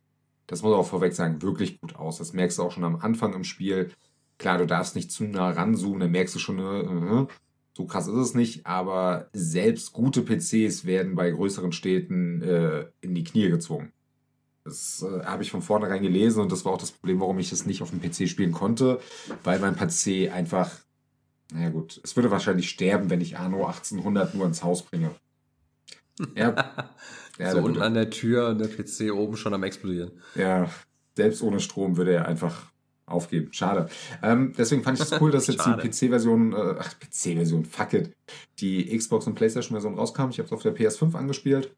das muss man auch vorweg sagen, wirklich gut aus. Das merkst du auch schon am Anfang im Spiel. Klar, du darfst nicht zu nah ranzoomen, dann merkst du schon, äh, äh, so krass ist es nicht, aber selbst gute PCs werden bei größeren Städten äh, in die Knie gezwungen. Das äh, habe ich von vornherein gelesen und das war auch das Problem, warum ich es nicht auf dem PC spielen konnte, weil mein PC einfach, naja gut, es würde wahrscheinlich sterben, wenn ich Anno 1800 nur ins Haus bringe. Ja, ja, so würde- an der Tür und der PC oben schon am explodieren. ja, selbst ohne Strom würde er einfach aufgeben. Schade. Ähm, deswegen fand ich es cool, dass jetzt die PC-Version, äh, ach, PC-Version, fuck it, die Xbox und PlayStation-Version rauskam. Ich habe es auf der PS5 angespielt.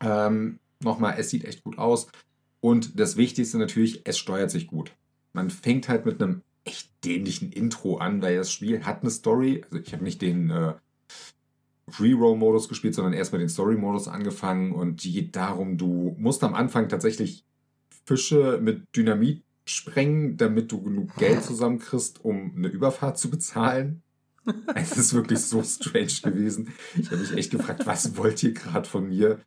Ähm, Nochmal, es sieht echt gut aus. Und das Wichtigste natürlich, es steuert sich gut. Man fängt halt mit einem echt dämlichen Intro an, weil das Spiel hat eine Story. Also ich habe nicht den äh, Free-Roam-Modus gespielt, sondern erst mit den Story-Modus angefangen und die geht darum, du musst am Anfang tatsächlich Fische mit Dynamit sprengen, damit du genug Geld zusammenkriegst, um eine Überfahrt zu bezahlen. Es ist wirklich so strange gewesen. Ich habe mich echt gefragt, was wollt ihr gerade von mir?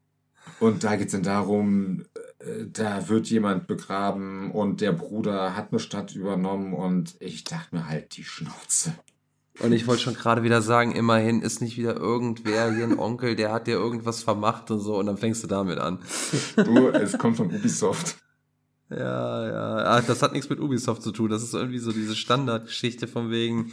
Und da geht es dann darum, äh, da wird jemand begraben und der Bruder hat eine Stadt übernommen und ich dachte mir halt, die Schnauze. Und ich wollte schon gerade wieder sagen, immerhin ist nicht wieder irgendwer hier ein Onkel, der hat dir irgendwas vermacht und so und dann fängst du damit an. Du, es kommt von Ubisoft. Ja, ja. Ah, das hat nichts mit Ubisoft zu tun. Das ist irgendwie so diese Standardgeschichte von wegen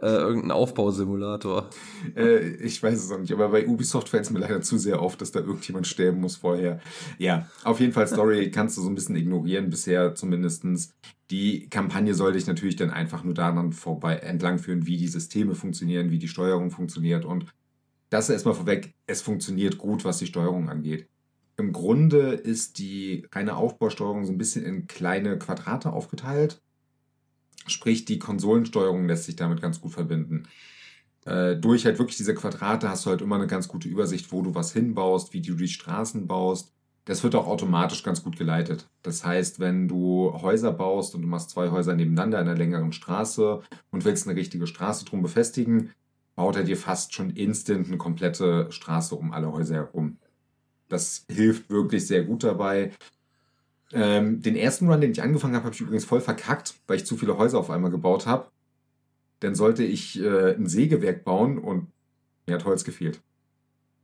äh, irgendein Aufbausimulator. Äh, ich weiß es auch nicht, aber bei Ubisoft fällt es mir leider zu sehr auf, dass da irgendjemand sterben muss vorher. Ja, auf jeden Fall Story kannst du so ein bisschen ignorieren, bisher zumindestens. Die Kampagne soll dich natürlich dann einfach nur daran vorbei entlangführen, wie die Systeme funktionieren, wie die Steuerung funktioniert und das erstmal vorweg, es funktioniert gut, was die Steuerung angeht. Im Grunde ist die reine Aufbausteuerung so ein bisschen in kleine Quadrate aufgeteilt. Sprich, die Konsolensteuerung lässt sich damit ganz gut verbinden. Äh, durch halt wirklich diese Quadrate hast du halt immer eine ganz gute Übersicht, wo du was hinbaust, wie du die Straßen baust. Das wird auch automatisch ganz gut geleitet. Das heißt, wenn du Häuser baust und du machst zwei Häuser nebeneinander in einer längeren Straße und willst eine richtige Straße drum befestigen, baut er dir fast schon instant eine komplette Straße um alle Häuser herum. Das hilft wirklich sehr gut dabei. Ähm, den ersten Run, den ich angefangen habe, habe ich übrigens voll verkackt, weil ich zu viele Häuser auf einmal gebaut habe. Dann sollte ich äh, ein Sägewerk bauen und mir hat Holz gefehlt.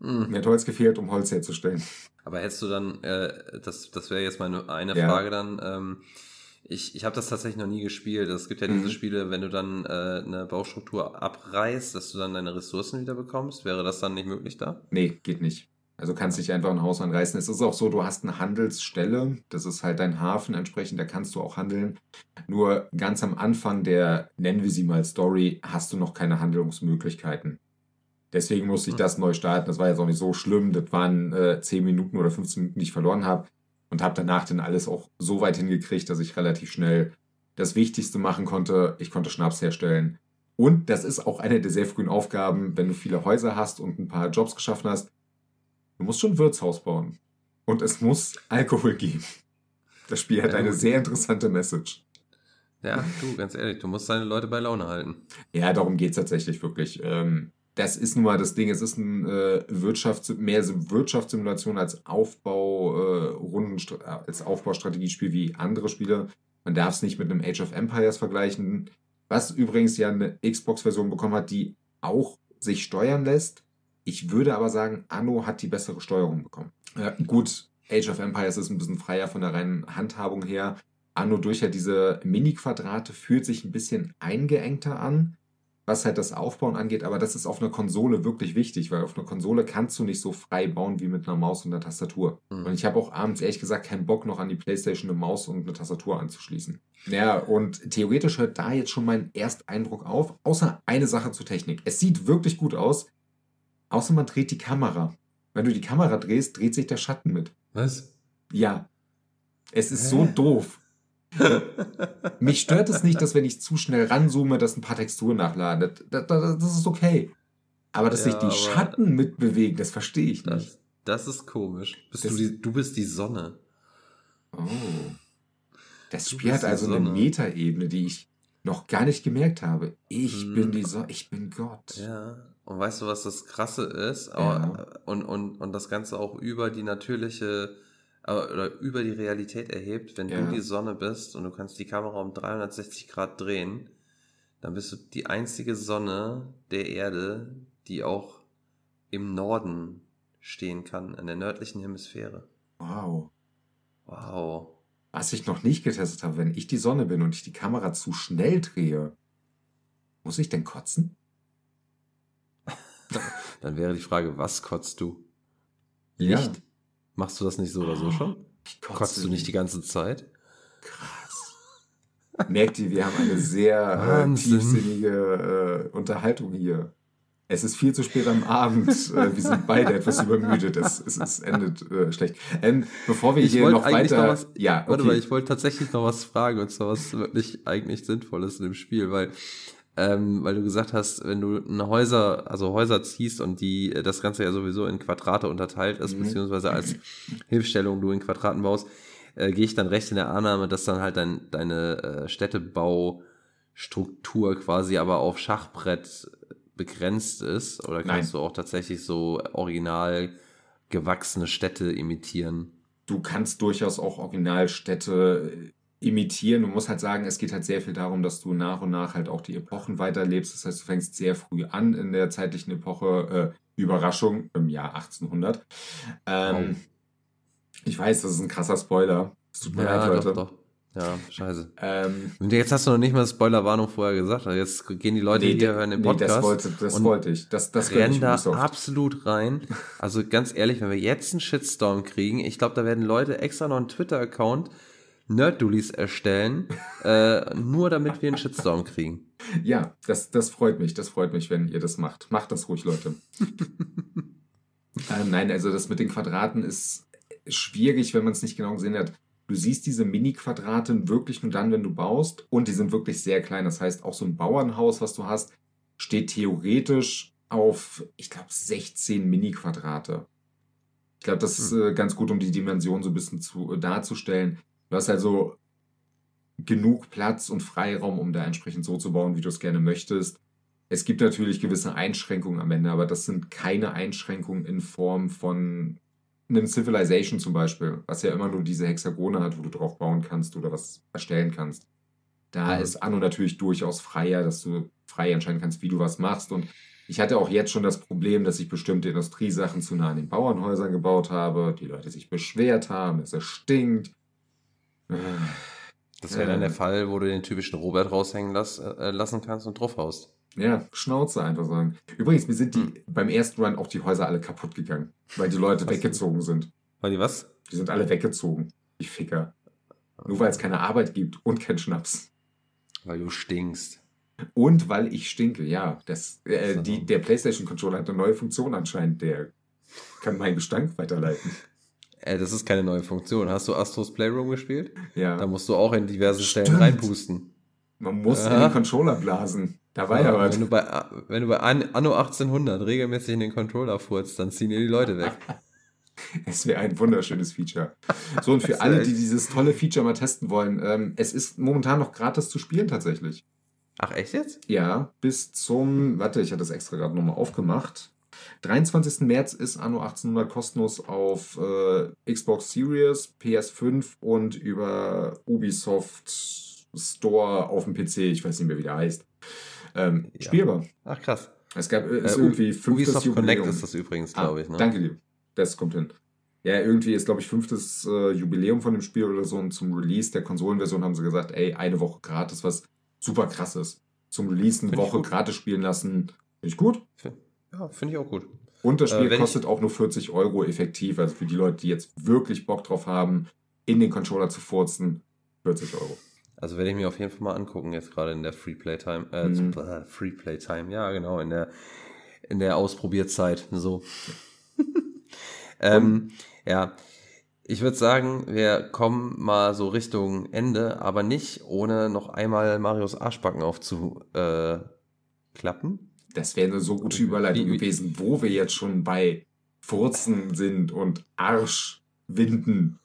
Hm. Mir hat Holz gefehlt, um Holz herzustellen. Aber hättest du dann, äh, das, das wäre jetzt meine eine Ja. Frage dann, ähm, ich, ich habe das tatsächlich noch nie gespielt. Es gibt ja diese Mhm. Spiele, wenn du dann äh, eine Baustruktur abreißt, dass du dann deine Ressourcen wieder bekommst. Wäre das dann nicht möglich da? Nee, geht nicht. Also kannst nicht einfach ein Haus anreißen. Es ist auch so, du hast eine Handelsstelle, das ist halt dein Hafen entsprechend, da kannst du auch handeln. Nur ganz am Anfang der, nennen wir sie mal Story, hast du noch keine Handlungsmöglichkeiten. Deswegen musste ich Hm. das neu starten. Das war jetzt auch nicht so schlimm. Das waren äh, 10 Minuten oder 15 Minuten, die ich verloren habe. Und habe danach dann alles auch so weit hingekriegt, dass ich relativ schnell das Wichtigste machen konnte. Ich konnte Schnaps herstellen. Und das ist auch eine der sehr frühen Aufgaben, wenn du viele Häuser hast und ein paar Jobs geschaffen hast. Du musst schon ein Wirtshaus bauen. Und es muss Alkohol geben. Das Spiel hat Ja, eine gut. sehr interessante Message. Ja, du, ganz ehrlich, du musst deine Leute bei Laune halten. Ja, darum geht's tatsächlich wirklich. Ähm, das ist nun mal das Ding. Es ist ein äh, Wirtschafts mehr Wirtschaftssimulation als Aufbau, äh, Runden, als Aufbaustrategiespiel wie andere Spiele. Man darf es nicht mit einem Age of Empires vergleichen, was übrigens ja eine Xbox-Version bekommen hat, die auch sich steuern lässt. Ich würde aber sagen, Anno hat die bessere Steuerung bekommen. Ja, gut, Age of Empires ist ein bisschen freier von der reinen Handhabung her. Anno durch ja diese Mini-Quadrate fühlt sich ein bisschen eingeengter an, was halt das Aufbauen angeht, aber das ist auf einer Konsole wirklich wichtig, weil auf einer Konsole kannst du nicht so frei bauen wie mit einer Maus und einer Tastatur. Hm. Und ich habe auch abends ehrlich gesagt keinen Bock noch an die Playstation eine Maus und eine Tastatur anzuschließen. Ja, und theoretisch hört da jetzt schon mein Ersteindruck auf, außer eine Sache zur Technik. Es sieht wirklich gut aus, außer man dreht die Kamera. Wenn du die Kamera drehst, dreht sich der Schatten mit. Was? Ja. Es ist Hä? so doof. Mich stört es nicht, dass wenn ich zu schnell ranzoome, dass ein paar Texturen nachladen. Das, das, das ist okay. Aber dass Ja, sich die Schatten mitbewegen, das verstehe ich nicht. Das, ist komisch. Bist du, die, du bist die Sonne. Oh. Das Du Spiel hat also eine Sonne. Metaebene, die ich noch gar nicht gemerkt habe. Ich Hm. bin die Sonne, ich bin Gott. Ja. Und weißt du, was das Krasse ist? Aber, und, und, und das Ganze auch über die natürliche äh, oder über die Realität erhebt, wenn Ja. du die Sonne bist und du kannst die Kamera um 360 Grad drehen, dann bist du die einzige Sonne der Erde, die auch im Norden stehen kann, in der nördlichen Hemisphäre. Wow. Wow. Was ich noch nicht getestet habe, wenn ich die Sonne bin und ich die Kamera zu schnell drehe, muss ich denn kotzen? Dann wäre die Frage, was kotzt du? Ja. Licht? Machst du das nicht so oder so schon? Ich kotze Kotzt du nicht die ganze Zeit? Krass. Merkt ihr, wir haben eine sehr äh, tiefsinnige äh, Unterhaltung hier. Es ist viel zu spät am Abend. Äh, wir sind beide etwas übermüdet. Es, es, es endet äh, schlecht. Ähm, bevor wir Ich hier noch weiter. noch was- ja, Warte okay. mal, ich wollte tatsächlich noch was fragen, und zwar was wirklich eigentlich sinnvoll ist in dem Spiel, weil, ähm, weil du gesagt hast, wenn du eine Häuser, also Häuser ziehst und die, äh, das Ganze ja sowieso in Quadrate unterteilt ist, Mhm. beziehungsweise als Hilfsstellung du in Quadraten baust, äh, gehe ich dann recht in der Annahme, dass dann halt dein, deine äh, Städtebaustruktur quasi aber auf Schachbrett begrenzt ist, oder kannst Nein. du auch tatsächlich so original gewachsene Städte imitieren? du kannst durchaus auch Originalstädte äh, imitieren. Du musst halt sagen, es geht halt sehr viel darum, dass du nach und nach halt auch die Epochen weiterlebst. Das heißt, du fängst sehr früh an in der zeitlichen Epoche. Äh, Überraschung im Jahr 1800. Ähm, Ich weiß, das ist ein krasser Spoiler. Es tut mir leid, Ja, Leute. doch, doch. Ja, scheiße. Ähm, Und jetzt hast du noch nicht mal Spoilerwarnung vorher gesagt. Also Jetzt gehen die Leute nee, hier hören den nee, Podcast. das wollte, das wollte ich. Das, das rennen ich da absolut rein. Also ganz ehrlich, wenn wir jetzt einen Shitstorm kriegen, ich glaube, da werden Leute extra noch einen Twitter-Account Nerddulies erstellen, äh, nur damit wir einen Shitstorm kriegen. Ja, das, das freut mich. Das freut mich, wenn ihr das macht. Macht das ruhig, Leute. ähm, nein, also das mit den Quadraten ist schwierig, wenn man es nicht genau gesehen hat. Du siehst diese Mini-Quadrate wirklich nur dann, wenn du baust. Und die sind wirklich sehr klein. Das heißt, auch so ein Bauernhaus, was du hast, steht theoretisch auf, ich glaube, 16 Mini-Quadrate. Ich glaube, das ist äh, ganz gut, um die Dimension so ein bisschen zu, äh, darzustellen. Du hast also genug Platz und Freiraum, um da entsprechend so zu bauen, wie du es gerne möchtest. Es gibt natürlich gewisse Einschränkungen am Ende, aber das sind keine Einschränkungen in Form von einem Civilization zum Beispiel, was ja immer nur diese Hexagone hat, wo du drauf bauen kannst oder was erstellen kannst. Da Mhm. ist Anno natürlich durchaus freier, dass du frei entscheiden kannst, wie du was machst. Und ich hatte auch jetzt schon das Problem, dass ich bestimmte Industriesachen zu nah an den Bauernhäusern gebaut habe, die Leute sich beschwert haben, dass es stinkt. Äh, Das wäre dann der Ähm. Fall, wo du den typischen Robert raushängen lass, äh, lassen kannst und drauf haust. Ja, Schnauze einfach sagen. Übrigens, mir sind die Hm. beim ersten Run auch die Häuser alle kaputt gegangen, weil die Leute Was? weggezogen sind. War die was? Die sind alle weggezogen. Die Ficker. Nur weil es keine Arbeit gibt und kein Schnaps. Weil du stinkst. Und weil ich stinke, ja. Das, äh, die, der PlayStation-Controller hat eine neue Funktion anscheinend. Der kann meinen Gestank weiterleiten. Äh, das ist keine neue Funktion. Hast du Astros Playroom gespielt? Da Ja. musst du auch in diversen Stellen reinpusten. Man muss in Aha. den Controller blasen. Da war ja was. wenn, du bei, wenn du bei An- Anno 1800 regelmäßig in den Controller furzt, dann ziehen dir die Leute weg. Es wäre ein wunderschönes Feature. So, und für alle, die dieses tolle Feature mal testen wollen, ähm, es ist momentan noch gratis zu spielen tatsächlich. Ach, echt jetzt? Ja, bis zum, warte, ich hatte das extra gerade nochmal aufgemacht. 23. März ist Anno 1800 kostenlos auf äh, Xbox Series, PS5 und über Ubisoft Store auf dem PC. Ich weiß nicht mehr, wie der heißt. Ähm, Ja. Spielbar. Ach, krass. Es gab äh, ist Äh, irgendwie fünftes Ubisoft Jubiläum. Connect ist das übrigens, Ah, glaube ich. Ne? Danke dir. Das kommt hin. Ja, irgendwie ist, glaube ich, fünftes äh, Jubiläum von dem Spiel oder so. Und zum Release der Konsolenversion haben sie gesagt, ey, eine Woche gratis, was super krass ist. Zum Release eine Find Woche gratis spielen lassen. Finde ich gut. Ja, finde ich auch gut. Und das Äh, Spiel wenn kostet auch nur 40 Euro effektiv. Also für die Leute, die jetzt wirklich Bock drauf haben, in den Controller zu furzen, 40 Euro. Also werde ich mir auf jeden Fall mal angucken, jetzt gerade in der Free Playtime. Äh, Mhm. äh, Free Playtime, ja, genau, in der, in der Ausprobierzeit. So. ähm, ja. Ich würde sagen, wir kommen mal so Richtung Ende, aber nicht ohne noch einmal Marius Arschbacken aufzuklappen. Das wäre eine so gute Überleitung gewesen, wo wir jetzt schon bei Furzen sind und Arschwinden.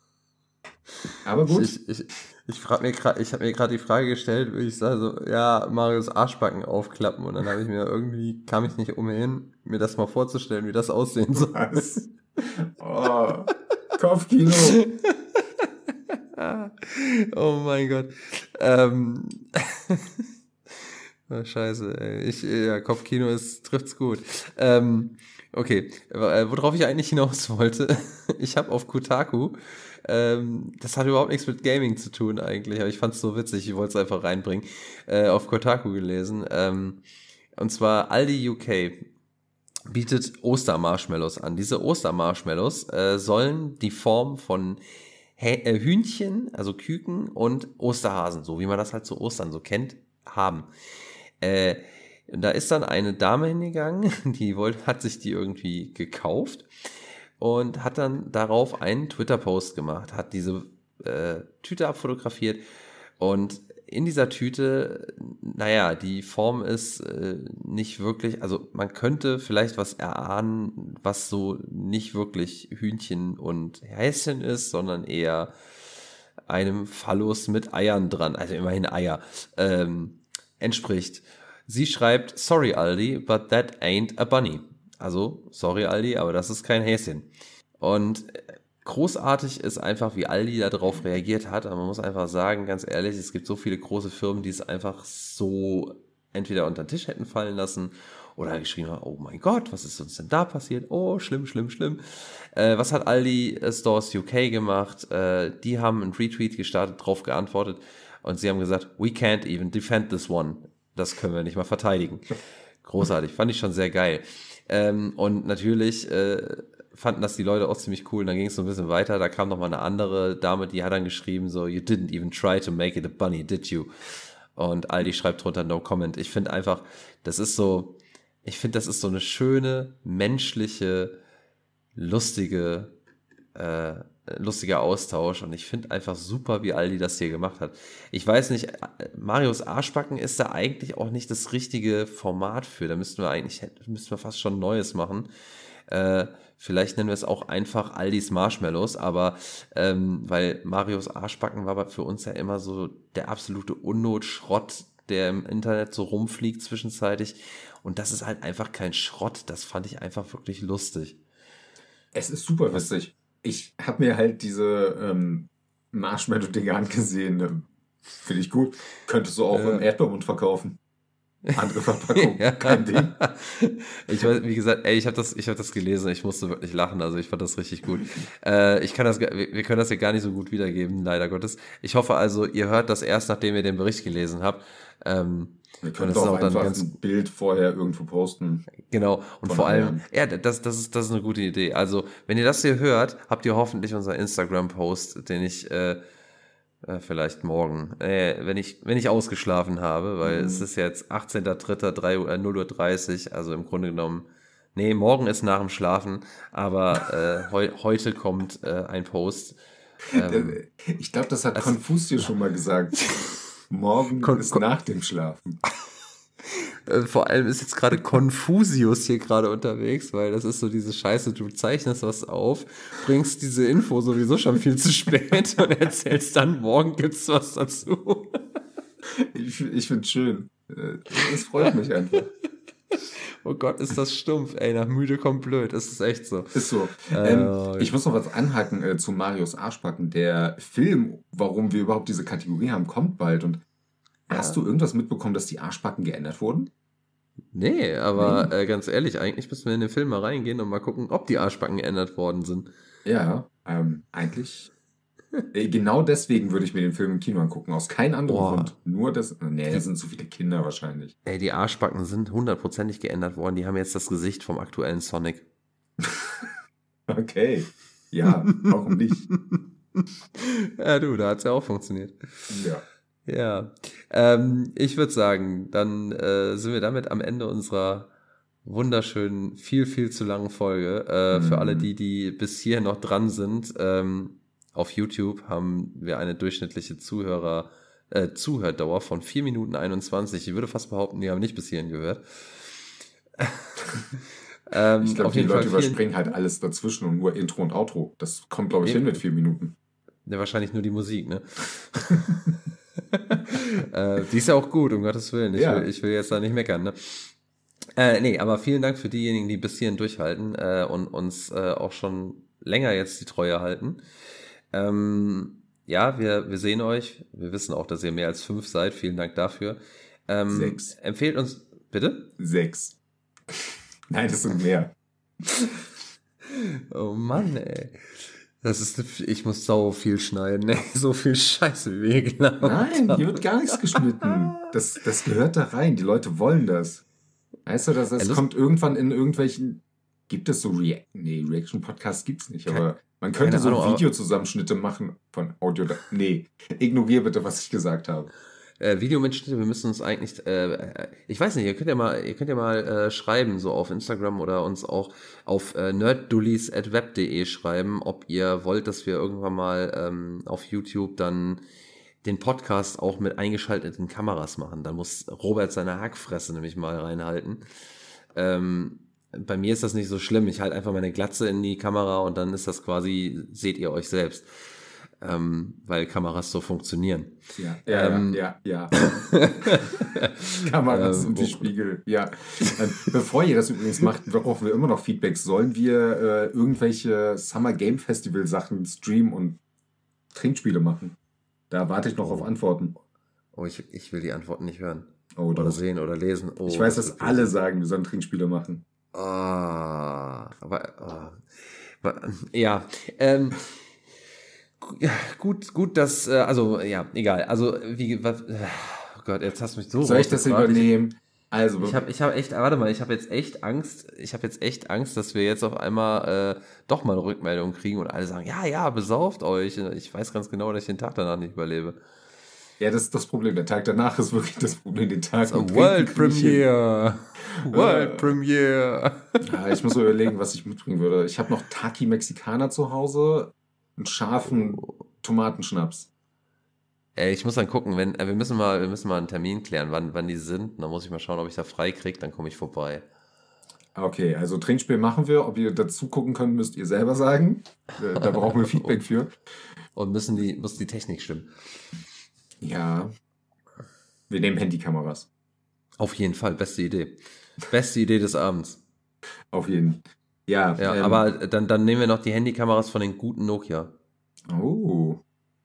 Aber gut. Ich, ich, ich, mir ich habe mir gerade die Frage gestellt, wie ich sage, so, ja, Marius Arschbacken aufklappen. Und dann habe ich mir irgendwie, kam ich nicht umhin, mir das mal vorzustellen, wie das aussehen soll. Was? Oh, Kopfkino. oh mein Gott. Ähm. oh, scheiße, ey. Ich, ja, Kopfkino ist, trifft's gut. Ähm, okay, äh, worauf ich eigentlich hinaus wollte, ich habe auf Kotaku ähm, das hat überhaupt nichts mit Gaming zu tun eigentlich, aber ich fand es so witzig, ich wollte es einfach reinbringen. Äh, auf Kotaku gelesen. Ähm, und zwar Aldi UK bietet Ostermarshmallows an. Diese Ostermarshmallows äh, sollen die Form von äh, Hühnchen, also Küken und Osterhasen, so wie man das halt zu Ostern so kennt, haben. Äh, da ist dann eine Dame hingegangen, die wollte, hat sich die irgendwie gekauft und hat dann darauf einen Twitter-Post gemacht, hat diese äh, Tüte abfotografiert und in dieser Tüte, naja, die Form ist äh, nicht wirklich, also man könnte vielleicht was erahnen, was so nicht wirklich Hühnchen und Häschen ist, sondern eher einem Phallus mit Eiern dran, also immerhin Eier, ähm, entspricht. Sie schreibt, sorry Aldi, but that ain't a bunny. Also, sorry Aldi, aber das ist kein Häschen. Und großartig ist einfach, wie Aldi darauf reagiert hat. Aber man muss einfach sagen, ganz ehrlich, es gibt so viele große Firmen, die es einfach so entweder unter den Tisch hätten fallen lassen oder geschrieben haben, oh mein Gott, was ist uns denn da passiert? Oh, schlimm, schlimm, schlimm. Äh, was hat Aldi Stores UK gemacht? Äh, die haben einen Retweet gestartet, darauf geantwortet und sie haben gesagt, we can't even defend this one. Das können wir nicht mal verteidigen. Großartig, fand ich schon sehr geil. Ähm, und natürlich äh, fanden das die Leute auch ziemlich cool. Und dann ging es so ein bisschen weiter. Da kam noch mal eine andere Dame, die hat dann geschrieben so, you didn't even try to make it a bunny, did you? Und Aldi schreibt drunter no comment. Ich finde einfach, das ist so, ich finde, das ist so eine schöne, menschliche, lustige, äh, lustiger Austausch und ich finde einfach super, wie Aldi das hier gemacht hat. Ich weiß nicht, Marius Arschbacken ist da eigentlich auch nicht das richtige Format für. Da müssten wir eigentlich, müssten wir fast schon Neues machen. Äh, vielleicht nennen wir es auch einfach Aldis Marshmallows, aber ähm, weil Marius Arschbacken war für uns ja immer so der absolute Unnotschrott, der im Internet so rumfliegt zwischenzeitlich. Und das ist halt einfach kein Schrott. Das fand ich einfach wirklich lustig. Es ist super lustig ich habe mir halt diese ähm, Marshmallow-Dinger angesehen. Ähm, Finde ich gut. Könntest du auch äh. im Erdbeermund verkaufen. Andere Verpackung, ja. kein Ding. Ich weiß, wie gesagt, ey, ich habe das, ich habe das gelesen, ich musste wirklich lachen, also ich fand das richtig gut. Äh, ich kann das, wir können das ja gar nicht so gut wiedergeben, leider Gottes. Ich hoffe also, ihr hört das erst, nachdem ihr den Bericht gelesen habt. Ähm, wir können doch auch einfach ein Bild vorher irgendwo posten. Genau. Und vor allem, ja, das, das, ist, das ist eine gute Idee. Also, wenn ihr das hier hört, habt ihr hoffentlich unser Instagram-Post, den ich äh, äh, vielleicht morgen, äh, wenn ich wenn ich ausgeschlafen habe, weil mhm. es ist jetzt 18.03. Uhr, äh, 0.30 Uhr, also im Grunde genommen, nee, morgen ist nach dem Schlafen, aber äh, heu, heute kommt äh, ein Post. Ähm, ich glaube, das hat Konfuzius schon mal gesagt. Morgen Kon ist nach dem Schlafen. Äh, vor allem ist jetzt gerade Konfusius hier gerade unterwegs, weil das ist so diese Scheiße, du zeichnest was auf, bringst diese Info sowieso schon viel zu spät und erzählst dann, morgen gibt's was dazu. Ich, ich find's schön. Es freut mich einfach. Oh Gott, ist das stumpf, ey, nach müde kommt blöd, das ist echt so. Ist so. Äh, ähm, ich muss noch was anhaken äh, zu Marius Arschbacken. Der Film, warum wir überhaupt diese Kategorie haben, kommt bald und Hast du irgendwas mitbekommen, dass die Arschbacken geändert wurden? Nee, aber nee. Äh, ganz ehrlich, eigentlich müssen wir in den Film mal reingehen und mal gucken, ob die Arschbacken geändert worden sind. Ja, ähm, eigentlich. Äh, genau deswegen würde ich mir den Film im Kino angucken. Aus keinem anderen Boah. Grund. Nur das. Nee, das sind zu viele Kinder wahrscheinlich. Ey, die Arschbacken sind hundertprozentig geändert worden. Die haben jetzt das Gesicht vom aktuellen Sonic. okay. Ja, warum nicht? ja, du, da hat es ja auch funktioniert. Ja. Ja, ähm, ich würde sagen, dann äh, sind wir damit am Ende unserer wunderschönen, viel, viel zu langen Folge. Äh, mhm. Für alle die, die bis hier noch dran sind, ähm, auf YouTube haben wir eine durchschnittliche Zuhörer, äh, Zuhördauer von 4 Minuten 21. Ich würde fast behaupten, die haben nicht bis hierhin gehört. ähm, ich glaube, die Leute Fall überspringen halt alles dazwischen und nur Intro und Outro. Das kommt, glaube ich, hin mit vier Minuten. Ja, wahrscheinlich nur die Musik, ne? äh, die ist ja auch gut, um Gottes Willen. Ich, ja. will, ich will jetzt da nicht meckern, ne? Äh, nee, aber vielen Dank für diejenigen, die bis hierhin durchhalten äh, und uns äh, auch schon länger jetzt die Treue halten. Ähm, ja, wir, wir sehen euch. Wir wissen auch, dass ihr mehr als fünf seid. Vielen Dank dafür. Ähm, Sechs. Empfehlt uns, bitte? Sechs. Nein, das sind mehr. oh Mann, ey. Das ist, ich muss sau viel schneiden, ey. So viel Scheiße, wie wir geglaubt Nein, hier wird gar nichts geschnitten. Das, das gehört da rein. Die Leute wollen das. Weißt du, das, das kommt irgendwann in irgendwelchen. Gibt es so React nee, Reaction-Podcasts? Gibt es nicht, aber man könnte so Videozusammenschnitte machen von Audio. Nee, ignoriere bitte, was ich gesagt habe. Äh, Videomitschnitte, wir müssen uns eigentlich, äh, ich weiß nicht, ihr könnt ja mal, ihr könnt ja mal äh, schreiben, so auf Instagram oder uns auch auf äh, nerddullies.web.de schreiben, ob ihr wollt, dass wir irgendwann mal ähm, auf YouTube dann den Podcast auch mit eingeschalteten Kameras machen. Da muss Robert seine Hackfresse nämlich mal reinhalten. Ähm, bei mir ist das nicht so schlimm. Ich halte einfach meine Glatze in die Kamera und dann ist das quasi, seht ihr euch selbst. Ähm, weil Kameras so funktionieren. Ja, ja, ähm, ja, ja. ja. Kameras ähm, und die Spiegel, ja. Ähm, bevor ihr das übrigens macht, brauchen wir immer noch Feedbacks. Sollen wir äh, irgendwelche Summer Game Festival Sachen streamen und Trinkspiele machen? Da warte ich noch auf Antworten. Oh, ich, ich will die Antworten nicht hören. Oh, oder sehen oder lesen. Oh, ich weiß, dass alle sagen, wir sollen Trinkspiele machen. Ah, aber oh, ja, ähm, gut, gut, dass äh, also ja, egal. Also wie, was, oh Gott, jetzt hast du mich so. Soll ich das übernehmen? Also ich habe, ich habe echt, warte mal, ich habe jetzt echt Angst. Ich habe jetzt echt Angst, dass wir jetzt auf einmal äh, doch mal eine Rückmeldung kriegen und alle sagen, ja, ja, besauft euch. Ich weiß ganz genau, dass ich den Tag danach nicht überlebe. Ja, das ist das Problem. Der Tag danach ist wirklich das Problem. Den Tag so, World Premiere. World Premiere. Ja, ich muss überlegen, was ich mitbringen würde. Ich habe noch Taki Mexikaner zu Hause, einen scharfen Tomatenschnaps. Ey, ich muss dann gucken, wenn, äh, wir müssen mal, wir müssen mal einen Termin klären, wann, wann die sind. Dann muss ich mal schauen, ob ich da frei kriege, dann komme ich vorbei. Okay, also Trinkspiel machen wir. Ob ihr dazu gucken könnt, müsst ihr selber sagen. Äh, da brauchen wir Feedback für. Und müssen die, muss die Technik stimmen. Ja. Wir nehmen Handykameras. Auf jeden Fall, beste Idee. Beste Idee des Abends. Auf jeden. Ja. Ja, ähm, aber dann, dann nehmen wir noch die Handykameras von den guten Nokia. Oh.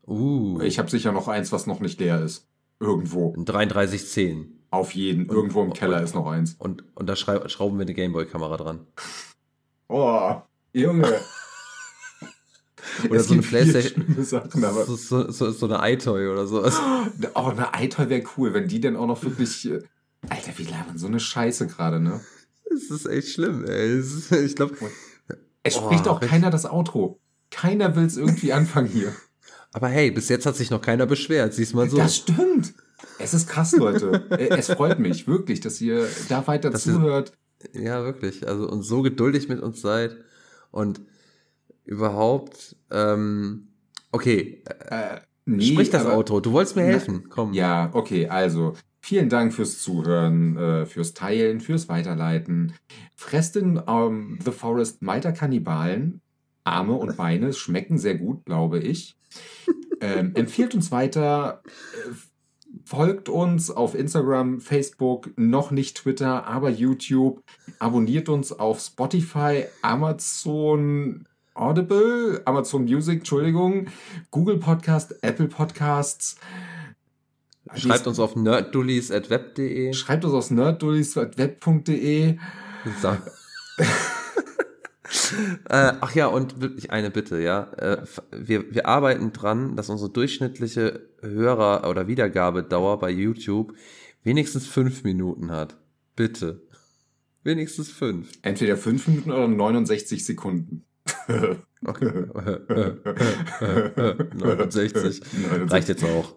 Uh. Ich habe sicher noch eins, was noch nicht leer ist. Irgendwo. Ein 3310. Auf jeden. Irgendwo im Keller und, ist noch eins. Und, und da schrauben wir eine Gameboy-Kamera dran. Oh, Junge. Oder so eine Playstation. Sachen, so, so, so, so eine iToy oder so. Oh, eine iToy wäre cool, wenn die denn auch noch wirklich. Äh, Alter, wie labern so eine Scheiße gerade, ne? Es ist echt schlimm, ey. ich glaube. Es spricht oh, auch keiner das Outro. Keiner will es irgendwie anfangen hier. Aber hey, bis jetzt hat sich noch keiner beschwert, siehst mal so. Das stimmt. Es ist krass, Leute. es freut mich wirklich, dass ihr da weiter dass zuhört. Ihr, ja, wirklich. Also und so geduldig mit uns seid. Und überhaupt. Ähm, okay. Äh, nee, Sprich das aber, Outro. Du wolltest mir helfen. Na, Komm. Ja, okay. Also vielen Dank fürs Zuhören, äh, fürs Teilen, fürs Weiterleiten. Fresst in ähm, The Forest weiter Kannibalen. Arme und Beine schmecken sehr gut, glaube ich. Ähm, empfiehlt uns weiter. Äh, folgt uns auf Instagram, Facebook, noch nicht Twitter, aber YouTube. Abonniert uns auf Spotify, Amazon, Audible, Amazon Music, Entschuldigung, Google Podcast, Apple Podcasts. Schreibt uns auf nerddullies.web.de. Schreibt uns auf nerddullies.web.de. äh, ach ja, und wirklich eine Bitte, ja. Äh, wir, wir arbeiten dran, dass unsere durchschnittliche Hörer- oder Wiedergabedauer bei YouTube wenigstens fünf Minuten hat. Bitte. Wenigstens fünf. Entweder fünf Minuten oder 69 Sekunden. 69. 69. Reicht jetzt auch.